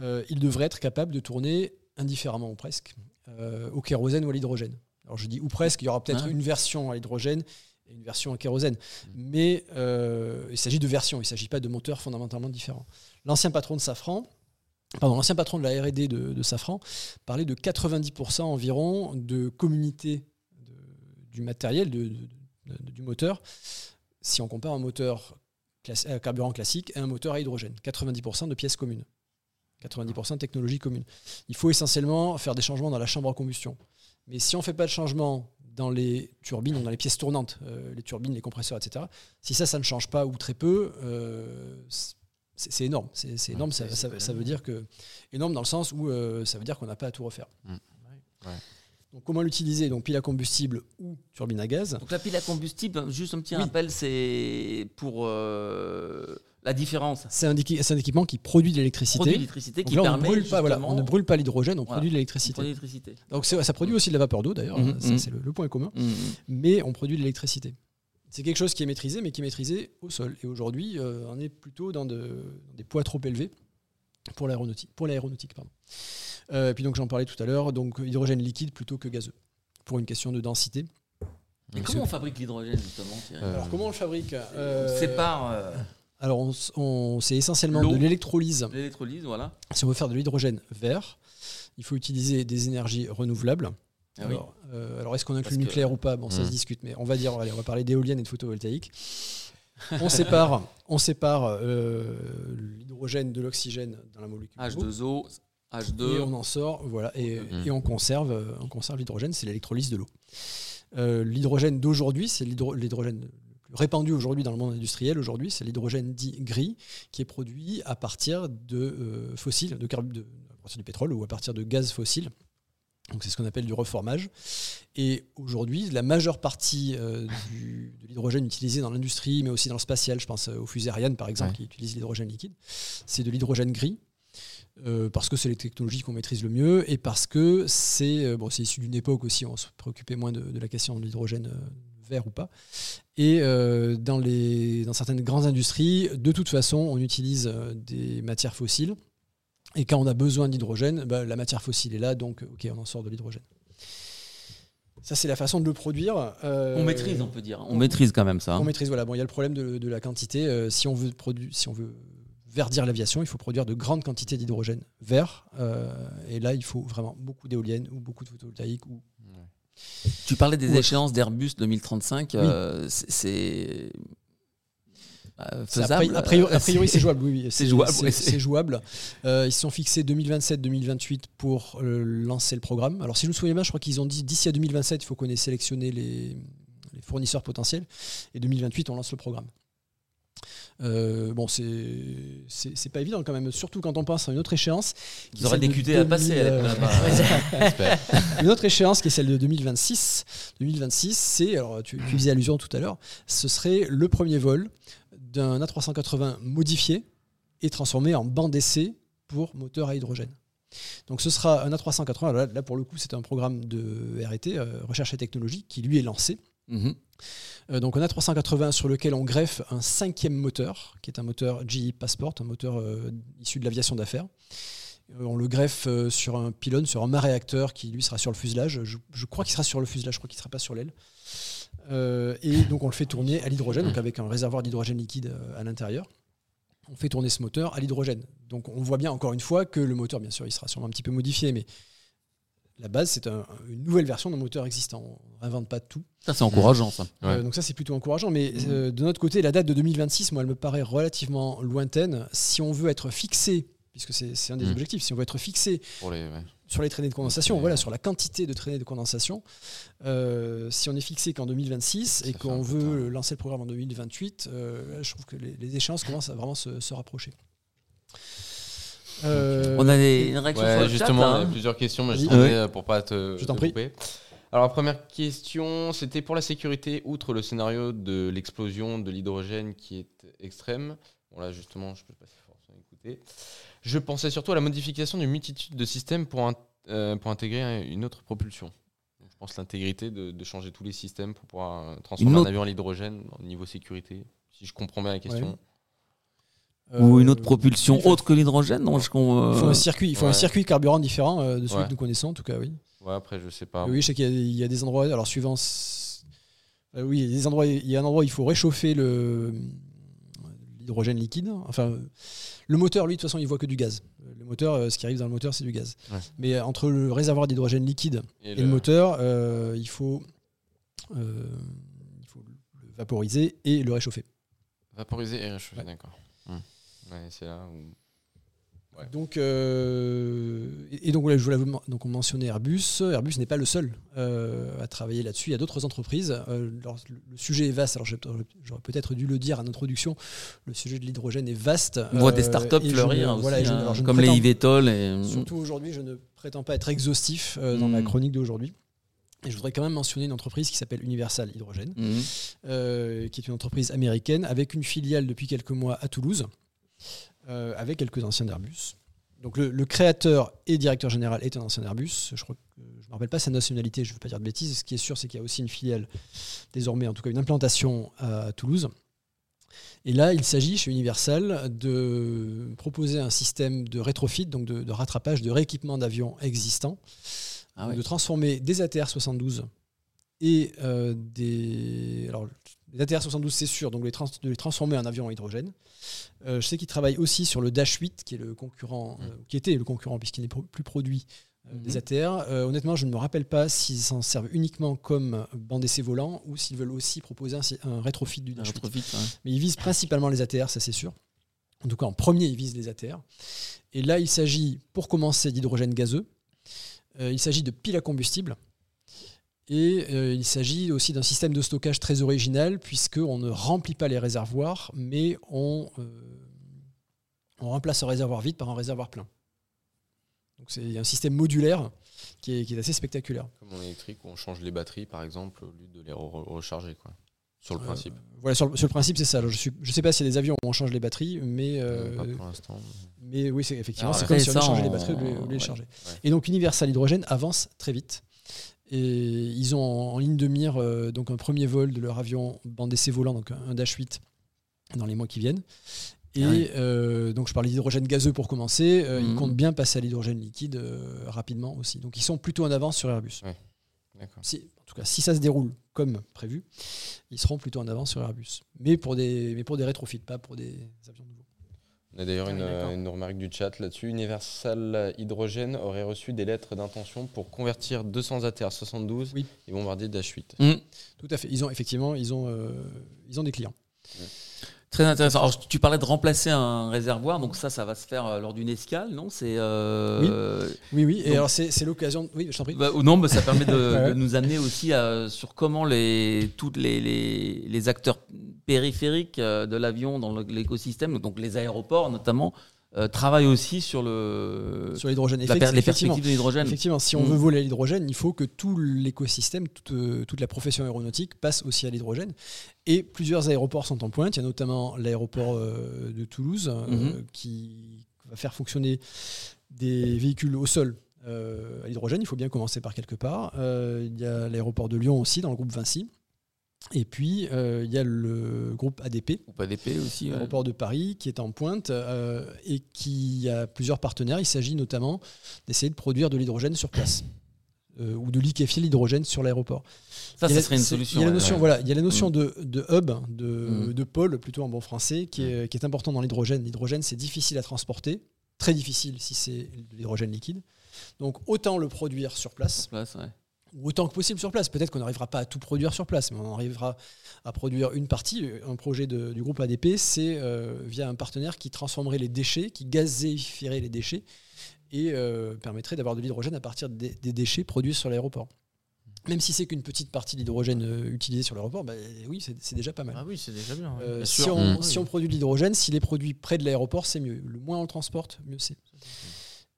euh, il devrait être capable de tourner indifféremment ou presque euh, au kérosène ou à l'hydrogène. Alors je dis ou presque, il y aura peut-être une version à l'hydrogène et une version à kérosène, mais euh, il s'agit de versions, il ne s'agit pas de moteurs fondamentalement différents. L'ancien patron de Safran, pardon, l'ancien patron de la R&D de, de Safran parlait de 90% environ de communauté de- du matériel, de- de- de- du moteur, si on compare un moteur à carburant classique et un moteur à hydrogène. 90% de pièces communes. 90% de technologie commune. Il faut essentiellement faire des changements dans la chambre à combustion. Mais si on ne fait pas de changement dans les turbines, dans les pièces tournantes, euh, les turbines, les compresseurs, etc., si ça, ça ne change pas ou très peu, euh, c'est énorme. C'est énorme. ça, veut dire que énorme dans le sens où euh, ça veut dire qu'on n'a pas à tout refaire. Mm. Ouais. Donc comment l'utiliser? Donc pile à combustible ou turbine à gaz. Donc la pile à combustible, juste un petit Oui. rappel, c'est pour euh, la différence. C'est un, équipement qui produit de l'électricité. Produit l'électricité Donc qui là, on ne permet brûle pas, voilà, justement- on ne brûle pas l'hydrogène, on Voilà. produit de l'électricité. Donc ça produit aussi de la vapeur d'eau d'ailleurs, Mhm, ça mhm. c'est le, le point commun, Mhm. mais on produit de l'électricité. C'est quelque chose qui est maîtrisé, mais qui est maîtrisé au sol. Et aujourd'hui, euh, on est plutôt dans, de- dans des poids trop élevés pour l'aéronautique. Pour l'aéronautique, pardon. Euh, et puis donc j'en parlais tout à l'heure, donc euh, hydrogène liquide plutôt que gazeux, pour une question de densité. Et comment on fabrique l'hydrogène justement euh, Alors comment on fabrique On sépare. Alors c'est essentiellement de l'électrolyse. L'électrolyse, voilà. Si on veut faire de l'hydrogène vert, il faut utiliser des énergies renouvelables. Ah alors, est-ce qu'on inclut le nucléaire ou pas? Bon, ça se hmm. discute, mais on va dire, on va parler d'éoliennes et de photovoltaïque. On sépare, on sépare l'hydrogène de l'oxygène dans la molécule. H2O, et on en sort, voilà, et, on conserve, euh, on conserve l'hydrogène, c'est l'électrolyse de l'eau. Euh, l'hydrogène d'aujourd'hui, c'est l'hydrogène répandu aujourd'hui dans le monde industriel, aujourd'hui, c'est l'hydrogène dit gris, qui est produit à partir de euh, fossiles, de, à partir du pétrole ou à partir de gaz fossiles. Donc c'est ce qu'on appelle du reformage. Et aujourd'hui, la majeure partie de l'hydrogène utilisé dans l'industrie, mais aussi dans le spatial, je pense aux fusées Ariane par exemple, qui utilisent l'hydrogène liquide, c'est de l'hydrogène gris, euh, parce que c'est les technologies qu'on maîtrise le mieux et parce que c'est euh, bon, issu d'une époque aussi, on se préoccupait moins de, de la question de l'hydrogène euh, vert ou pas. Et euh, dans, les, dans certaines grandes industries, de toute façon, on utilise des matières fossiles. Et quand on a besoin d'hydrogène, bah, la matière fossile est là, donc ok, on en sort de l'hydrogène. Ça, c'est la façon de le produire. Euh, On maîtrise, on peut dire. On maîtrise quand même ça. on maîtrise, voilà. Bon, il y a le problème de, de la quantité. Euh, si, on veut si on veut verdir l'aviation, il faut produire de grandes quantités d'hydrogène vert. Euh, et là, il faut vraiment beaucoup d'éoliennes ou beaucoup de photovoltaïques ou Tu parlais des échéances d'Airbus 2035. Oui. euh, c'est- faisable. priori- A priori, C'est- jouable. Oui, oui, c'est jouable, C'est jouable. Euh, ils se sont fixés 2027-2028 pour euh, lancer le programme. Alors, si je me souviens bien, je crois qu'ils ont dit d'ici à 2027, il faut qu'on ait sélectionné les, les fournisseurs potentiels. Et 2028, on lance le programme. Euh, bon, c'est pas évident quand même, surtout quand on pense à une autre échéance. qui Vous aurez des celle de QT à passer 2000, euh. Une autre échéance qui est celle de 2026. 2026, c'est, alors tu, tu faisais allusion tout à l'heure, ce serait le premier vol d'un A380 modifié et transformé en banc d'essai pour moteur à hydrogène. Donc ce sera un A380, là, là, pour le coup c'est un programme de RT, euh, recherche et technologie, qui lui est lancé. Mhm. Donc un A380 sur lequel on greffe un cinquième moteur, qui est un moteur GE Passport, un moteur euh, issu de l'aviation d'affaires. Euh, on le greffe euh, sur un pylône, sur un mât réacteur qui lui sera sur le fuselage. Je, crois qu'il sera sur le fuselage, je crois qu'il ne sera pas sur l'aile. Euh, et donc on le fait tourner à l'hydrogène, donc avec un réservoir d'hydrogène liquide euh, à l'intérieur. On fait tourner ce moteur à l'hydrogène. Donc on voit bien encore une fois que le moteur, bien sûr, il sera sûrement un petit peu modifié, mais la base, c'est un- une nouvelle version d'un moteur existant. On ne réinvente pas tout. Ça, c'est encourageant, ça. Ouais. Euh, donc ça c'est plutôt encourageant, mais euh, de notre côté, la date de 2026, moi, elle me paraît relativement lointaine. Si on veut être fixé, puisque c'est un des Mm. objectifs, si on veut être fixé Pour les, ouais. sur les traînées de condensation, voilà, sur la quantité de traînées de condensation, euh, si on est fixé qu'en 2026 et qu'on veut lancer le programme en 2028, euh, là, je trouve que les, les échéances commencent à vraiment se, se rapprocher. Euh, On a des une réaction sur Ouais, le justement, chat, hein. a plusieurs questions, mais je t'en euh, pour pas te, Je t'en te prie. couper. Alors, la première question, c'était pour la sécurité, outre le scénario de l'explosion de l'hydrogène qui est extrême. Bon, là, justement, je peux passer forcément écouter. Je pensais surtout à la modification d'une multitude de systèmes pour, int- euh, pour intégrer un- une autre propulsion. Donc, je pense l'intégrité de, de changer tous les systèmes pour pouvoir transformer un avion à l'hydrogène au niveau sécurité. Si je comprends bien la question. Ou une euh, autre propulsion il faut- autre que l'hydrogène non, Il faut euh, un circuit, il faut un circuit carburant différent euh, de celui Ouais. que nous connaissons, en tout cas, oui. Ouais, après, je sais pas. Oui, je sais qu'il y, a- il y a des endroits, alors suivant. euh, oui, il y a des endroits, il y a un endroit où il faut réchauffer le l'hydrogène liquide. Enfin, le moteur, lui, de toute façon, il voit que du gaz. Le moteur, euh, ce qui arrive dans le moteur, c'est du gaz. Ouais. Mais euh, entre le réservoir d'hydrogène liquide Et et le, moteur, euh, il faut euh, il faut le vaporiser et le réchauffer. Vaporiser et réchauffer, Ouais. d'accord. Hmm. Ouais, c'est là où. Ouais. Donc, euh, et donc, je voulais donc on mentionnait Airbus. Airbus n'est pas le seul euh, à travailler là-dessus. Il y a d'autres entreprises. Euh, alors, le sujet est vaste. Alors, j'aurais peut-être dû le dire en introduction. Le sujet de l'hydrogène est vaste. On voit des startups fleurir voilà, hein, comme les Ivetol. Et... Surtout aujourd'hui, je ne prétends pas être exhaustif dans ma chronique d'aujourd'hui. Et je voudrais quand même mentionner une entreprise qui s'appelle Universal Hydrogène, euh, qui est une entreprise américaine avec une filiale depuis quelques mois à Toulouse, euh, avec quelques anciens d'Airbus. Donc le, le créateur et directeur général est un ancien d'Airbus. Je crois que, je me rappelle pas sa nationalité, je ne veux pas dire de bêtises. Ce qui est sûr, c'est qu'il y a aussi une filiale désormais, en tout cas une implantation à Toulouse. Et là, il s'agit chez Universal de proposer un système de rétrofit, donc de, de rattrapage, de rééquipement d'avions existants, Ah ouais. de transformer des ATR-72 et euh, des. Alors, les ATR-72, c'est sûr, donc les trans- de les transformer en avions à hydrogène. Euh, je sais qu'ils travaillent aussi sur le Dash 8, qui est le concurrent, Mm. euh, qui était le concurrent puisqu'il n'est pro- plus produit euh, des ATR. Euh, honnêtement, je ne me rappelle pas s'ils s'en servent uniquement comme banc d'essai volant ou s'ils veulent aussi proposer un, rétrofit du Un Dash 8. rétrofit, ouais. Mais ils visent principalement les ATR, ça c'est sûr. En tout cas, en premier, ils visent les ATR. Et là, il s'agit, pour commencer, d'hydrogène gazeux. Il s'agit de piles à combustible. Et euh, il s'agit aussi d'un système de stockage très original, puisqu'on ne remplit pas les réservoirs, mais on, euh, on remplace un réservoir vide par un réservoir plein. Donc c'est un système modulaire qui est, qui est assez spectaculaire. Comme en électrique, où on change les batteries, par exemple, au lieu de les re- recharger, quoi. Sur le Euh, principe. voilà, sur le, sur le principe, c'est ça. Alors, je ne sais pas s'il y a des avions où on change les batteries, mais, euh, pas pour l'instant. mais oui, c'est effectivement, Alors c'est comme si on ça, échangeait les batteries au lieu- de les ouais. charger. Ouais. Et donc Universal Hydrogène avance très vite. Et ils ont en, en ligne de mire euh, donc un premier vol de leur avion bande d'essai volant, donc un, Dash 8, dans les mois qui viennent. Et Ah euh, donc je parlais d'hydrogène gazeux pour commencer. euh, Ils Mhm. comptent bien passer à l'hydrogène liquide rapidement aussi. Donc ils sont plutôt en avance sur Airbus. Si, en tout cas, si ça se déroule comme prévu, ils seront plutôt en avance sur Airbus. Mais pour des, mais pour des rétrofits, pas pour des avions. On a d'ailleurs Ah oui, une, remarque du chat là-dessus. Universal Hydrogène aurait reçu des lettres d'intention pour convertir 200 ATR 72 Oui. et bombarder Dash 8. Mm. Tout à fait. Ils ont effectivement, ils ont, euh, ils ont des clients. Très intéressant. Alors, tu parlais de remplacer un réservoir, donc ça, ça va se faire euh, lors d'une escale, non? C'est euh, Oui, oui. Et Donc- alors c'est l'occasion. Oui, je t'en prie. bah, ou non, mais ça permet de, Ouais. de nous amener aussi à- sur comment les toutes les, les, les acteurs périphériques euh, de l'avion dans l'écosystème, donc les aéroports notamment, euh, travaillent aussi sur le Sur l'hydrogène. per- les perspectives de l'hydrogène. Effectivement, si on Mm. veut voler à l'hydrogène, il faut que tout l'écosystème, toute, euh, toute la profession aéronautique passe aussi à l'hydrogène. Et plusieurs aéroports sont en pointe. Il y a notamment l'aéroport euh, de Toulouse euh, Mhm. qui va faire fonctionner des véhicules au sol à l'hydrogène. Il faut bien commencer par quelque part. Il y a l'aéroport de Lyon aussi, dans le groupe Vinci. Et puis, euh, il y a le groupe ADP, Ou pas d'épée aussi. ouais. l'aéroport de Paris, qui est en pointe euh, et qui a plusieurs partenaires. Il s'agit notamment d'essayer de produire de l'hydrogène sur place. euh, ou de liquéfier l'hydrogène sur l'aéroport. Ça, ça la- serait une solution. Il y a la notion, Ouais. voilà, il y a la notion Mm. de, de hub, de, Mm. de pôle, plutôt en bon français, qui est, qui est important dans l'hydrogène. L'hydrogène, c'est difficile à transporter, très difficile si c'est de l'hydrogène liquide. Donc autant le produire sur place, Place, ouais. Autant que possible sur place. Peut-être qu'on n'arrivera pas à tout produire sur place, mais on arrivera à produire une partie. Un projet de- du groupe ADP, c'est euh, via un partenaire qui transformerait les déchets, qui gazéifierait les déchets et euh, permettrait d'avoir de l'hydrogène à partir des, des déchets produits sur l'aéroport. Même si c'est qu'une petite partie de l'hydrogène euh, utilisée sur l'aéroport, bah, oui, c'est déjà pas mal. Ah oui, c'est déjà bien. ouais. Euh, Bien si, on, si on produit de l'hydrogène, s'il est produit près de l'aéroport, c'est mieux. Le moins on le transporte, mieux c'est.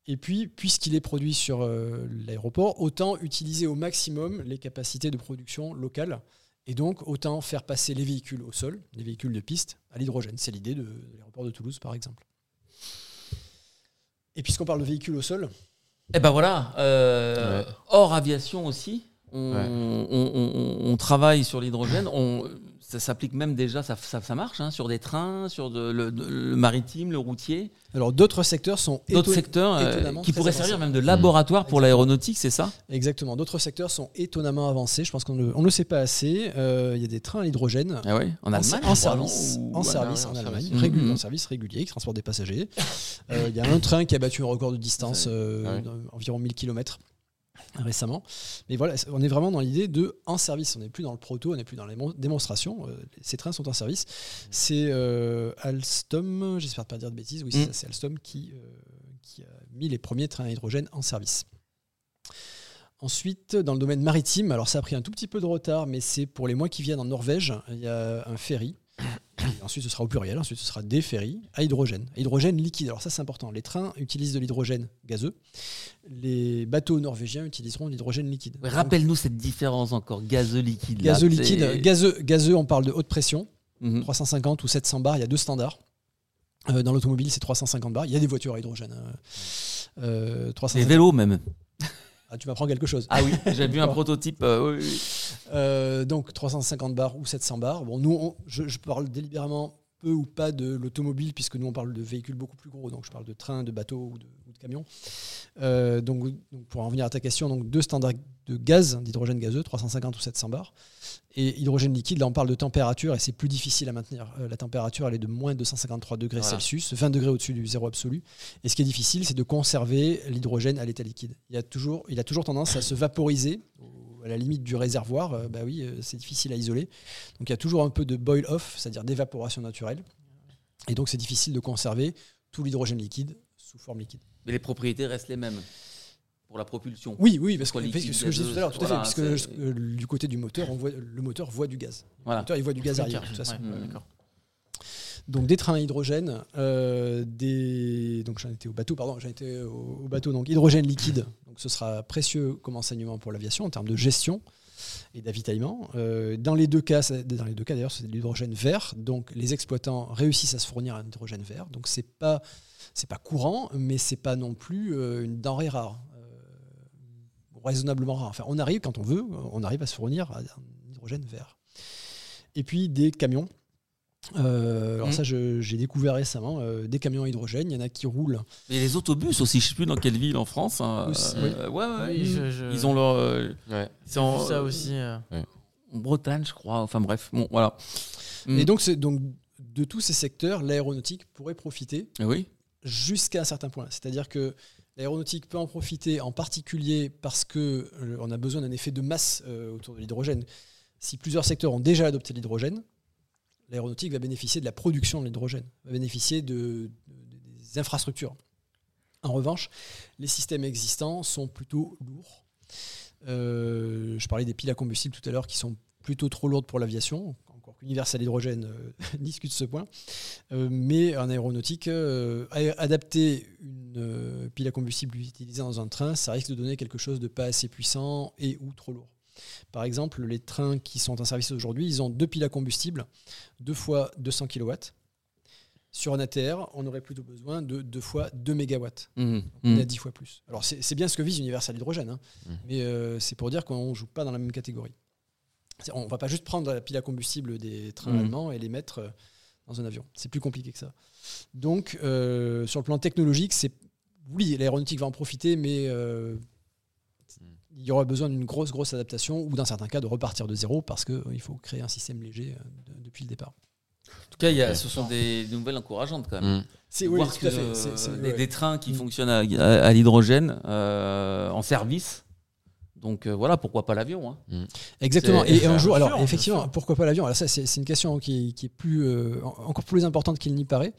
Et puis, puisqu'il est produit sur euh, l'aéroport, autant utiliser au maximum les capacités de production locales. Et donc, autant faire passer les véhicules au sol, les véhicules de piste, à l'hydrogène. C'est l'idée de, de l'aéroport de Toulouse, par exemple. Et puisqu'on parle de véhicules au sol, Eh ben voilà, euh, Ouais. hors aviation aussi, on, Ouais. on- on- on travaille sur l'hydrogène. Ça s'applique même déjà, ça, ça, ça marche, hein, sur des trains, sur de- le, de- le maritime, le routier, alors d'autres secteurs sont d'autres secteurs euh, qui pourraient servir même de laboratoire pour l'aéronautique, c'est ça? Exactement. D'autres secteurs sont étonnamment avancés. Je pense qu'on ne on le sait pas assez. Euh, Il y a des trains à l'hydrogène ah ouais, En en, Allemagne en service, Ou- en service en Allemagne, Mhm. en service régulier, qui transporte des passagers. Euh, Il y a un train qui a battu un record de distance, d'environ 1000 km récemment. Mais voilà, on est vraiment dans l'idée de en service. On n'est plus dans le proto, on n'est plus dans les mon- démonstrations. Euh, ces trains sont en service. C'est euh, Alstom, j'espère pas dire de bêtises, oui, c'est c'est Alstom qui, euh, qui a mis les premiers trains à hydrogène en service. Ensuite, dans le domaine maritime, alors ça a pris un tout petit peu de retard, mais c'est pour les mois qui viennent en Norvège, il y a un ferry. Et ensuite, ce sera au pluriel, ensuite, ce sera des ferries à hydrogène. À Hydrogène liquide. Alors, ça, c'est important. Les trains utilisent de l'hydrogène gazeux. Les bateaux norvégiens utiliseront de l'hydrogène liquide. Ouais, Rappelle-nous cette différence encore, gazeux liquide. Gazeux liquide. Gazeux, gazeux, on parle de haute pression, Mhm. 350 ou 700 bars. Il y a deux standards. Euh, dans l'automobile, c'est 350 bars. Il y a des voitures à hydrogène. hein. Euh, Des 350 vélos même. Ah, tu m'apprends quelque chose. Ah oui, j'ai vu un prototype. euh, oui, oui. Euh, donc 350 bars ou 700 bars. Bon, nous, on- je, je parle délibérément peu ou pas de l'automobile, puisque nous, on parle de véhicules beaucoup plus gros. Donc, je parle de trains, de bateaux ou de, ou de camions. Euh, donc, donc, pour en revenir à ta question, donc deux standards de gaz, d'hydrogène gazeux, 350 ou 700 bars. Et hydrogène liquide, là, on parle de température et c'est plus difficile à maintenir. Euh, la température, elle est de moins 253 degrés Voilà. Celsius, 20 degrés au-dessus du zéro absolu. Et ce qui est difficile, c'est de conserver l'hydrogène à l'état liquide. Il, y a toujours, il a toujours tendance à se vaporiser à la limite du réservoir. Euh, bah oui, euh, c'est difficile à isoler. Donc il y a toujours un peu de boil off, c'est-à-dire d'évaporation naturelle. Et donc c'est difficile de conserver tout l'hydrogène liquide sous forme liquide. Mais les propriétés restent les mêmes pour la propulsion. Oui, oui, parce que, Soit parce que liquide, ce que je disais tout à l'heure, tout à fait, voilà, parce que c'est- euh, du côté du moteur, on voit, le moteur voit du gaz. Le moteur, il voit du gaz arriver, de toute façon. Ouais, d'accord. Donc des trains à hydrogène, euh, des donc j'en étais au bateau, pardon, j'en étais au, au bateau donc hydrogène liquide. Donc ce sera précieux comme enseignement pour l'aviation en termes de gestion et d'avitaillement. Euh, dans les deux cas, dans les deux cas d'ailleurs, c'est de l'hydrogène vert. Donc les exploitants réussissent à se fournir un hydrogène vert. Donc c'est pas c'est pas courant, mais c'est pas non plus euh, une denrée rare, raisonnablement rare. Enfin, on arrive quand on veut, on arrive à se fournir un hydrogène vert. Et puis des camions. Euh, alors Mhm. ça, j'ai découvert récemment euh, des camions à hydrogène. Il y en a qui roulent. Et les autobus aussi, je sais plus dans quelle ville en France. hein, Aussi, euh, ouais, ouais, Oui, ils, je- je- ils ont leur. euh, Ouais. en, ça aussi. euh, en Bretagne, je crois. Enfin bref, bon, voilà. Mm. Et donc, c'est donc de tous ces secteurs, l'aéronautique pourrait profiter Oui. jusqu'à un certain point. C'est-à-dire que l'aéronautique peut en profiter en particulier parce qu'on a besoin d'un effet de masse euh, autour de l'hydrogène. Si plusieurs secteurs ont déjà adopté l'hydrogène, l'aéronautique va bénéficier de la production de l'hydrogène, va bénéficier de, de- des infrastructures. En revanche, les systèmes existants sont plutôt lourds. Euh, je parlais des piles à combustible tout à l'heure qui sont plutôt trop lourdes pour l'aviation. Encore qu'Universal Hydrogène euh, discute ce point. Euh, mais en aéronautique, euh, a- adapter une pile à combustible utilisée dans un train, ça risque de donner quelque chose de pas assez puissant et ou trop lourd. Par exemple, les trains qui sont en service aujourd'hui, ils ont deux piles à combustible, deux fois 200 kW. Sur un ATR, on aurait plutôt besoin de deux fois 2 MW. Mhm. On à Mhm. 10 fois plus. Alors c'est bien ce que vise Universal Hydrogène, hein, Mhm. mais euh, c'est pour dire qu'on ne joue pas dans la même catégorie. On ne va pas juste prendre la pile à combustible des trains Mhm. allemands et les mettre euh, dans un avion. C'est plus compliqué que ça. Donc euh, sur le plan technologique, c'est oui, l'aéronautique va en profiter, mais euh, il y aura besoin d'une grosse, grosse adaptation ou dans certains cas de repartir de zéro parce qu'il faut créer un système léger de- depuis le départ. En tout cas, il y a- ce sont des nouvelles encourageantes quand même. Mm. C'est oui, des, ouais. des trains qui Mm. fonctionnent à, à- à l'hydrogène euh, en service. Donc euh, voilà, pourquoi pas l'avion hein. Exactement. C'est- Et un jour, alors effectivement, pourquoi pas l'avion? Alors ça, c'est une question qui, qui est plus, euh, en- encore plus importante qu'il n'y paraît.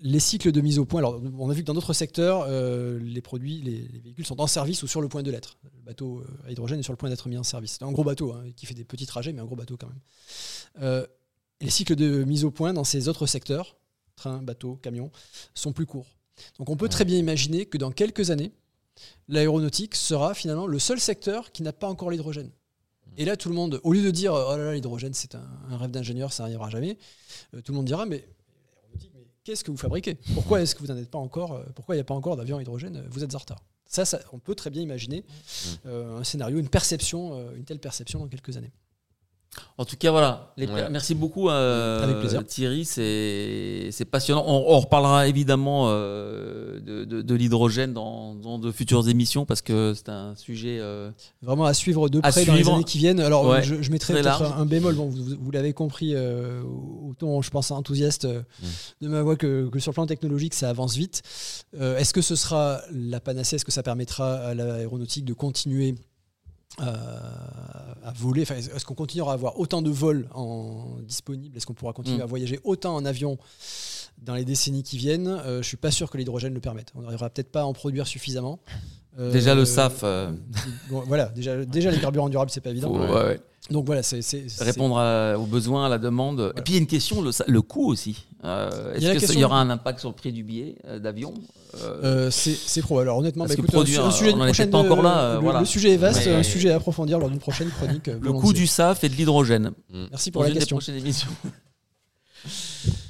Les cycles de mise au point. Alors, on a vu que dans d'autres secteurs, euh, les produits, les, les véhicules sont en service ou sur le point de l'être. Le bateau à hydrogène est sur le point d'être mis en service. C'est un gros bateau hein, qui fait des petits trajets, mais un gros bateau quand même. Euh, les cycles de mise au point dans ces autres secteurs, train, bateau, camion, sont plus courts. Donc, on peut très bien imaginer que dans quelques années, l'aéronautique sera finalement le seul secteur qui n'a pas encore l'hydrogène. Et là, tout le monde, au lieu de dire oh là là, l'hydrogène, c'est un, un rêve d'ingénieur, ça n'arrivera jamais, euh, tout le monde dira mais, mais qu'est-ce que vous fabriquez? Pourquoi est-ce que vous n'en êtes pas encore euh, Pourquoi il n'y a pas encore d'avion à hydrogène Euh, Vous êtes en retard? Ça, ça, on peut très bien imaginer euh, un scénario, une perception, euh, une telle perception dans quelques années. En tout cas, voilà. Les- Ouais. Merci beaucoup, euh. Thierry. C'est passionnant. On, on reparlera évidemment euh, de, de- de l'hydrogène dans, dans de futures émissions parce que c'est un sujet. euh, Vraiment à suivre de près dans les années qui viennent. Alors, Ouais, je, je mettrai peut-être un, bémol. Bon, vous, vous l'avez compris, euh, au ton, je pense, enthousiaste euh, Mm. de ma voix, que, que sur le plan technologique, ça avance vite. Euh, Est-ce que ce sera la panacée? Est-ce que ça permettra à l'aéronautique de continuer à, à voler Enfin, Est-ce qu'on continuera à avoir autant de vols en disponibles Est-ce qu'on pourra continuer Mm. à voyager autant en avion dans les décennies qui viennent? Euh, Je suis pas sûr que l'hydrogène le permette. On n'arrivera peut-être pas à en produire suffisamment. Euh, Déjà le SAF. euh, bon, voilà, déjà, déjà les carburants durables, c'est pas évident. faut, Ouais. ouais, ouais. Donc voilà, c'est répondre à- aux besoins, à la demande. Et puis il y a une question, le, le coût aussi. Euh, Est-ce qu'il question y aura un impact sur le prix du billet euh, d'avion Euh, Euh, c'est c'est pro. Alors honnêtement, bah, écoute, produire, un sujet on en prochaine, pas encore là, euh, le, voilà. le sujet est vaste, Mais- un sujet à approfondir lors d'une prochaine chronique. le coût du SAF et de l'hydrogène. Merci Pour pour la une question.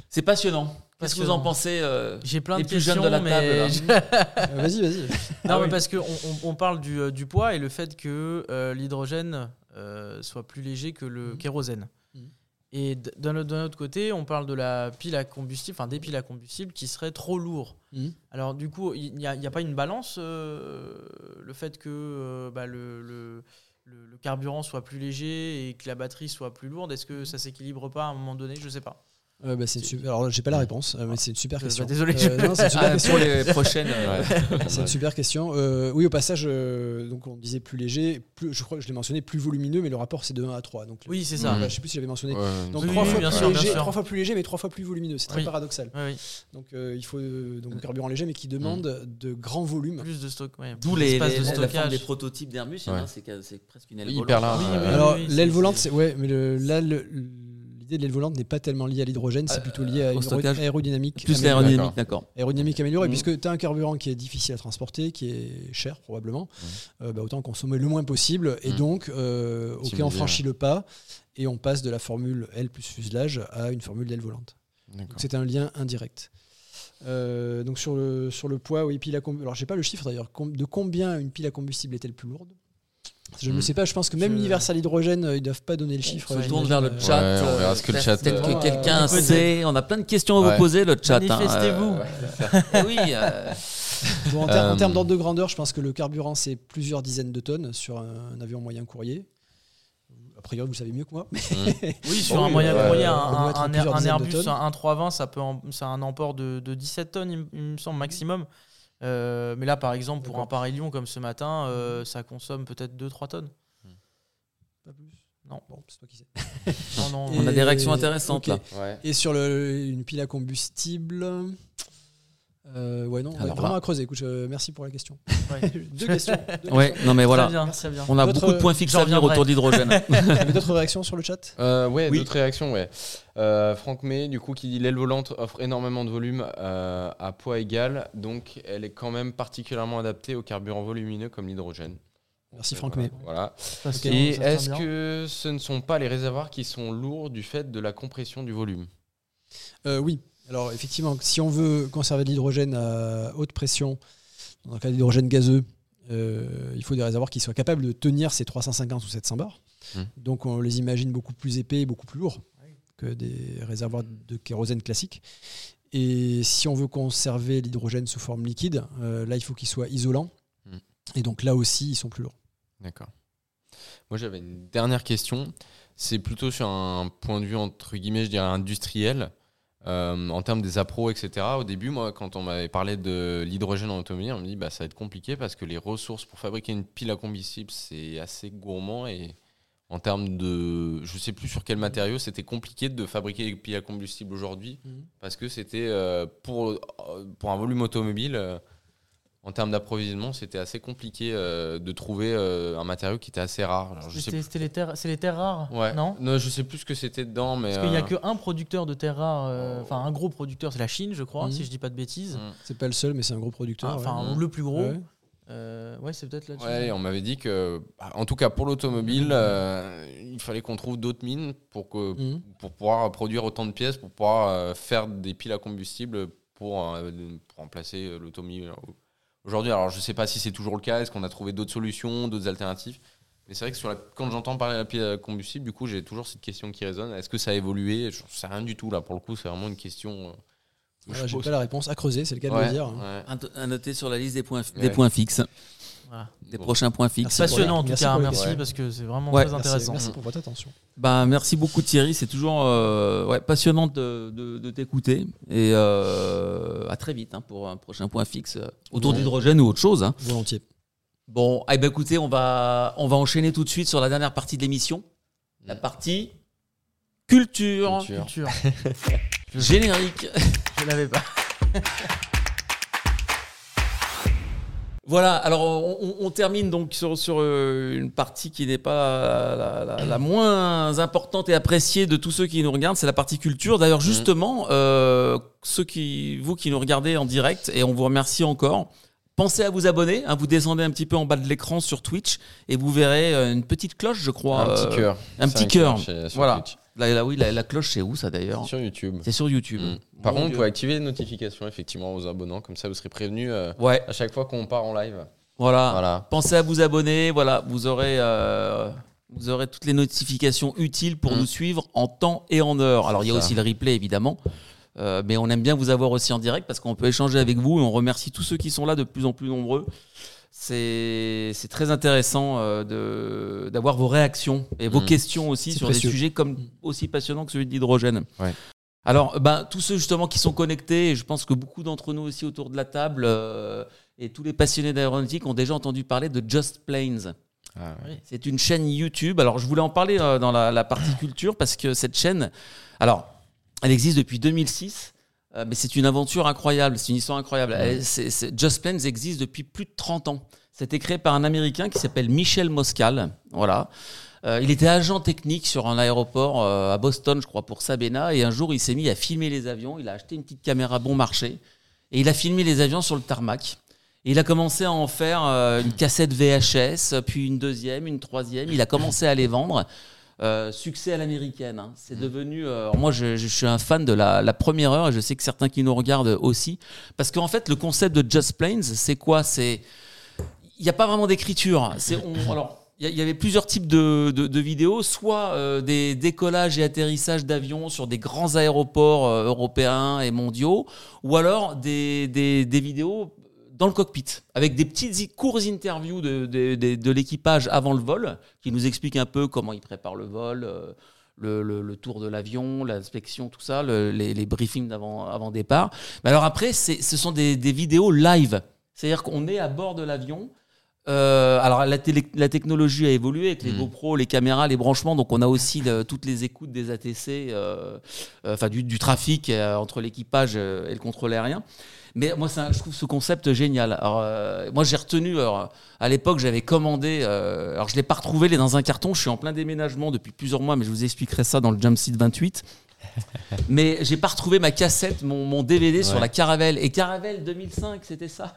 C'est passionnant. Qu'est-ce que vous en pensez euh, J'ai plein Les de plus questions, jeunes de la mais table, vas-y, vas-y. Non, Ah mais oui. parce qu'on on, on parle du, du poids et le fait que euh, l'hydrogène euh, soit plus léger que le Mhm. kérosène. Mhm. Et d'un autre, côté, on parle de la pile à combustible, enfin des piles à combustible qui seraient trop lourds. Mhm. Alors du coup, il n'y a, il y a pas une balance, euh, le fait que euh, bah, le, le- le- le carburant soit plus léger et que la batterie soit plus lourde, est-ce que ça s'équilibre pas à un moment donné? Je sais pas. Euh, bah, c'est une super- Alors, j'ai pas la réponse, euh, mais c'est une super Euh, question. bah, désolé, Euh, non, c'est une super Ah, question. Pour les prochaines. Ouais. C'est une super question. Euh, oui, au passage, euh, donc on disait plus léger, plus, je crois que je l'ai mentionné, plus volumineux, mais le rapport c'est de 1 à 3. Donc, Oui, c'est ça. bah, je sais plus si j'avais mentionné. Ouais, Donc Oui, trois, oui, fois bien plus sûr, léger, sûr. trois fois plus léger, mais trois fois plus volumineux. C'est très Oui. paradoxal. Donc euh, il faut donc un carburant léger, mais qui demande de grands volumes. Plus de stock. ouais, D'où les, les- de la forme stockage. des prototypes d'Airbus, c'est que- c'est presque une aile volante. Alors l'aile volante, c'est- ouais, mais là le- l'idée de l'aile volante n'est pas tellement liée à l'hydrogène, c'est Euh, plutôt lié à au une stockage. aérodynamique. Plus l'aérodynamique, d'accord. Aérodynamique améliorée, Mhm. puisque tu as un carburant qui est difficile à transporter, qui est cher probablement, euh, bah, autant consommer le moins possible. Et Mhm. donc, euh, ok, on franchit le pas et on passe de la formule L plus fuselage à une formule d'aile volante. C'est un lien indirect. Euh, donc sur le, sur le poids, oui, pile à com- alors j'ai pas le chiffre d'ailleurs, de combien une pile à combustible est-elle plus lourde? Je ne Hmm. sais pas, je pense que même Je- Universal Hydrogène, euh, ils doivent pas donner le chiffre. On se tourne vers le Euh, chat. Ouais, on verra euh, ce que le peut-être- chat, Peut-être euh, que quelqu'un sait. On a plein de questions à vous poser, le chat. hein, Manifestez-vous. euh, eh oui. euh, Bon, en, ter- en Euh, termes d'ordre de grandeur, je pense que le carburant, c'est plusieurs dizaines de tonnes sur un, avion moyen courrier. priori, vous le savez mieux que moi. mais- Oui, sur un moyen courrier, un, un- Airbus, un 320, ça peut, en- c'est un emport de, de 17 tonnes, il, me- il me semble, maximum. Euh, mais là, par exemple, pour un Paris Lyon comme ce matin, euh, ça consomme peut-être 2-3 tonnes. Pas plus. Non. Bon, c'est toi qui sais. Non, non. Et- On a des réactions intéressantes là. Ouais. Et sur le- une pile à combustible. Euh, ouais, non, ouais, Alors vraiment là. à creuser. Écoute, je- merci pour la question. Ouais. Deux questions. deux Ouais, non mais Très voilà. bien, très bien. On a beaucoup de points fixes j'en à venir reviendrai. autour de l'hydrogène. Vous avez d'autres réactions sur le chat? Euh, ouais, Oui. d'autres réactions, ouais. Euh, Franck May, du coup, qui dit l'aile volante offre énormément de volume euh, à poids égal, donc elle est quand même particulièrement adaptée aux carburants volumineux comme l'hydrogène. Merci Euh, Franck voilà, May. Voilà. Ça, c'est- Et ça se tient est-ce bien. que ce ne sont pas les réservoirs qui sont lourds du fait de la compression du volume? Euh, oui. Alors, effectivement, si on veut conserver de l'hydrogène à haute pression, dans le cas d'hydrogène gazeux, euh, il faut des réservoirs qui soient capables de tenir ces 350 ou 700 bars. Hmm. Donc, on les imagine beaucoup plus épais et beaucoup plus lourds que des réservoirs de kérosène classiques. Et si on veut conserver l'hydrogène sous forme liquide, euh, là, il faut qu'il soit isolant. Hmm. Et donc, là aussi, ils sont plus lourds. D'accord. Moi, j'avais une dernière question. C'est plutôt sur un point de vue, entre guillemets, je dirais industriel, euh, en termes des appros, etc. Au début, moi, quand on m'avait parlé de l'hydrogène en automobile, on me dit bah, ça va être compliqué parce que les ressources pour fabriquer une pile à combustible, c'est assez gourmand et en termes de. Je sais plus sur quel matériau, c'était compliqué de fabriquer des piles à combustible aujourd'hui parce que c'était euh, pour, euh, pour un volume automobile. En termes d'approvisionnement, c'était assez compliqué euh, de trouver euh, un matériau qui était assez rare. C'était les terres, c'est les terres rares, Ouais. non? Je sais plus ce que c'était dedans, mais. Parce qu'il n'y a euh, qu'un producteur de terres rares, euh, enfin un gros producteur, c'est la Chine, je crois, Mhm. si je dis pas de bêtises. Mm. C'est pas le seul, mais c'est un gros producteur. Ah, Enfin, ouais. le plus gros. Ouais. Euh, ouais, c'est peut-être la Chine. Ouais, on m'avait dit que, bah, en tout cas pour l'automobile, euh, il fallait qu'on trouve d'autres mines pour, que, Mhm. pour pouvoir produire autant de pièces, pour pouvoir euh, faire des piles à combustible pour, euh, pour remplacer l'automobile aujourd'hui. Alors je sais pas si c'est toujours le cas, est-ce qu'on a trouvé d'autres solutions, d'autres alternatives mais c'est vrai que sur la- quand j'entends parler de la pile à combustible, du coup, j'ai toujours cette question qui résonne. Est-ce que ça a évolué? Je sais rien du tout là. Pour le coup, c'est vraiment une question. euh, je J'ai pas la réponse à creuser, c'est le cas de le dire. ouais. À noter sur la liste des points, Ouais. des points fixes, Voilà. des Bon. prochains points fixes. Passionnant en tout Merci cas, merci parce que c'est vraiment Ouais. très intéressant. merci pour votre attention. Ben, merci beaucoup Thierry, c'est toujours euh, ouais, passionnant de, de- de t'écouter. Et euh, à très vite hein, pour un prochain point fixe euh, autour Ouais. d'hydrogène ou autre chose. hein. Volontiers. Bon, eh ben, écoutez, on va, on va enchaîner tout de suite sur la dernière partie de l'émission. La partie culture, Culture. Culture. générique. Je l'avais pas. Voilà, alors on, on- on termine donc sur, sur euh, une partie qui n'est pas la, la- la moins importante et appréciée de tous ceux qui nous regardent, c'est la partie culture. D'ailleurs, justement, euh, ceux qui, vous qui nous regardez en direct, et on vous remercie encore, pensez à vous abonner. hein, vous descendez un petit peu en bas de l'écran sur Twitch et vous verrez euh, une petite cloche, je crois. Un euh, petit cœur. un petit cœur. Voilà. Twitch. Là, là, oui, la, la cloche, c'est où ça d'ailleurs Sur YouTube. C'est sur YouTube. Mm. Par Mon contre, vous Dieu. pouvez activer les notifications effectivement aux abonnants, comme ça vous serez prévenus euh, Ouais, à chaque fois qu'on part en live. voilà. Voilà. Pensez à vous abonner, voilà, vous aurez, euh, vous aurez toutes les notifications utiles pour Mm. nous suivre en temps et en heure. Alors il y a Ça. aussi le replay évidemment, euh, mais on aime bien vous avoir aussi en direct parce qu'on peut échanger avec vous et on remercie tous ceux qui sont là de plus en plus nombreux. C'est c'est très intéressant euh, de- d'avoir vos réactions et vos Mm. questions aussi sur précieux. des sujets comme aussi passionnants que celui de l'hydrogène. Ouais. Alors, ben, tous ceux justement qui sont connectés, et je pense que beaucoup d'entre nous aussi autour de la table, euh, et tous les passionnés d'aéronautique ont déjà entendu parler de Just Planes. Ah, ouais. C'est une chaîne YouTube. Alors, je voulais en parler euh, dans la, la partie culture parce que cette chaîne, alors, elle existe depuis 2006. Euh, mais c'est une aventure incroyable, c'est une histoire incroyable. C'est- Just Planes existe depuis plus de 30 ans. C'était créé par un Américain qui s'appelle Michel Moscal. Voilà. Euh, il était agent technique sur un aéroport euh, à Boston, je crois, pour Sabena. Et un jour, il s'est mis à filmer les avions. Il a acheté une petite caméra bon marché. Et il a filmé les avions sur le tarmac. Et il a commencé à en faire une cassette VHS, puis une deuxième, une troisième. Il a commencé à les vendre. Euh, succès à l'américaine. hein. C'est devenu. euh, moi, je, je suis un fan de la, la première heure et je sais que certains qui nous regardent aussi. Parce qu'en fait, le concept de Just Planes, c'est quoi? C'est. Il n'y a pas vraiment d'écriture. C'est. on- Alors. Il y avait plusieurs types de, de- de vidéos, soit euh, des décollages et atterrissages d'avions sur des grands aéroports euh, européens et mondiaux, ou alors des, des- des vidéos dans le cockpit, avec des petites courtes interviews de, de, de- de l'équipage avant le vol, qui nous expliquent un peu comment ils préparent le vol, euh, le, le- le tour de l'avion, l'inspection, tout ça, le- les, les briefings d'avant avant départ. Mais alors après, ce sont des, des vidéos live. C'est-à-dire qu'on est à bord de l'avion. Euh, alors la, télé- la technologie a évolué avec les Mm. GoPro, les caméras, les branchements. Donc on a aussi le- toutes les écoutes des ATC, euh, euh, enfin du, du trafic entre l'équipage et le contrôle aérien. Mais moi, un- je trouve ce concept génial. Alors, euh, moi, j'ai retenu. alors, à l'époque, j'avais commandé. euh, alors, je l'ai pas retrouvé. Il est dans un carton. Je suis en plein déménagement depuis plusieurs mois, mais je vous expliquerai ça dans le Jump Seat 28. mais j'ai pas retrouvé ma cassette, mon, mon DVD sur la Caravelle. Et Caravelle 2005, c'était ça?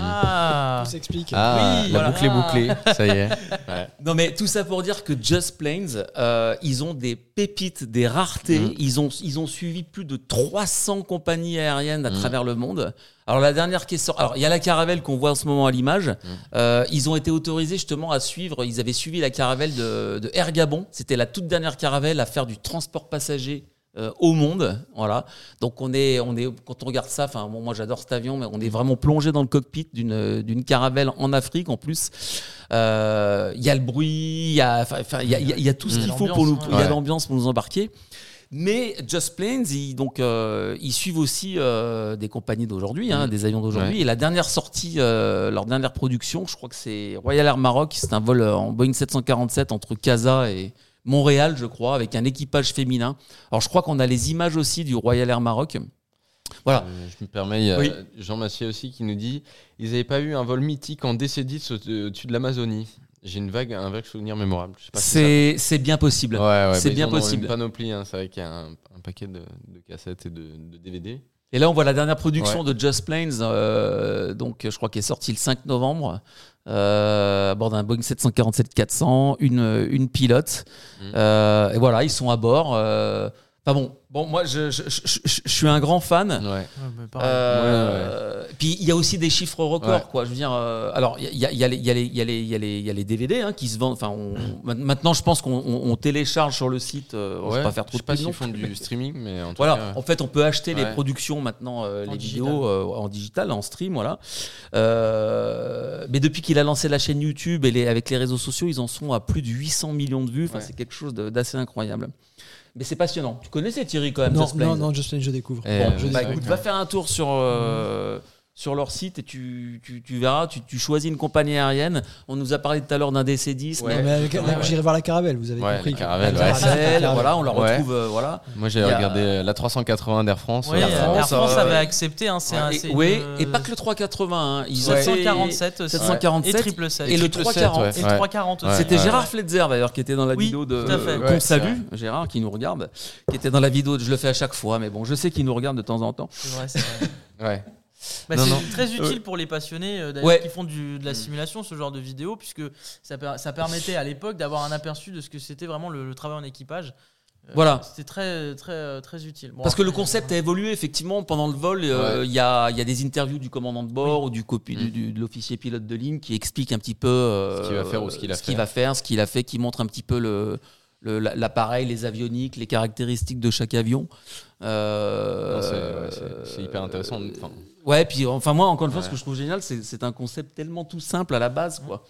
Ah Tout s'explique. Ah, Oui, la voilà. boucle est bouclée, ça y est. Ouais. Non, mais tout ça pour dire que Just Planes, euh, ils ont des pépites, des raretés. Mhm. Ils, ont, ils ont suivi plus de 300 compagnies aériennes à Mhm. travers le monde. Alors, la dernière qui est sortie. Alors, il y a la Caravelle qu'on voit en ce moment à l'image. Euh, ils ont été autorisés justement à suivre. Ils avaient suivi la Caravelle de, de Air Gabon. C'était la toute dernière Caravelle à faire du transport passager. Euh, au monde, voilà. Donc on est, on est, quand on regarde ça, enfin bon, moi j'adore cet avion, mais on est vraiment plongé dans le cockpit d'une d'une caravelle en Afrique en plus. Euh, Il y a le bruit, il y a, il y a, il y a- il y a tout ce qu'il faut pour nous, il y a l'ambiance pour nous embarquer. Mais Just Planes, ils, donc, euh, ils suivent aussi euh, des compagnies d'aujourd'hui, hein, Mm. des avions d'aujourd'hui. Ouais. Et la dernière sortie, euh, leur dernière production, je crois que c'est Royal Air Maroc. C'est un vol en Boeing 747 entre Casa et Montréal, je crois, avec un équipage féminin. Alors, je crois qu'on a les images aussi du Royal Air Maroc. Voilà. Euh, je me permets, il y a Oui. Jean Massier aussi qui nous dit ils n'avaient pas eu un vol mythique en DC-10 au- au-dessus de l'Amazonie. J'ai une vague, un vague souvenir mémorable. Ça- C'est c'est bien possible. Ouais, ouais, c'est bien possible. Une panoplie, hein, c'est vrai qu'il y a un, un paquet de, de cassettes et de, de DVD. Et là, on voit la dernière production de Just Planes, euh, donc je crois qu'elle est sortie le 5 novembre, euh, à bord d'un Boeing 747-400, une, une pilote. Mhm. Euh, et voilà, ils sont à bord. Enfin bon, bon, moi, je, je- je- je- je suis un grand fan. Ouais. Euh, Puis il y a aussi des chiffres records, Ouais. quoi. Je veux dire, euh, alors il y a, il y a les- il y a les- il y a les- il y a les- il y a les DVD hein, qui se vendent. Enfin, on- maintenant, je pense qu'on on- on télécharge sur le site. euh, on va Ouais, pas faire trop je sais de pas s'ils font plus. du streaming, mais en tout Voilà, cas. en fait, on peut acheter les productions maintenant, euh, les digital. vidéos euh, en digital, en stream, voilà. Euh, mais depuis qu'il a lancé la chaîne YouTube et les, avec les réseaux sociaux, ils en sont à plus de 800 millions de vues. Enfin, Ouais. c'est quelque chose d'assez incroyable. Mais c'est passionnant. Tu connaissais Thierry quand même, Non, non, non, Just Planes, je découvre. Bon, euh, bah, écoute, va faire un tour sur, euh, sur leur site et tu, tu, tu verras, tu, tu choisis une compagnie aérienne. On nous a parlé tout à l'heure d'un DC-10. Ouais. J'irai voir la caravelle, vous avez Ouais, compris. la caravelle, La voilà, on la Ouais. retrouve. euh, voilà. Moi, j'ai regardé la 380 d'Air France. Oui, Air Air France, France, euh, avait accepté. Hein, c'est un- Et- oui, une, et pas que le 380. hein. Ils Ouais. ont fait- 747 aussi. 747 Et triple 7. et le 7, 340. ouais. Et le 340 aussi. C'était Ouais. Gérard Fletzer d'ailleurs qui était dans la Oui, vidéo de tout à fait. euh, Ouais, qu'on salue, Gérard qui nous regarde, qui était dans la vidéo. Je le fais à chaque fois, mais bon, je sais qu'il nous regarde de temps en temps. C'est vrai, c'est vrai. Ouais. Bah, c'est non. très utile pour les passionnés euh, d'ailleurs, Ouais. qui font du- de la simulation, ce genre de vidéo, puisque ça, per- ça permettait à l'époque d'avoir un aperçu de ce que c'était vraiment le, le travail en équipage. Euh, Voilà. C'était très, très, très utile. Bon, Parce que le après, concept a évolué effectivement pendant le vol. euh, Il Ouais. y, a, il y a des interviews du commandant de bord ou du, copi- Mm. du- du- de l'officier pilote de ligne qui explique un petit peu euh, Ce qu'il va faire ou ce qu'il a fait. va faire, ce qu'il a fait, qui montre un petit peu le le- l'appareil, les avioniques, les caractéristiques de chaque avion. Euh, c'est- hyper intéressant. Enfin, Ouais, puis enfin moi encore une fois, ce que je trouve génial, c'est un concept tellement tout simple à la base, quoi.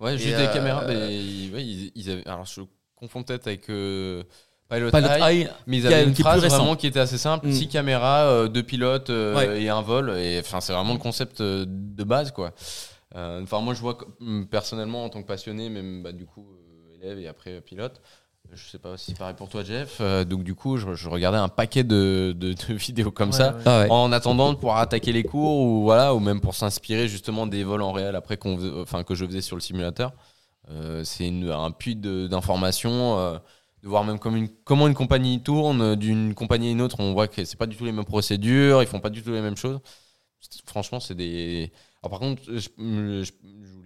Ouais, juste des euh, caméras. mais ils, ouais, ils, ils avaient, alors, je confonds peut-être avec euh, Pilot, Pilot Eye, Eye, mais ils avaient une phrase récent. vraiment qui était assez simple Mm. six caméras, euh, deux pilotes euh, Ouais. et un vol. Et enfin, c'est vraiment le concept euh, de base, quoi. Euh, Enfin, moi, je vois mm, personnellement en tant que passionné, même bah, du coup euh, élève et après euh, pilote. Je sais pas si c'est pareil pour toi, Jeff. Euh, donc, du coup, je, je regardais un paquet de, de- de vidéos comme ouais, ça. ouais. Ah ouais. En attendant de pouvoir attaquer les cours ou voilà ou même pour s'inspirer justement des vols en réel après qu'on faisait- enfin que je faisais sur le simulateur. Euh, c'est un puits d'informations euh, de voir même comme une, comment une compagnie tourne d'une compagnie à une autre. On voit que c'est pas du tout les mêmes procédures, ils font pas du tout les mêmes choses. Franchement, c'est des. Alors, par contre, je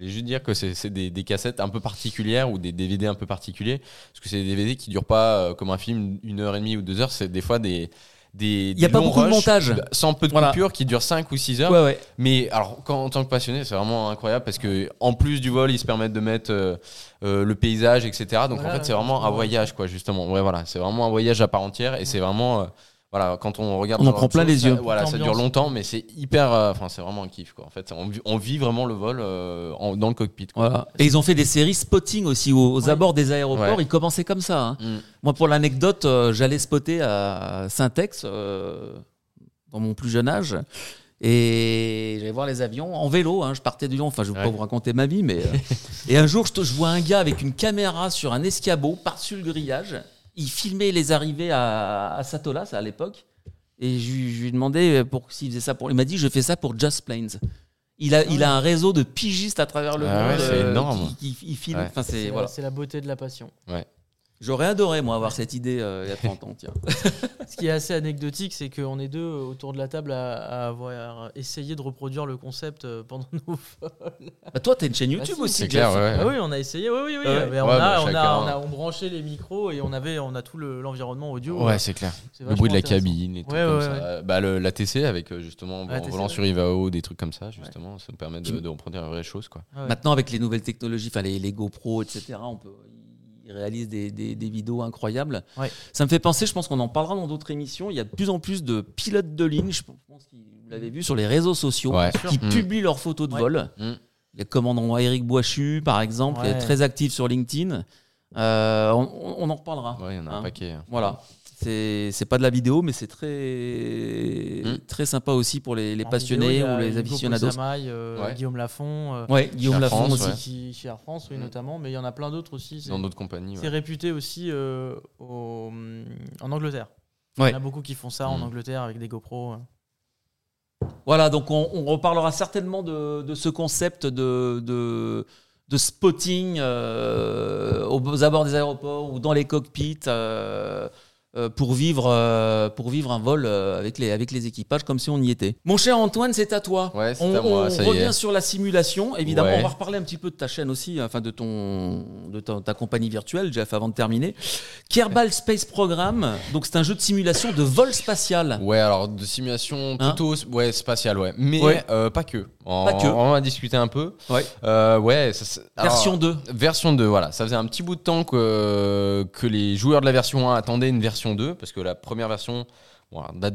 voulais juste dire que c'est c'est des, des cassettes un peu particulières ou des DVD un peu particuliers parce que c'est des DVD qui durent pas euh, comme un film une heure et demie ou deux heures. C'est des fois des des Il y a pas beaucoup de montage. sans peu de Voilà. coupures qui durent 5 ou 6 heures. Ouais, ouais. Mais alors, quand, en tant que passionné, c'est vraiment incroyable parce que en plus du vol, ils se permettent de mettre euh, euh, le paysage, etc. Donc Voilà, en fait, c'est vraiment un voyage, quoi, justement. Ouais, voilà, c'est vraiment un voyage à part entière et c'est vraiment. Voilà, quand on regarde. On en prend de plein les ça- yeux. Voilà, ça dure longtemps, mais c'est hyper. euh, Enfin, c'est vraiment un kiff, quoi. En fait, on, vit- on vit vraiment le vol euh, en- dans le cockpit. quoi. Voilà. Et ils ont fait des séries spotting aussi aux, abords des aéroports. Ouais. Ils commençaient comme ça. hein. Mm. Moi, pour l'anecdote, euh, j'allais spotter à Saint-Ex euh, dans mon plus jeune âge. Et j'allais voir les avions en vélo. hein. Je partais du Lyon. Enfin, je ne vais Ouais. pas vous raconter ma vie, mais. euh, et un jour, je vois un gars avec une caméra sur un escabeau par-dessus le grillage. Il filmait les arrivées à, à Satola, ça à l'époque. Et je, lui- je lui ai demandé pour s'il faisait ça pour. Il m'a dit je fais ça pour Just Planes. Il a, il a un réseau de pigistes à travers le Ah monde. ouais, c'est euh, énorme. Qui. Ouais. Enfin, c'est C'est voilà. c'est la beauté de la passion. J'aurais adoré moi avoir cette idée euh, il y a 30 ans. Tiens. Ce qui est assez anecdotique, c'est qu'on est deux euh, autour de la table à, à avoir essayé de reproduire le concept euh, pendant nos vols. Bah, toi, t'as une chaîne Ah, YouTube si, aussi. c'est clair, ouais. Ah oui, on a essayé, oui, oui, oui. Ouais. Mais on, Ouais, a, bah, on, a, on, a, on branchait les micros et on, avait, on a tout le- l'environnement audio. Ouais, c'est clair. C'est Le bruit de la cabine et tout Ouais, comme ouais, ça. Bah, le, la TC avec justement Ouais, en TC, volant ouais. sur Ivao, des trucs comme ça, justement, ça nous permet de, de reproduire la vraie chose. Quoi. Ouais. Maintenant, avec les nouvelles technologies, enfin les, les GoPro, etc., on peut, ils réalisent des, des- des vidéos incroyables. Ouais. Ça me fait penser, je pense qu'on en parlera dans d'autres émissions. Il y a de plus en plus de pilotes de ligne, je pense que vous l'avez vu sur les réseaux sociaux, Ouais. qui publient leurs photos de Ouais. vol. Mm. Il y a commandant Eric Boichu, par exemple, qui est très actif sur LinkedIn. Euh, on, en reparlera. Ouais, il y en a un Hein. paquet. Voilà. C'est c'est pas de la vidéo, mais c'est très, Mm. très sympa aussi pour les, passionnés vidéo, ou les aficionados. Euh, Ouais. Guillaume Lafont, euh, Ouais, Guillaume Lafont France, aussi. ouais. qui, chez Air France, oui, Mm. notamment, mais il y en a plein d'autres aussi. C'est Dans d'autres compagnies. c'est ouais. réputé aussi euh, au- en Angleterre. Ouais. Il y en a beaucoup qui font ça en Mm. Angleterre avec des GoPro. euh. Voilà, donc on, on reparlera certainement de, de ce concept de, de, de spotting euh, aux abords des aéroports ou dans les cockpits euh, pour, vivre, euh, pour vivre un vol euh, avec, les, avec les équipages comme si on y était. Mon cher Antoine, c'est à toi. Ouais, on à moi, on ça y revient sur la simulation. Évidemment, Ouais. on va reparler un petit peu de ta chaîne aussi, enfin de, ton, de ta, ta compagnie virtuelle, Jeff, avant de terminer. Kerbal Space Program, donc c'est un jeu de simulation de vol spatial. Ouais, alors de simulation Hein plutôt ouais, spatiale, ouais. Mais Ouais. euh, pas que. On, Pas que. On va discuter un peu. Ouais. Euh, ouais, ça, c'est- alors, Version 2. Version 2, voilà. Ça faisait un petit bout de temps que, que les joueurs de la version 1 attendaient une version 2, parce que la première version date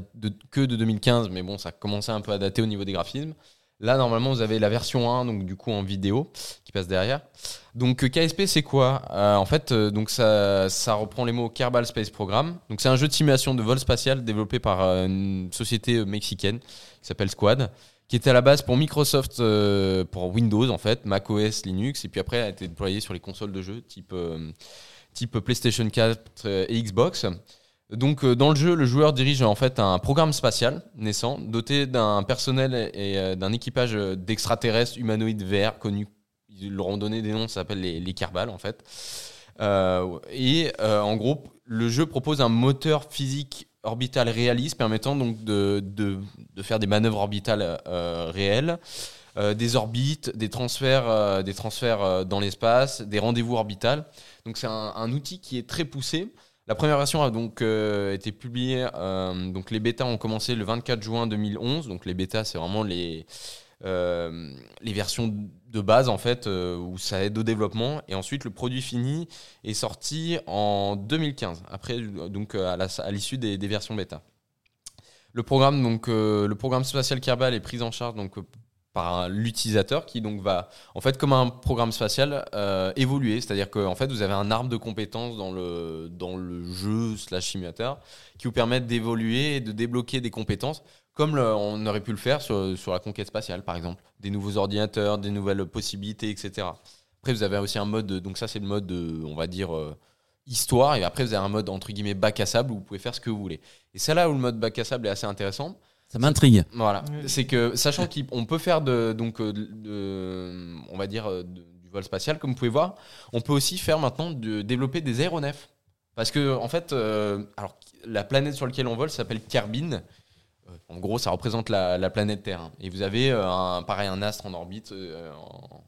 que de 2015, mais bon, ça commençait un peu à dater au niveau des graphismes. Là, normalement, vous avez la version 1, donc du coup en vidéo, qui passe derrière. Donc euh, KSP, c'est quoi? Euh, En fait, euh, donc ça, ça reprend les mots Kerbal Space Program. Donc c'est un jeu de simulation de vol spatial développé par une société mexicaine qui s'appelle Squad, qui était à la base pour Microsoft, pour Windows en fait, macOS, Linux, et puis après a été déployé sur les consoles de jeux type, type PlayStation 4 euh, et Xbox. Donc euh, dans le jeu, le joueur dirige en fait un programme spatial naissant, doté d'un personnel et euh, d'un équipage euh, d'extraterrestres humanoïdes verts connus. Ils leur ont donné des noms, ça s'appelle les, les Kerbal en fait. Et en gros, le jeu propose un moteur physique orbital réaliste permettant donc de, de, faire des manœuvres orbitales réelles, des orbites, des transferts, des transferts dans l'espace, des rendez-vous orbitales. Donc c'est un outil qui est très poussé. La première version a donc euh, été publiée. euh, donc les bêtas ont commencé le 24 juin 2011. Donc les bêtas, c'est vraiment les euh, versions de base en fait où ça aide au développement. Et ensuite le produit fini est sorti en 2015. Après donc à l'issue des, versions bêta. Le programme le programme spatial Kerbal est pris en charge donc par l'utilisateur qui donc va en fait comme un programme spatial euh, évoluer. C'est-à-dire que en fait vous avez un arbre de compétences dans le dans le jeu slash simulateur qui vous permettent d'évoluer et de débloquer des compétences comme on aurait pu le faire sur, sur la conquête spatiale par exemple. Des nouveaux ordinateurs des nouvelles possibilités etc après vous avez aussi un mode de- donc ça c'est le mode de, on va dire euh, histoire. Et après vous avez un mode entre guillemets bac à sable où vous pouvez faire ce que vous voulez. Et c'est là où le mode bac à sable est assez intéressant Ça m'intrigue. voilà, c'est que sachant qu'on peut faire de donc euh, de, de- on va dire euh, de- du vol spatial comme vous pouvez voir, on peut aussi faire maintenant de développer des aéronefs parce que en fait euh, alors la planète sur laquelle on vole s'appelle Kerbin. En gros, ça représente la, la planète Terre. hein. Et vous avez un pareil un astre en orbite euh, en,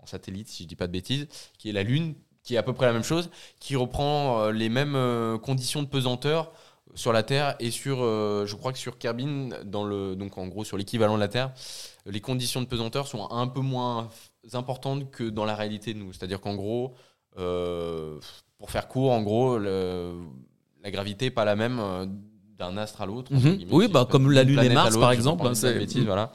en satellite si je dis pas de bêtises, qui est la Lune, qui est à peu près la même chose, qui reprend les mêmes conditions de pesanteur sur la Terre et sur, euh, je crois que sur Kerbin, dans le, donc en gros sur l'équivalent de la Terre, les conditions de pesanteur sont un peu moins importantes que dans la réalité de nous. C'est-à-dire qu'en gros, euh, pour faire court, en gros, le- la gravité n'est pas la même euh, d'un astre à l'autre. Mhm. Oui, bah, comme la Lune et Mars, par exemple, hein, c'est- bêtise, Mhm. voilà.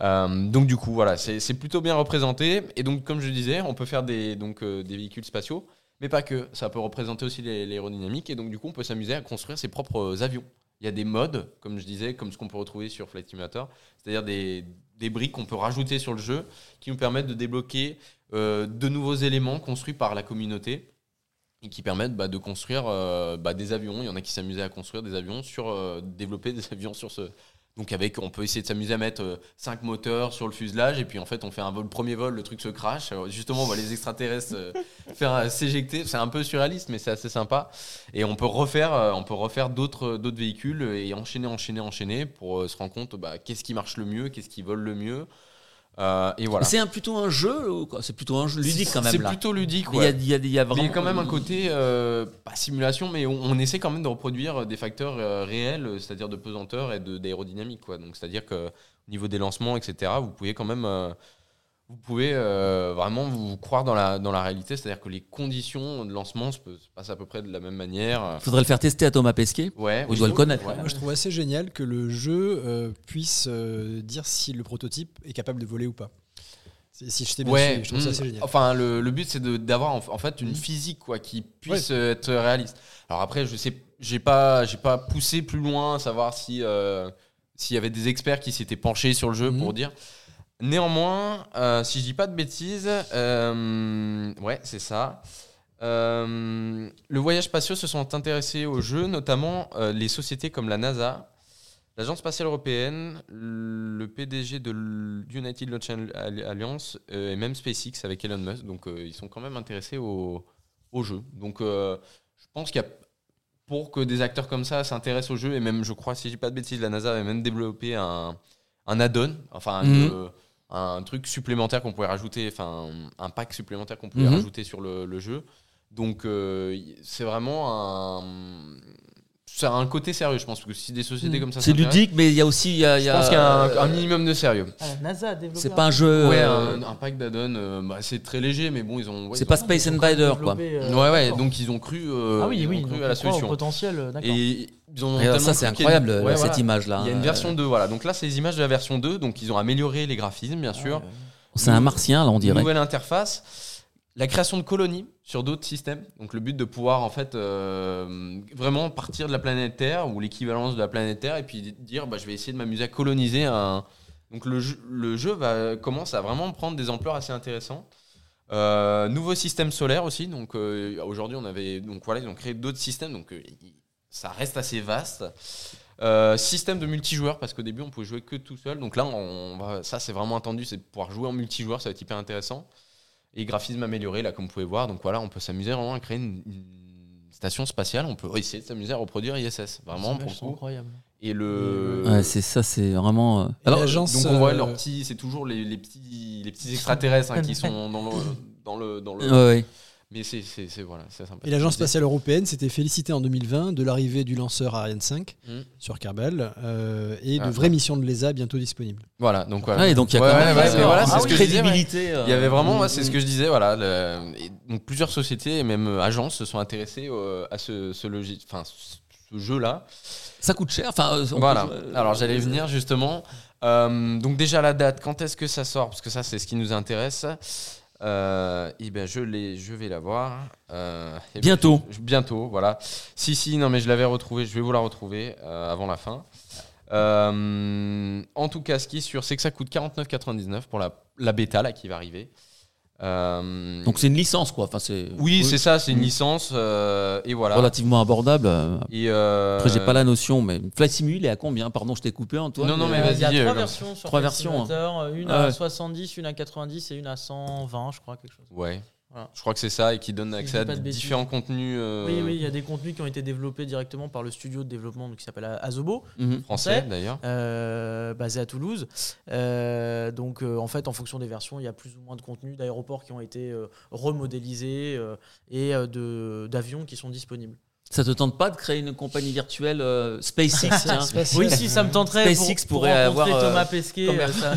Euh, donc du coup, voilà, c'est plutôt bien représenté. Et donc, comme je disais, on peut faire des, donc, des véhicules spatiaux, mais pas que. Ça peut représenter aussi l'aérodynamique. Et donc, du coup, on peut s'amuser à construire ses propres avions. Il y a des modes, comme je disais, comme ce qu'on peut retrouver sur Flight Simulator, c'est-à-dire des, des briques qu'on peut rajouter sur le jeu qui nous permettent de débloquer euh, de nouveaux éléments construits par la communauté et qui permettent bah, de construire euh, bah, des avions. Il y en a qui s'amusaient à construire des avions sur euh, développer des avions sur ce. Donc avec, on peut essayer de s'amuser à mettre 5 moteurs sur le fuselage et puis en fait on fait un vol, premier vol, le truc se crache. Alors, justement, on voit les extraterrestres euh, faire euh, s'éjecter. C'est un peu surréaliste, mais c'est assez sympa. Et on peut refaire, euh, on peut refaire d'autres d'autres véhicules et enchaîner, enchaîner, enchaîner pour euh, se rendre compte bah, qu'est-ce qui marche le mieux, qu'est-ce qui vole le mieux. Euh, et voilà. C'est un, plutôt un jeu, c'est plutôt un jeu ludique quand même C'est plutôt ludique. Il ouais. y a, il y a- il y a Mais vraiment il y a quand même un côté, euh, pas simulation, mais on, on essaie quand même de reproduire des facteurs euh, réels, euh, c'est-à-dire de pesanteur et de- d'aérodynamique. quoi. Donc, c'est-à-dire que au niveau des lancements, etc., vous pouvez quand même, euh, vous pouvez euh, vraiment vous croire dans la, dans la réalité, c'est-à-dire que les conditions de lancement se, passent à peu près de la même manière. Faudrait le faire tester à Thomas Pesquet. Ouais, On doit le connaître. Ouais. Moi, je trouve assez génial que le jeu euh, puisse euh, dire si le prototype est capable de voler ou pas. Si je t'ai bien Ouais, suivi, je trouve ça mm. assez génial. Enfin, le, le but c'est d'avoir en, en fait une Mhm. physique quoi qui puisse euh, être réaliste. Alors après, je sais, j'ai pas, j'ai pas poussé plus loin, savoir si euh, s'il y avait des experts qui s'étaient penchés sur le jeu pour dire. Néanmoins, euh, si je dis pas de bêtises, euh, ouais, c'est ça. Euh, le voyage spatiaux se sont intéressés au jeu, notamment les sociétés comme la NASA, l'Agence spatiale européenne, le PDG de l'United Launch Alliance et même SpaceX avec Elon Musk. Donc ils sont quand même intéressés au, au jeu. Donc je pense qu'il y a pour que des acteurs comme ça s'intéressent au jeu et même je crois si je dis pas de bêtises la NASA avait même développé un, un add-on, enfin Mhm. euh, un truc supplémentaire qu'on pouvait rajouter, enfin un pack supplémentaire qu'on pouvait Mhm. rajouter sur le, le jeu. Donc euh, c'est vraiment un ça a un côté sérieux, je pense, parce que si des sociétés Mhm. comme ça C'est ludique, mais il y a aussi. il Y a, y a- pense qu'il y a un, euh, un minimum de sérieux. Ah, NASA a développé C'est un pas un jeu. Ouais, euh, un, un pack d'add-on, euh, bah, c'est très léger, mais bon, ils ont. ouais, c'est pas ont- Space Invader quoi. euh, Ouais, ouais, donc ils ont cru, euh, ah oui, ils ont cru donc à la au solution. potentiel, d'accord. Et ils ont Regarde, tellement ça c'est a une- incroyable ouais, cette voilà. image là. Il y a une version 2, voilà. Donc là, c'est les images de la version 2. Donc ils ont amélioré les graphismes, bien sûr. C'est un martien là on dirait. Nouvelle interface. La création de colonies sur d'autres systèmes. Donc le but de pouvoir en fait euh, vraiment partir de la planète Terre ou l'équivalence de la planète Terre et puis dire bah, je vais essayer de m'amuser à coloniser un. Donc le jeu, le jeu va, commence à vraiment prendre des ampleurs assez intéressantes. Euh, nouveau système solaire aussi. Donc euh, aujourd'hui on avait donc voilà ils ont créé d'autres systèmes donc euh, ça reste assez vaste. Euh, système de multijoueur parce qu'au début on pouvait jouer que tout seul donc là on va, ça c'est vraiment attendu c'est de pouvoir jouer en multijoueur ça va être hyper intéressant et graphisme amélioré là comme vous pouvez voir donc voilà on peut s'amuser vraiment à créer une, une station spatiale on peut essayer de s'amuser à reproduire ISS vraiment pour le coup incroyable. et le Ouais, c'est ça, c'est vraiment. euh, Et Alors, donc on voit euh, leurs petits c'est toujours les, les petits les petits extraterrestres hein, qui sont dans le dans le dans le ouais, ouais. Mais c'est voilà c'est sympa Et l'Agence spatiale européenne s'était félicitée en 2020 de l'arrivée du lanceur Ariane 5 Mhm. sur Kerbal euh, et de Ah, vraies missions de l'ESA bientôt disponibles. voilà donc voilà Ouais, donc il y a Ouais, quand même voilà, c'est ah ce oui, que je disais, ouais. crédibilité. euh, Il y avait vraiment, c'est ce que je disais, voilà. le- et donc plusieurs sociétés et même euh, agences se sont intéressées euh, à ce, ce logis- enfin ce jeu-là. Ça coûte cher. Enfin, euh, Voilà. peut- euh, Alors j'allais venir justement. Euh, donc déjà la date, quand est-ce que ça sort? Parce que ça c'est ce qui nous intéresse. Euh, et ben je vais la voir. Euh, eh ben, Bientôt. je- bientôt, voilà. Si si, non mais je l'avais retrouvée. Je vais vous la retrouver euh, avant la fin. En tout cas, ce qui est sûr, c'est que ça coûte 49,99 pour la, la bêta là qui va arriver. Euh, Donc c'est une licence quoi. Enfin, c'est oui, c'est ça, c'est une Mm. licence euh, et voilà. relativement abordable. euh, Et euh, Après, j'ai pas la notion, mais Flight Simu, il est à combien? Pardon, je t'ai coupé, Antoine. Non, non, mais vas-y, Il y a trois versions sur Trois Flight versions, hein. Une Ah à ouais. 70, une à 90 et une à 120, je crois, quelque chose. Ouais. Voilà. Je crois que c'est ça et qui donne accès à différents contenus euh, Oui, oui, il y a des contenus qui ont été développés directement par le studio de développement donc, qui s'appelle Azobo, Mhm. français français. d'ailleurs. euh, basé à Toulouse. Euh, donc, en fait, en fonction des versions, il y a plus ou moins de contenus d'aéroports qui ont été remodélisés et d'avions qui sont disponibles. Ça te tente pas de créer une compagnie virtuelle euh, SpaceX tiens Oui, si ça me tenterait SpaceX pour, pour pourrait rencontrer avoir, euh, Thomas Pesquet. comme euh, ça-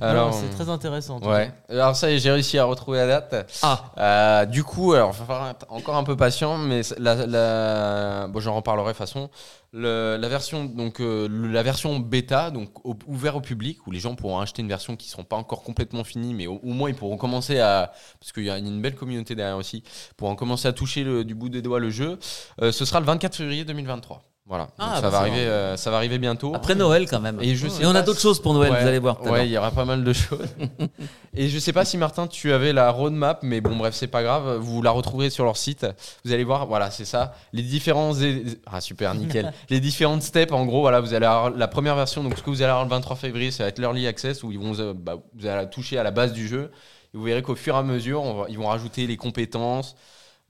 Alors, c'est très intéressant. Ouais. Alors ça y est, j'ai réussi à retrouver la date. Ah, Euh, du coup, alors, il va falloir être encore un peu patient, mais la, la- bon, j'en reparlerai de toute façon. Le- la version donc euh, la version bêta, donc au- ouvert au public, où les gens pourront acheter une version qui ne seront pas encore complètement finie, mais au, moins ils pourront commencer à, parce qu'il y a une belle communauté derrière aussi, pourront commencer à toucher du bout des doigts le jeu. Euh, ce sera le 24 février 2023. Voilà. Donc Ah, ça, bah, va ça arriver, euh, ça va arriver bientôt. après Noël quand même. Et je Et sais on a d'autres si- choses pour Noël, Ouais, vous allez voir. Ouais, il y aura pas mal de choses. Et je sais pas si Martin, tu avais la roadmap, mais bon, bref, c'est pas grave. Vous la retrouverez sur leur site. Vous allez voir, voilà, c'est ça. Les différents. Ah, super, nickel. les différentes steps, en gros, voilà, vous allez avoir la première version. Donc, ce que vous allez avoir le 23 février, ça va être l'early access où ils vont, euh, bah, vous allez toucher à la base du jeu. Et vous verrez qu'au fur et à mesure, on va- ils vont rajouter les compétences.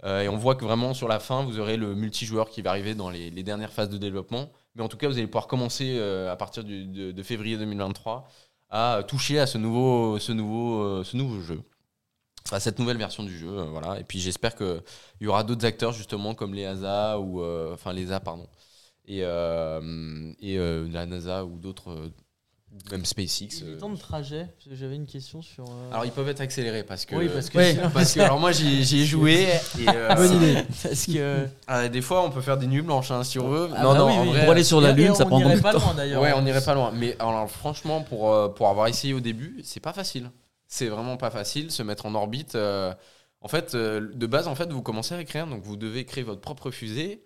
Euh, et on voit que vraiment sur la fin, vous aurez le multijoueur qui va arriver dans les, dernières phases de développement. Mais en tout cas, vous allez pouvoir commencer euh, à partir de, février 2023 à toucher à ce nouveau, ce nouveau, euh, ce nouveau jeu. À cette nouvelle version du jeu, euh, voilà. Et puis j'espère qu'il y aura d'autres acteurs justement comme les ASA ou euh, enfin les A pardon et, euh, et euh, la NASA ou d'autres, euh, même SpaceX. Les euh. temps de trajet, j'avais une question sur. euh, Alors ils peuvent être accélérés parce que oui, parce que. Ouais. parce que alors moi j'y ai joué et euh, Bonne idée. parce que. ah, des fois on peut faire des nuits blanches hein, si on veut. Ah non bah non oui, en oui. vrai, Pour aller sur la Lune, ça prend beaucoup de pas temps. loin d'ailleurs. Ouais, on irait pas loin. Mais alors, franchement, pour, pour avoir essayé au début, c'est pas facile. C'est vraiment pas facile, se mettre en orbite. euh, en fait, de base, en fait, vous commencez à écrire, donc vous devez créer votre propre fusée.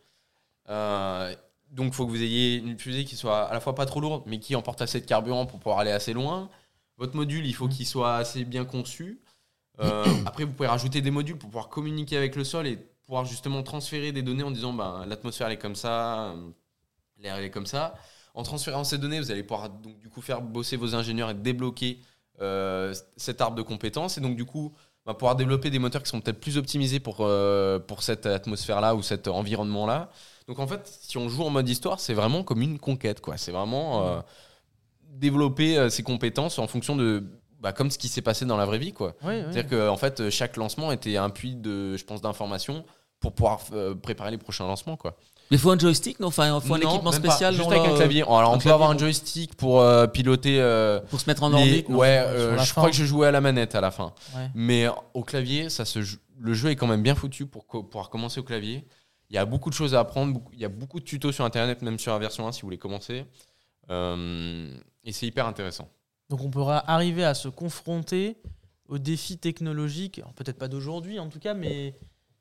Donc, il faut que vous ayez une fusée qui soit à la fois pas trop lourde, mais qui emporte assez de carburant pour pouvoir aller assez loin. Votre module, il faut qu'il soit assez bien conçu. Euh, après, vous pouvez rajouter des modules pour pouvoir communiquer avec le sol et pouvoir justement transférer des données en disant ben, l'atmosphère est comme ça, euh, l'air est comme ça. En transférant ces données, vous allez pouvoir donc du coup faire bosser vos ingénieurs et débloquer euh, cet arbre de compétences et donc du coup bah, pouvoir développer des moteurs qui sont peut-être plus optimisés pour, pour cette atmosphère-là ou cet environnement-là. Donc en fait, si on joue en mode histoire, c'est vraiment comme une conquête, quoi. C'est vraiment euh, développer euh, ses compétences en fonction de bah, comme ce qui s'est passé dans la vraie vie, quoi. Ouais, ouais. C'est-à-dire que en fait, chaque lancement était un puits de, je pense, d'informations pour pouvoir euh, préparer les prochains lancements, quoi. Il faut un joystick, non? Enfin, il faut un équipement pas. spécial juste avec un clavier. Alors, on peut avoir un joystick pour euh, piloter. euh, Pour se mettre en orbite. ouais, euh, je fin. crois que je jouais à la manette à la fin. Ouais. Mais au clavier, ça se le jeu est quand même bien foutu pour pouvoir commencer au clavier. Il y a beaucoup de choses à apprendre. Il y a beaucoup de tutos sur Internet, même sur la version 1 si vous voulez commencer. Euh, et c'est hyper intéressant. Donc on pourra arriver à se confronter aux défis technologiques, peut-être pas d'aujourd'hui en tout cas, mais,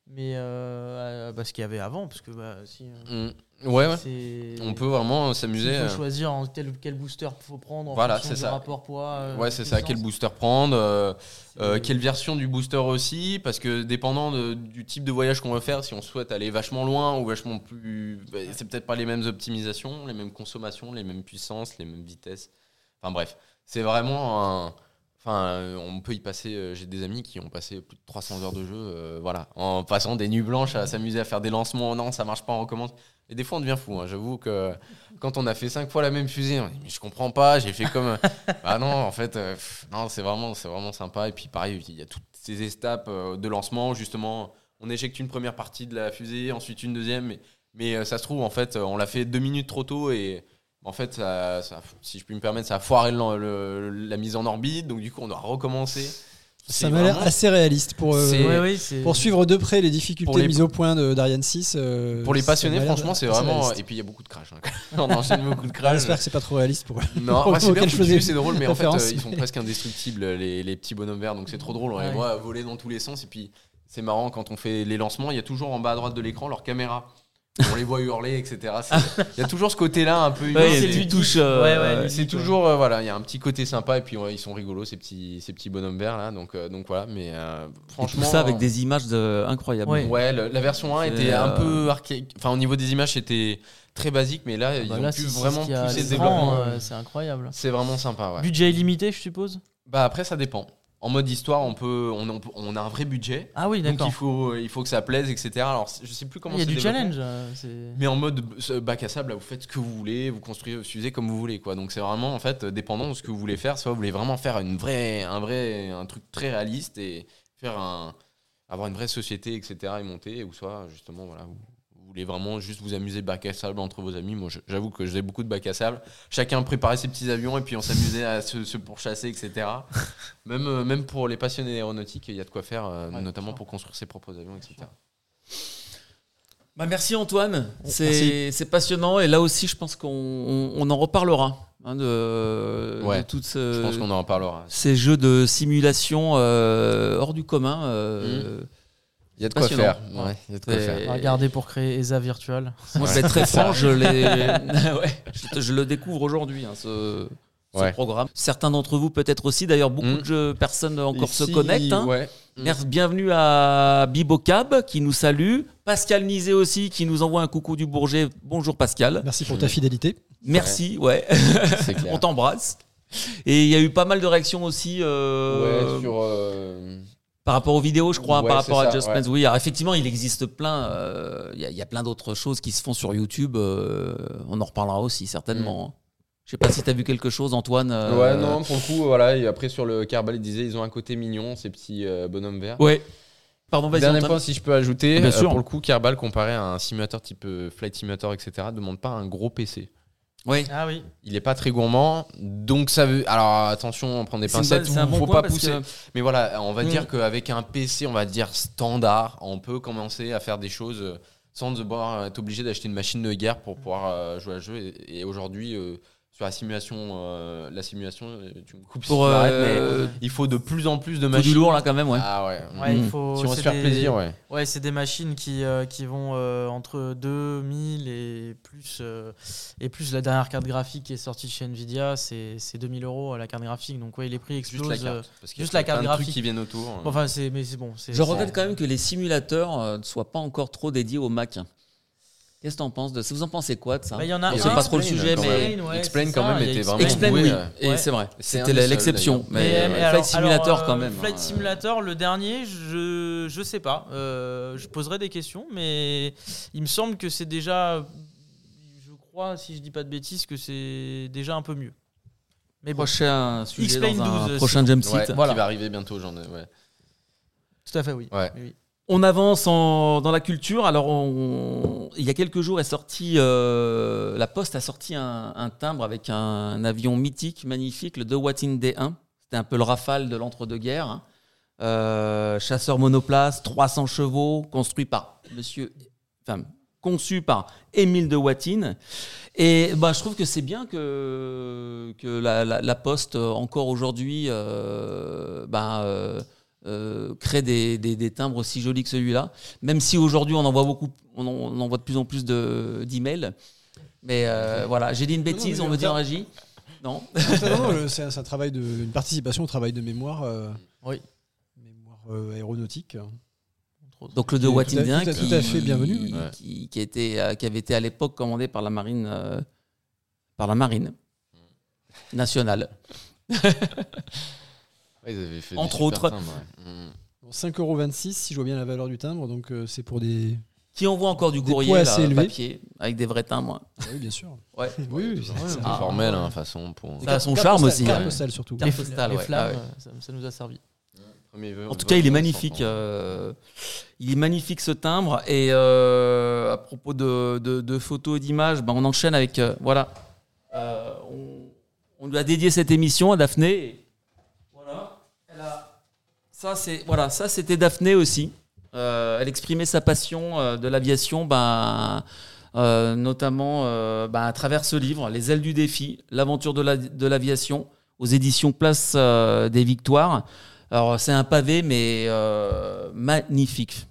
mais euh, à- bah, ce qu'il y avait avant, parce que bah, si, euh, Mm. Ouais, ouais. On peut vraiment s'il s'amuser. faut euh, choisir en quel, quel booster faut prendre en Voilà, fonction c'est du ça. rapport poids. euh, Ouais, c'est ça. Quel booster prendre euh, Euh, quelle version du booster aussi Parce que dépendant de- du type de voyage qu'on veut faire, si on souhaite aller vachement loin ou vachement plus. bah, c'est peut-être pas les mêmes optimisations, les mêmes consommations, les mêmes puissances, les mêmes vitesses. Enfin bref, c'est vraiment un. Enfin, euh, on peut y passer. euh, J'ai des amis qui ont passé plus de 300 heures de jeu, euh, voilà, en passant des nuits blanches à s'amuser à faire des lancements. Non, ça marche pas, on recommence. Et des fois, on devient fou. hein. J'avoue que quand on a fait cinq fois la même fusée, on dit, mais je comprends pas. J'ai fait comme. ah non, en fait, euh, pff, non, c'est vraiment, c'est vraiment sympa. Et puis pareil, il y a toutes ces étapes de lancement. Justement, on éjecte une première partie de la fusée, ensuite une deuxième. Mais, mais, ça se trouve, en fait, on l'a fait deux minutes trop tôt et en fait, ça, ça- si je puis me permettre, ça a foiré le- le- la mise en orbite. Donc du coup, on doit recommencer. Ça m'a l'air assez réaliste pour, euh, C'est- Ouais, ouais, c'est- pour suivre de près les difficultés les- mises au point de- d'Ariane 6. euh, Pour les passionnés, franchement, c'est vraiment. réaliste. Et puis il y a beaucoup de crash. hein. on enchaîne beaucoup de Ah, crash. J'espère que c'est pas trop réaliste pour eux. Non, bah, c'est drôle, mais en fait, euh, ils sont presque indestructibles, les, les petits bonhommes verts, donc c'est trop drôle. On les voit voler dans tous les sens, et puis c'est marrant quand on fait les lancements, il y a toujours en bas à droite de l'écran leur caméra. On les voit hurler, etc. Il y a toujours ce côté-là un peu. Ouais, c'est- ludique. touches, euh, Ouais, ouais, c'est toujours euh, voilà, il y a un petit côté sympa et puis ouais, ils sont rigolos ces petits ces petits bonhommes verts là, donc euh, donc voilà. Mais euh, Et tout franchement, ça avec des images de... incroyables. Ouais. ouais, le- la version 1 C'est, était un peu archaïque. Enfin, au niveau des images, c'était très basique, mais là, ils Bah ont là, pu vraiment pousser le les développement. euh, c'est incroyable. C'est vraiment sympa, ouais. Budget illimité, je suppose? Bah après, ça dépend. En mode histoire, on peut, on, a un vrai budget. Ah oui, Donc d'accord. il faut, il faut que ça plaise, etc. Alors je sais plus comment Il y a du développé. challenge. euh, Mais en mode euh, bac à sable, là, vous faites ce que vous voulez, vous construisez comme vous voulez, quoi. Donc c'est vraiment en fait dépendant de ce que vous voulez faire. Soit vous voulez vraiment faire une vraie, un vrai, un truc très réaliste et faire un, avoir une vraie société, etc. et monter, ou soit justement voilà, vous voulez vraiment juste vous amuser bac à sable entre vos amis, moi j'avoue que j'ai beaucoup de bac à sable. Chacun préparait ses petits avions et puis on s'amusait à se, se pourchasser, etc. même, euh, même pour les passionnés d'aéronautique, il y a de quoi faire, euh, Ouais, notamment pour construire ses propres avions, etc. Bah, merci Antoine, c'est passionnant et là aussi je pense qu'on on, on en reparlera hein, de, Ouais, de toutes ce- Je pense qu'on en reparlera. ces jeux de simulation euh, hors du commun. euh, Il y a de quoi faire. Ouais, il y a de quoi Et- faire. On va regarder pour créer ESA virtuelle. Moi je vais être très franc, je, l'ai- ouais, je, te- je le découvre aujourd'hui hein, ce, ce Ouais. programme. Certains d'entre vous peut-être aussi, d'ailleurs beaucoup Mm. de personnes encore se connectent. hein. Ouais. Merci, bienvenue à Bibocab qui nous salue. Pascal Nizet aussi qui nous envoie un coucou du Bourget. Bonjour Pascal. Merci pour ta fidélité. Merci, ouais. On t'embrasse. Et il y a eu pas mal de réactions aussi euh, Ouais, sur. euh, par rapport aux vidéos, je crois, Ouais, par rapport à Just ouais. Oui, alors effectivement, il existe plein. euh, Il y, a- il y a plein d'autres choses qui se font sur YouTube. euh, on en reparlera aussi, certainement. Je sais pas si tu as vu quelque chose, Antoine. euh, Mm. Ouais, non, pour le coup, voilà. Et après, sur le Carbal, il disait ils ont un côté mignon, ces petits euh, bonhommes verts. Ouais. Pardon, vas-y, Dernier Antoine. point, si je peux ajouter, Bien euh, sûr. pour le coup, Kerbal, comparé à un simulateur type euh, Flight Simulator, etc., demande pas un gros PC. Ah oui. Il est pas très gourmand, donc ça veut. Alors attention, on prend des pincettes, un bon faut pas pousser. que- Mais voilà, on va Mm. dire qu'avec un PC, on va dire standard, on peut commencer à faire des choses euh, sans devoir être obligé d'acheter une machine de guerre pour pouvoir euh, jouer à jeu. Et, et aujourd'hui, euh, sur la simulation, euh, la simulation, tu me coupes si Pour euh, mais il faut de plus en plus de machines. du lourd là quand même, ouais. Ah ouais. Ouais, il Mm. faut, Si on se faire des- plaisir, ouais. Ouais, c'est des machines qui, euh, qui vont euh, entre 2000 et plus, euh, et plus la dernière carte graphique qui est sortie chez Nvidia, c'est c'est 2000 euros la carte graphique. Donc, ouais, les prix Juste explosent. la euh, carte. Parce qu'il y a juste la plein carte de trucs graphique. qui viennent autour. bon, Enfin, c'est mais c'est bon. Je regrette quand même que les simulateurs euh, ne soient pas encore trop dédiés au Mac. Qu'est-ce que t'en penses de ça? Vous en pensez quoi de ça? Bah, il y en a On un. sait pas trop le Explain, sujet, quand mais Explain quand ça, même était vraiment Explain, oui, euh. et Ouais. c'est vrai. C'était l'exception, d'ailleurs. mais, Mais, euh, mais Flight alors- Simulator alors, euh, quand même. Flight hein. Simulator, le dernier, je je sais pas. Euh, je poserai des questions, mais il me semble que c'est déjà, je crois, si je dis pas de bêtises, que c'est déjà un peu mieux. Mais bon, Prochain sujet Explain dans un 12, prochain jump. Qui va arriver bientôt, j'en ai. Ouais. tout à fait, oui. Ouais. Oui, oui. On avance dans la culture. Alors, il y a quelques jours euh, la Poste a sorti un, timbre avec un, avion mythique, magnifique, le De Wattin D1. C'était un peu le Rafale de l'entre-deux-guerres. hein. Euh, chasseur monoplace, 300 chevaux, construit par Monsieur, enfin conçu par Émile de. Et bah, je trouve que c'est bien que, la, Poste, euh, encore aujourd'hui, bah, euh, euh, crée des, des- des timbres aussi jolis que celui-là. Même si aujourd'hui, on en voit beaucoup, on en, on en voit de plus en plus de- d'emails. Mais euh, voilà, j'ai dit une bêtise, on me dit en régie. Non. C'est un, travail de, une participation au travail de mémoire. euh, Oui. Mémoire euh, aéronautique. Donc le de Tout à- Watindien tout à- qui, tout à fait bienvenu. Ouais. qui, qui était, euh, qui avait été à l'époque commandé par la marine, euh, par la marine nationale. Ouais, ils avaient fait Entre autres. timbres, ouais. Mm. Bon, 5,26€ si je vois bien la valeur du timbre, donc euh, c'est pour des. Qui envoie encore du Des courrier poids là, assez élevés. papier avec des vrais timbres. Ah oui, bien sûr. Ouais. Oui, oui, C'est c'est- un peu Ah. formel, hein, façon. Pour... Ça a son Carte charme postale, aussi. Carte hein. postale surtout. Carte Les, postale, les ouais. flammes, Ah ouais. euh, ça, ça nous a servi. Premier vœu- En tout cas, il est magnifique. euh, il est magnifique ce timbre. Et euh, à propos de, de- de photos et d'images, ben, on enchaîne avec. euh, voilà. Euh, on, on lui a dédié cette émission à Daphné. Et voilà. Elle a- ça, voilà, c'était Daphné aussi. Euh, elle exprimait sa passion euh, de l'aviation, ben, euh, notamment ben, à travers ce livre, Les ailes du défi, l'aventure de la- de l'aviation, aux éditions Place des Victoires. Alors, c'est un pavé, mais magnifique.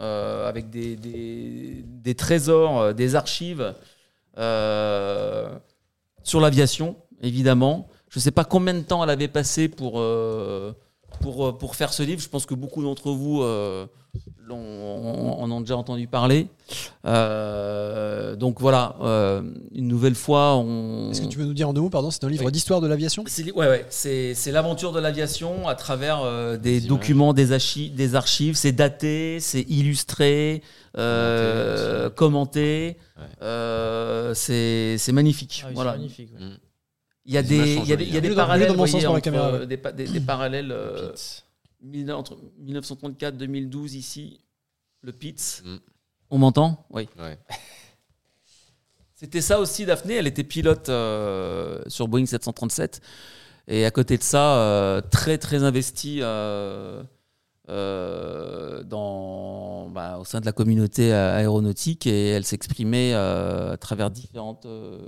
Avec des, des- trésors, des archives sur l'aviation, évidemment. Je ne sais pas combien de temps elle avait passé pour, pour, euh, pour faire ce livre. Je pense que beaucoup d'entre vous euh, l'ont- en ont déjà entendu parler. Euh, donc voilà, euh, une nouvelle fois, on. Est-ce que tu veux nous dire en deux mots, pardon, c'est un livre Oui. d'histoire de l'aviation? C'est ouais, ouais, c'est c'est l'aventure de l'aviation à travers euh, des documents, des, archi- des archives. C'est daté, c'est illustré, euh, commenté. Ouais. Euh, c'est c'est magnifique. Ah oui, c'est voilà. magnifique. ouais. Mm. Il y a des, images il sont y a des, jolies, il y a des Mets-le dans- parallèles, mets-le dans mon vous sens voyez, pour la entre, caméra, ouais. euh, des, pa- des- des parallèles euh, Pitts. mille- entre 1934-2012 ici, le Pitts. Mm. On m'entend? Oui. Ouais. C'était ça aussi, Daphné. Elle était pilote euh, sur Boeing 737. Et à côté de ça, euh, très, très investie euh, euh, dans, bah, au sein de la communauté aéronautique. Et elle s'exprimait euh, à travers différentes, euh,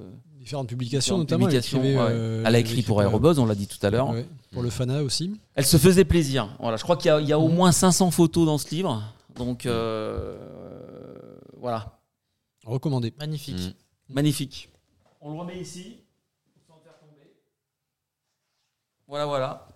Différentes publications, différentes notamment. elle publications, écrivait, ouais. euh, elle a écrit pour Aérobuzz, on l'a dit tout à l'heure. Ouais, pour le FANA aussi. Elle se faisait plaisir. Voilà, je crois qu'il y a, il y a au moins 500 photos dans ce livre. Donc, euh, voilà. Recommandé. Magnifique. Mm. Magnifique. On le remet ici. sans le faire tomber. Voilà, voilà.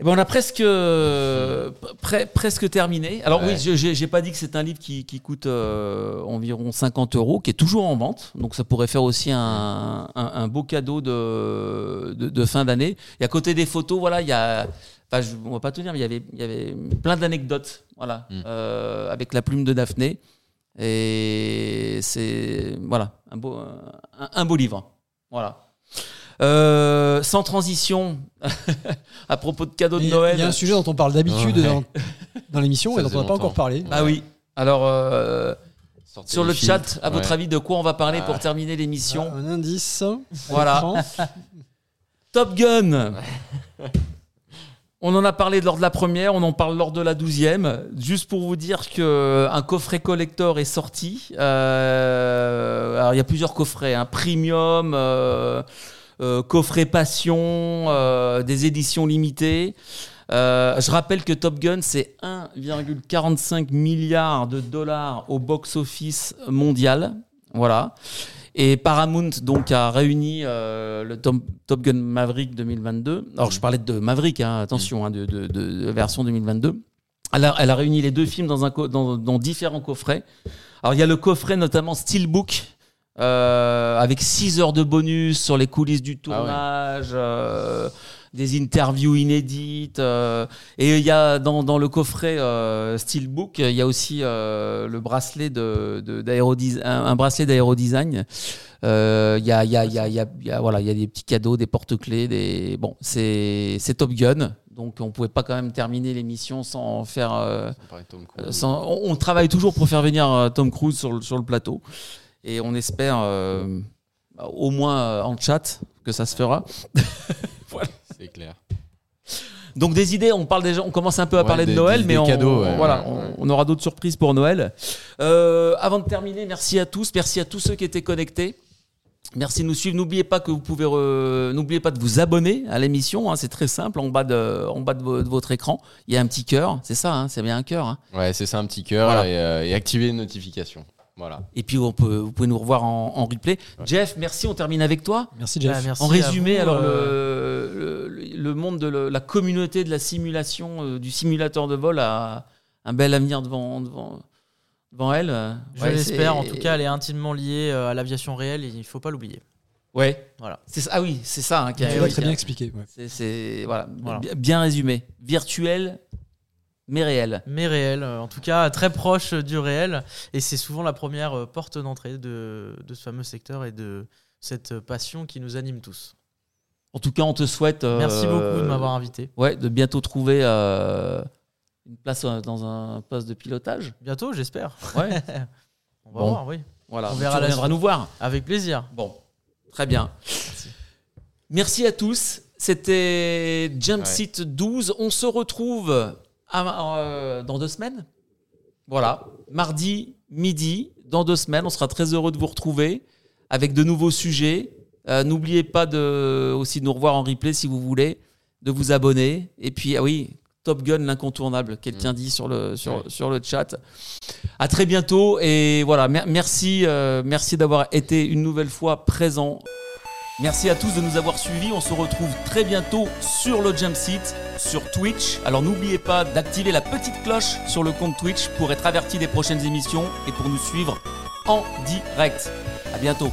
Eh ben, on a presque, euh, pre- presque terminé. Alors Ouais. oui, je- j'ai j'ai pas dit que c'est un livre qui, qui coûte euh, environ 50 euros, qui est toujours en vente. Donc ça pourrait faire aussi un, un- un beau cadeau de, de, de fin d'année. Et à côté des photos, voilà, il y a... Enfin, je, on va pas te dire, mais il y avait, il y avait plein d'anecdotes, voilà, Mm. euh, avec la plume de Daphné. Et c'est voilà un beau, un, un beau livre. Voilà. Euh, sans transition, à propos de cadeaux de Noël. Il y a un sujet dont on parle d'habitude Ouais. dans, dans l'émission et dont on n'a pas encore parlé. Ah oui. Alors euh, sur le filtres. chat, à votre Ouais. avis, de quoi on va parler Ah. pour terminer l'émission Un indice. Voilà. Top Gun. On en a parlé lors de la première, on en parle lors de la douzième. Juste pour vous dire que un coffret collector est sorti. Euh, alors il y a plusieurs coffrets, un premium, euh, euh, coffret passion, euh, des éditions limitées. Euh, je rappelle que Top Gun, c'est 1,45 milliard de dollars au box-office mondial. Voilà. Et Paramount donc a réuni euh, le Top, Gun Maverick 2022. Alors je parlais de Maverick, hein, attention, hein, de, de- version 2022. Elle a, elle a réuni les deux films dans, dans différents coffrets. Alors il y a le coffret notamment Steelbook euh, avec 6 heures de bonus sur les coulisses du tournage, euh, des interviews inédites. euh, et il y a dans, dans le coffret euh, Steelbook, il y a aussi euh, le bracelet de, de- un, un bracelet d'aérodesign. Euh, Il y, a, il y, a, il y, a, voilà, il y a des petits cadeaux, des porte-clés. Des... Bon, c'est, c'est Top Gun. Donc on pouvait pas quand même terminer l'émission sans faire. sans- on, on travaille toujours pour faire venir Tom Cruise sur le, sur le plateau. Et on espère, euh, au moins euh, en chat, que ça se fera. C'est clair. Donc des idées, on parle déjà, on commence un peu à Ouais, parler des- de Noël, des- mais des on, cadeaux, ouais, voilà, ouais, on- aura d'autres surprises pour Noël. Euh, avant de terminer, merci à tous, merci à tous ceux qui étaient connectés. Merci de nous suivre. N'oubliez pas que vous pouvez, re- n'oubliez pas de vous abonner à l'émission. hein, c'est très simple. En bas de, en bas de, vo- de votre écran, il y a un petit cœur. C'est ça, hein, c'est bien un cœur. hein. Ouais, c'est ça, un petit cœur Voilà. et, euh, et activer les notifications. Voilà. Et puis on peut, vous pouvez nous revoir en, en replay. Jeff, merci. On termine avec toi. Merci Jeff. Bah, merci En résumé, vous, alors euh, le, le, le monde de le- la communauté de la simulation, euh, du simulateur de vol a un bel avenir devant, devant, devant elle. euh. Je Ouais, l'espère. En tout cas, elle est intimement liée euh, à l'aviation réelle et il faut pas l'oublier. Ouais. Voilà. C'est ah oui, c'est ça. hein, qui a- Tu l'as qui très a- bien expliqué. ouais. C'est, voilà, bien résumé. Virtuel, mais réel. Mais réel, euh, en tout cas très proche euh, du réel. Et c'est souvent la première euh, porte d'entrée de, de ce fameux secteur et de cette passion qui nous anime tous. En tout cas, on te souhaite. euh, Merci beaucoup de m'avoir invité. Ouais, de bientôt trouver euh, une place dans un poste de pilotage. Bientôt, j'espère. Ouais. On va Bon. voir, oui. voilà. On verra tu suite. nous voir. Avec plaisir. Bon, très bien. Merci à tous. C'était Jump Seat 12. On se retrouve à- euh, dans deux semaines. Voilà, mardi midi, dans deux semaines. On sera très heureux de vous retrouver avec de nouveaux sujets. Euh, N'oubliez pas de, aussi de nous revoir en replay si vous voulez, de vous abonner. Et puis, ah oui, Top Gun, l'incontournable, quelqu'un dit sur le, sur, Ouais. sur le chat. À très bientôt et voilà, mer- merci, euh, merci d'avoir été une nouvelle fois présent. Merci à tous de nous avoir suivis. On se retrouve très bientôt sur le Jump Seat, sur Twitch. Alors n'oubliez pas d'activer la petite cloche sur le compte Twitch pour être averti des prochaines émissions et pour nous suivre en direct. À bientôt.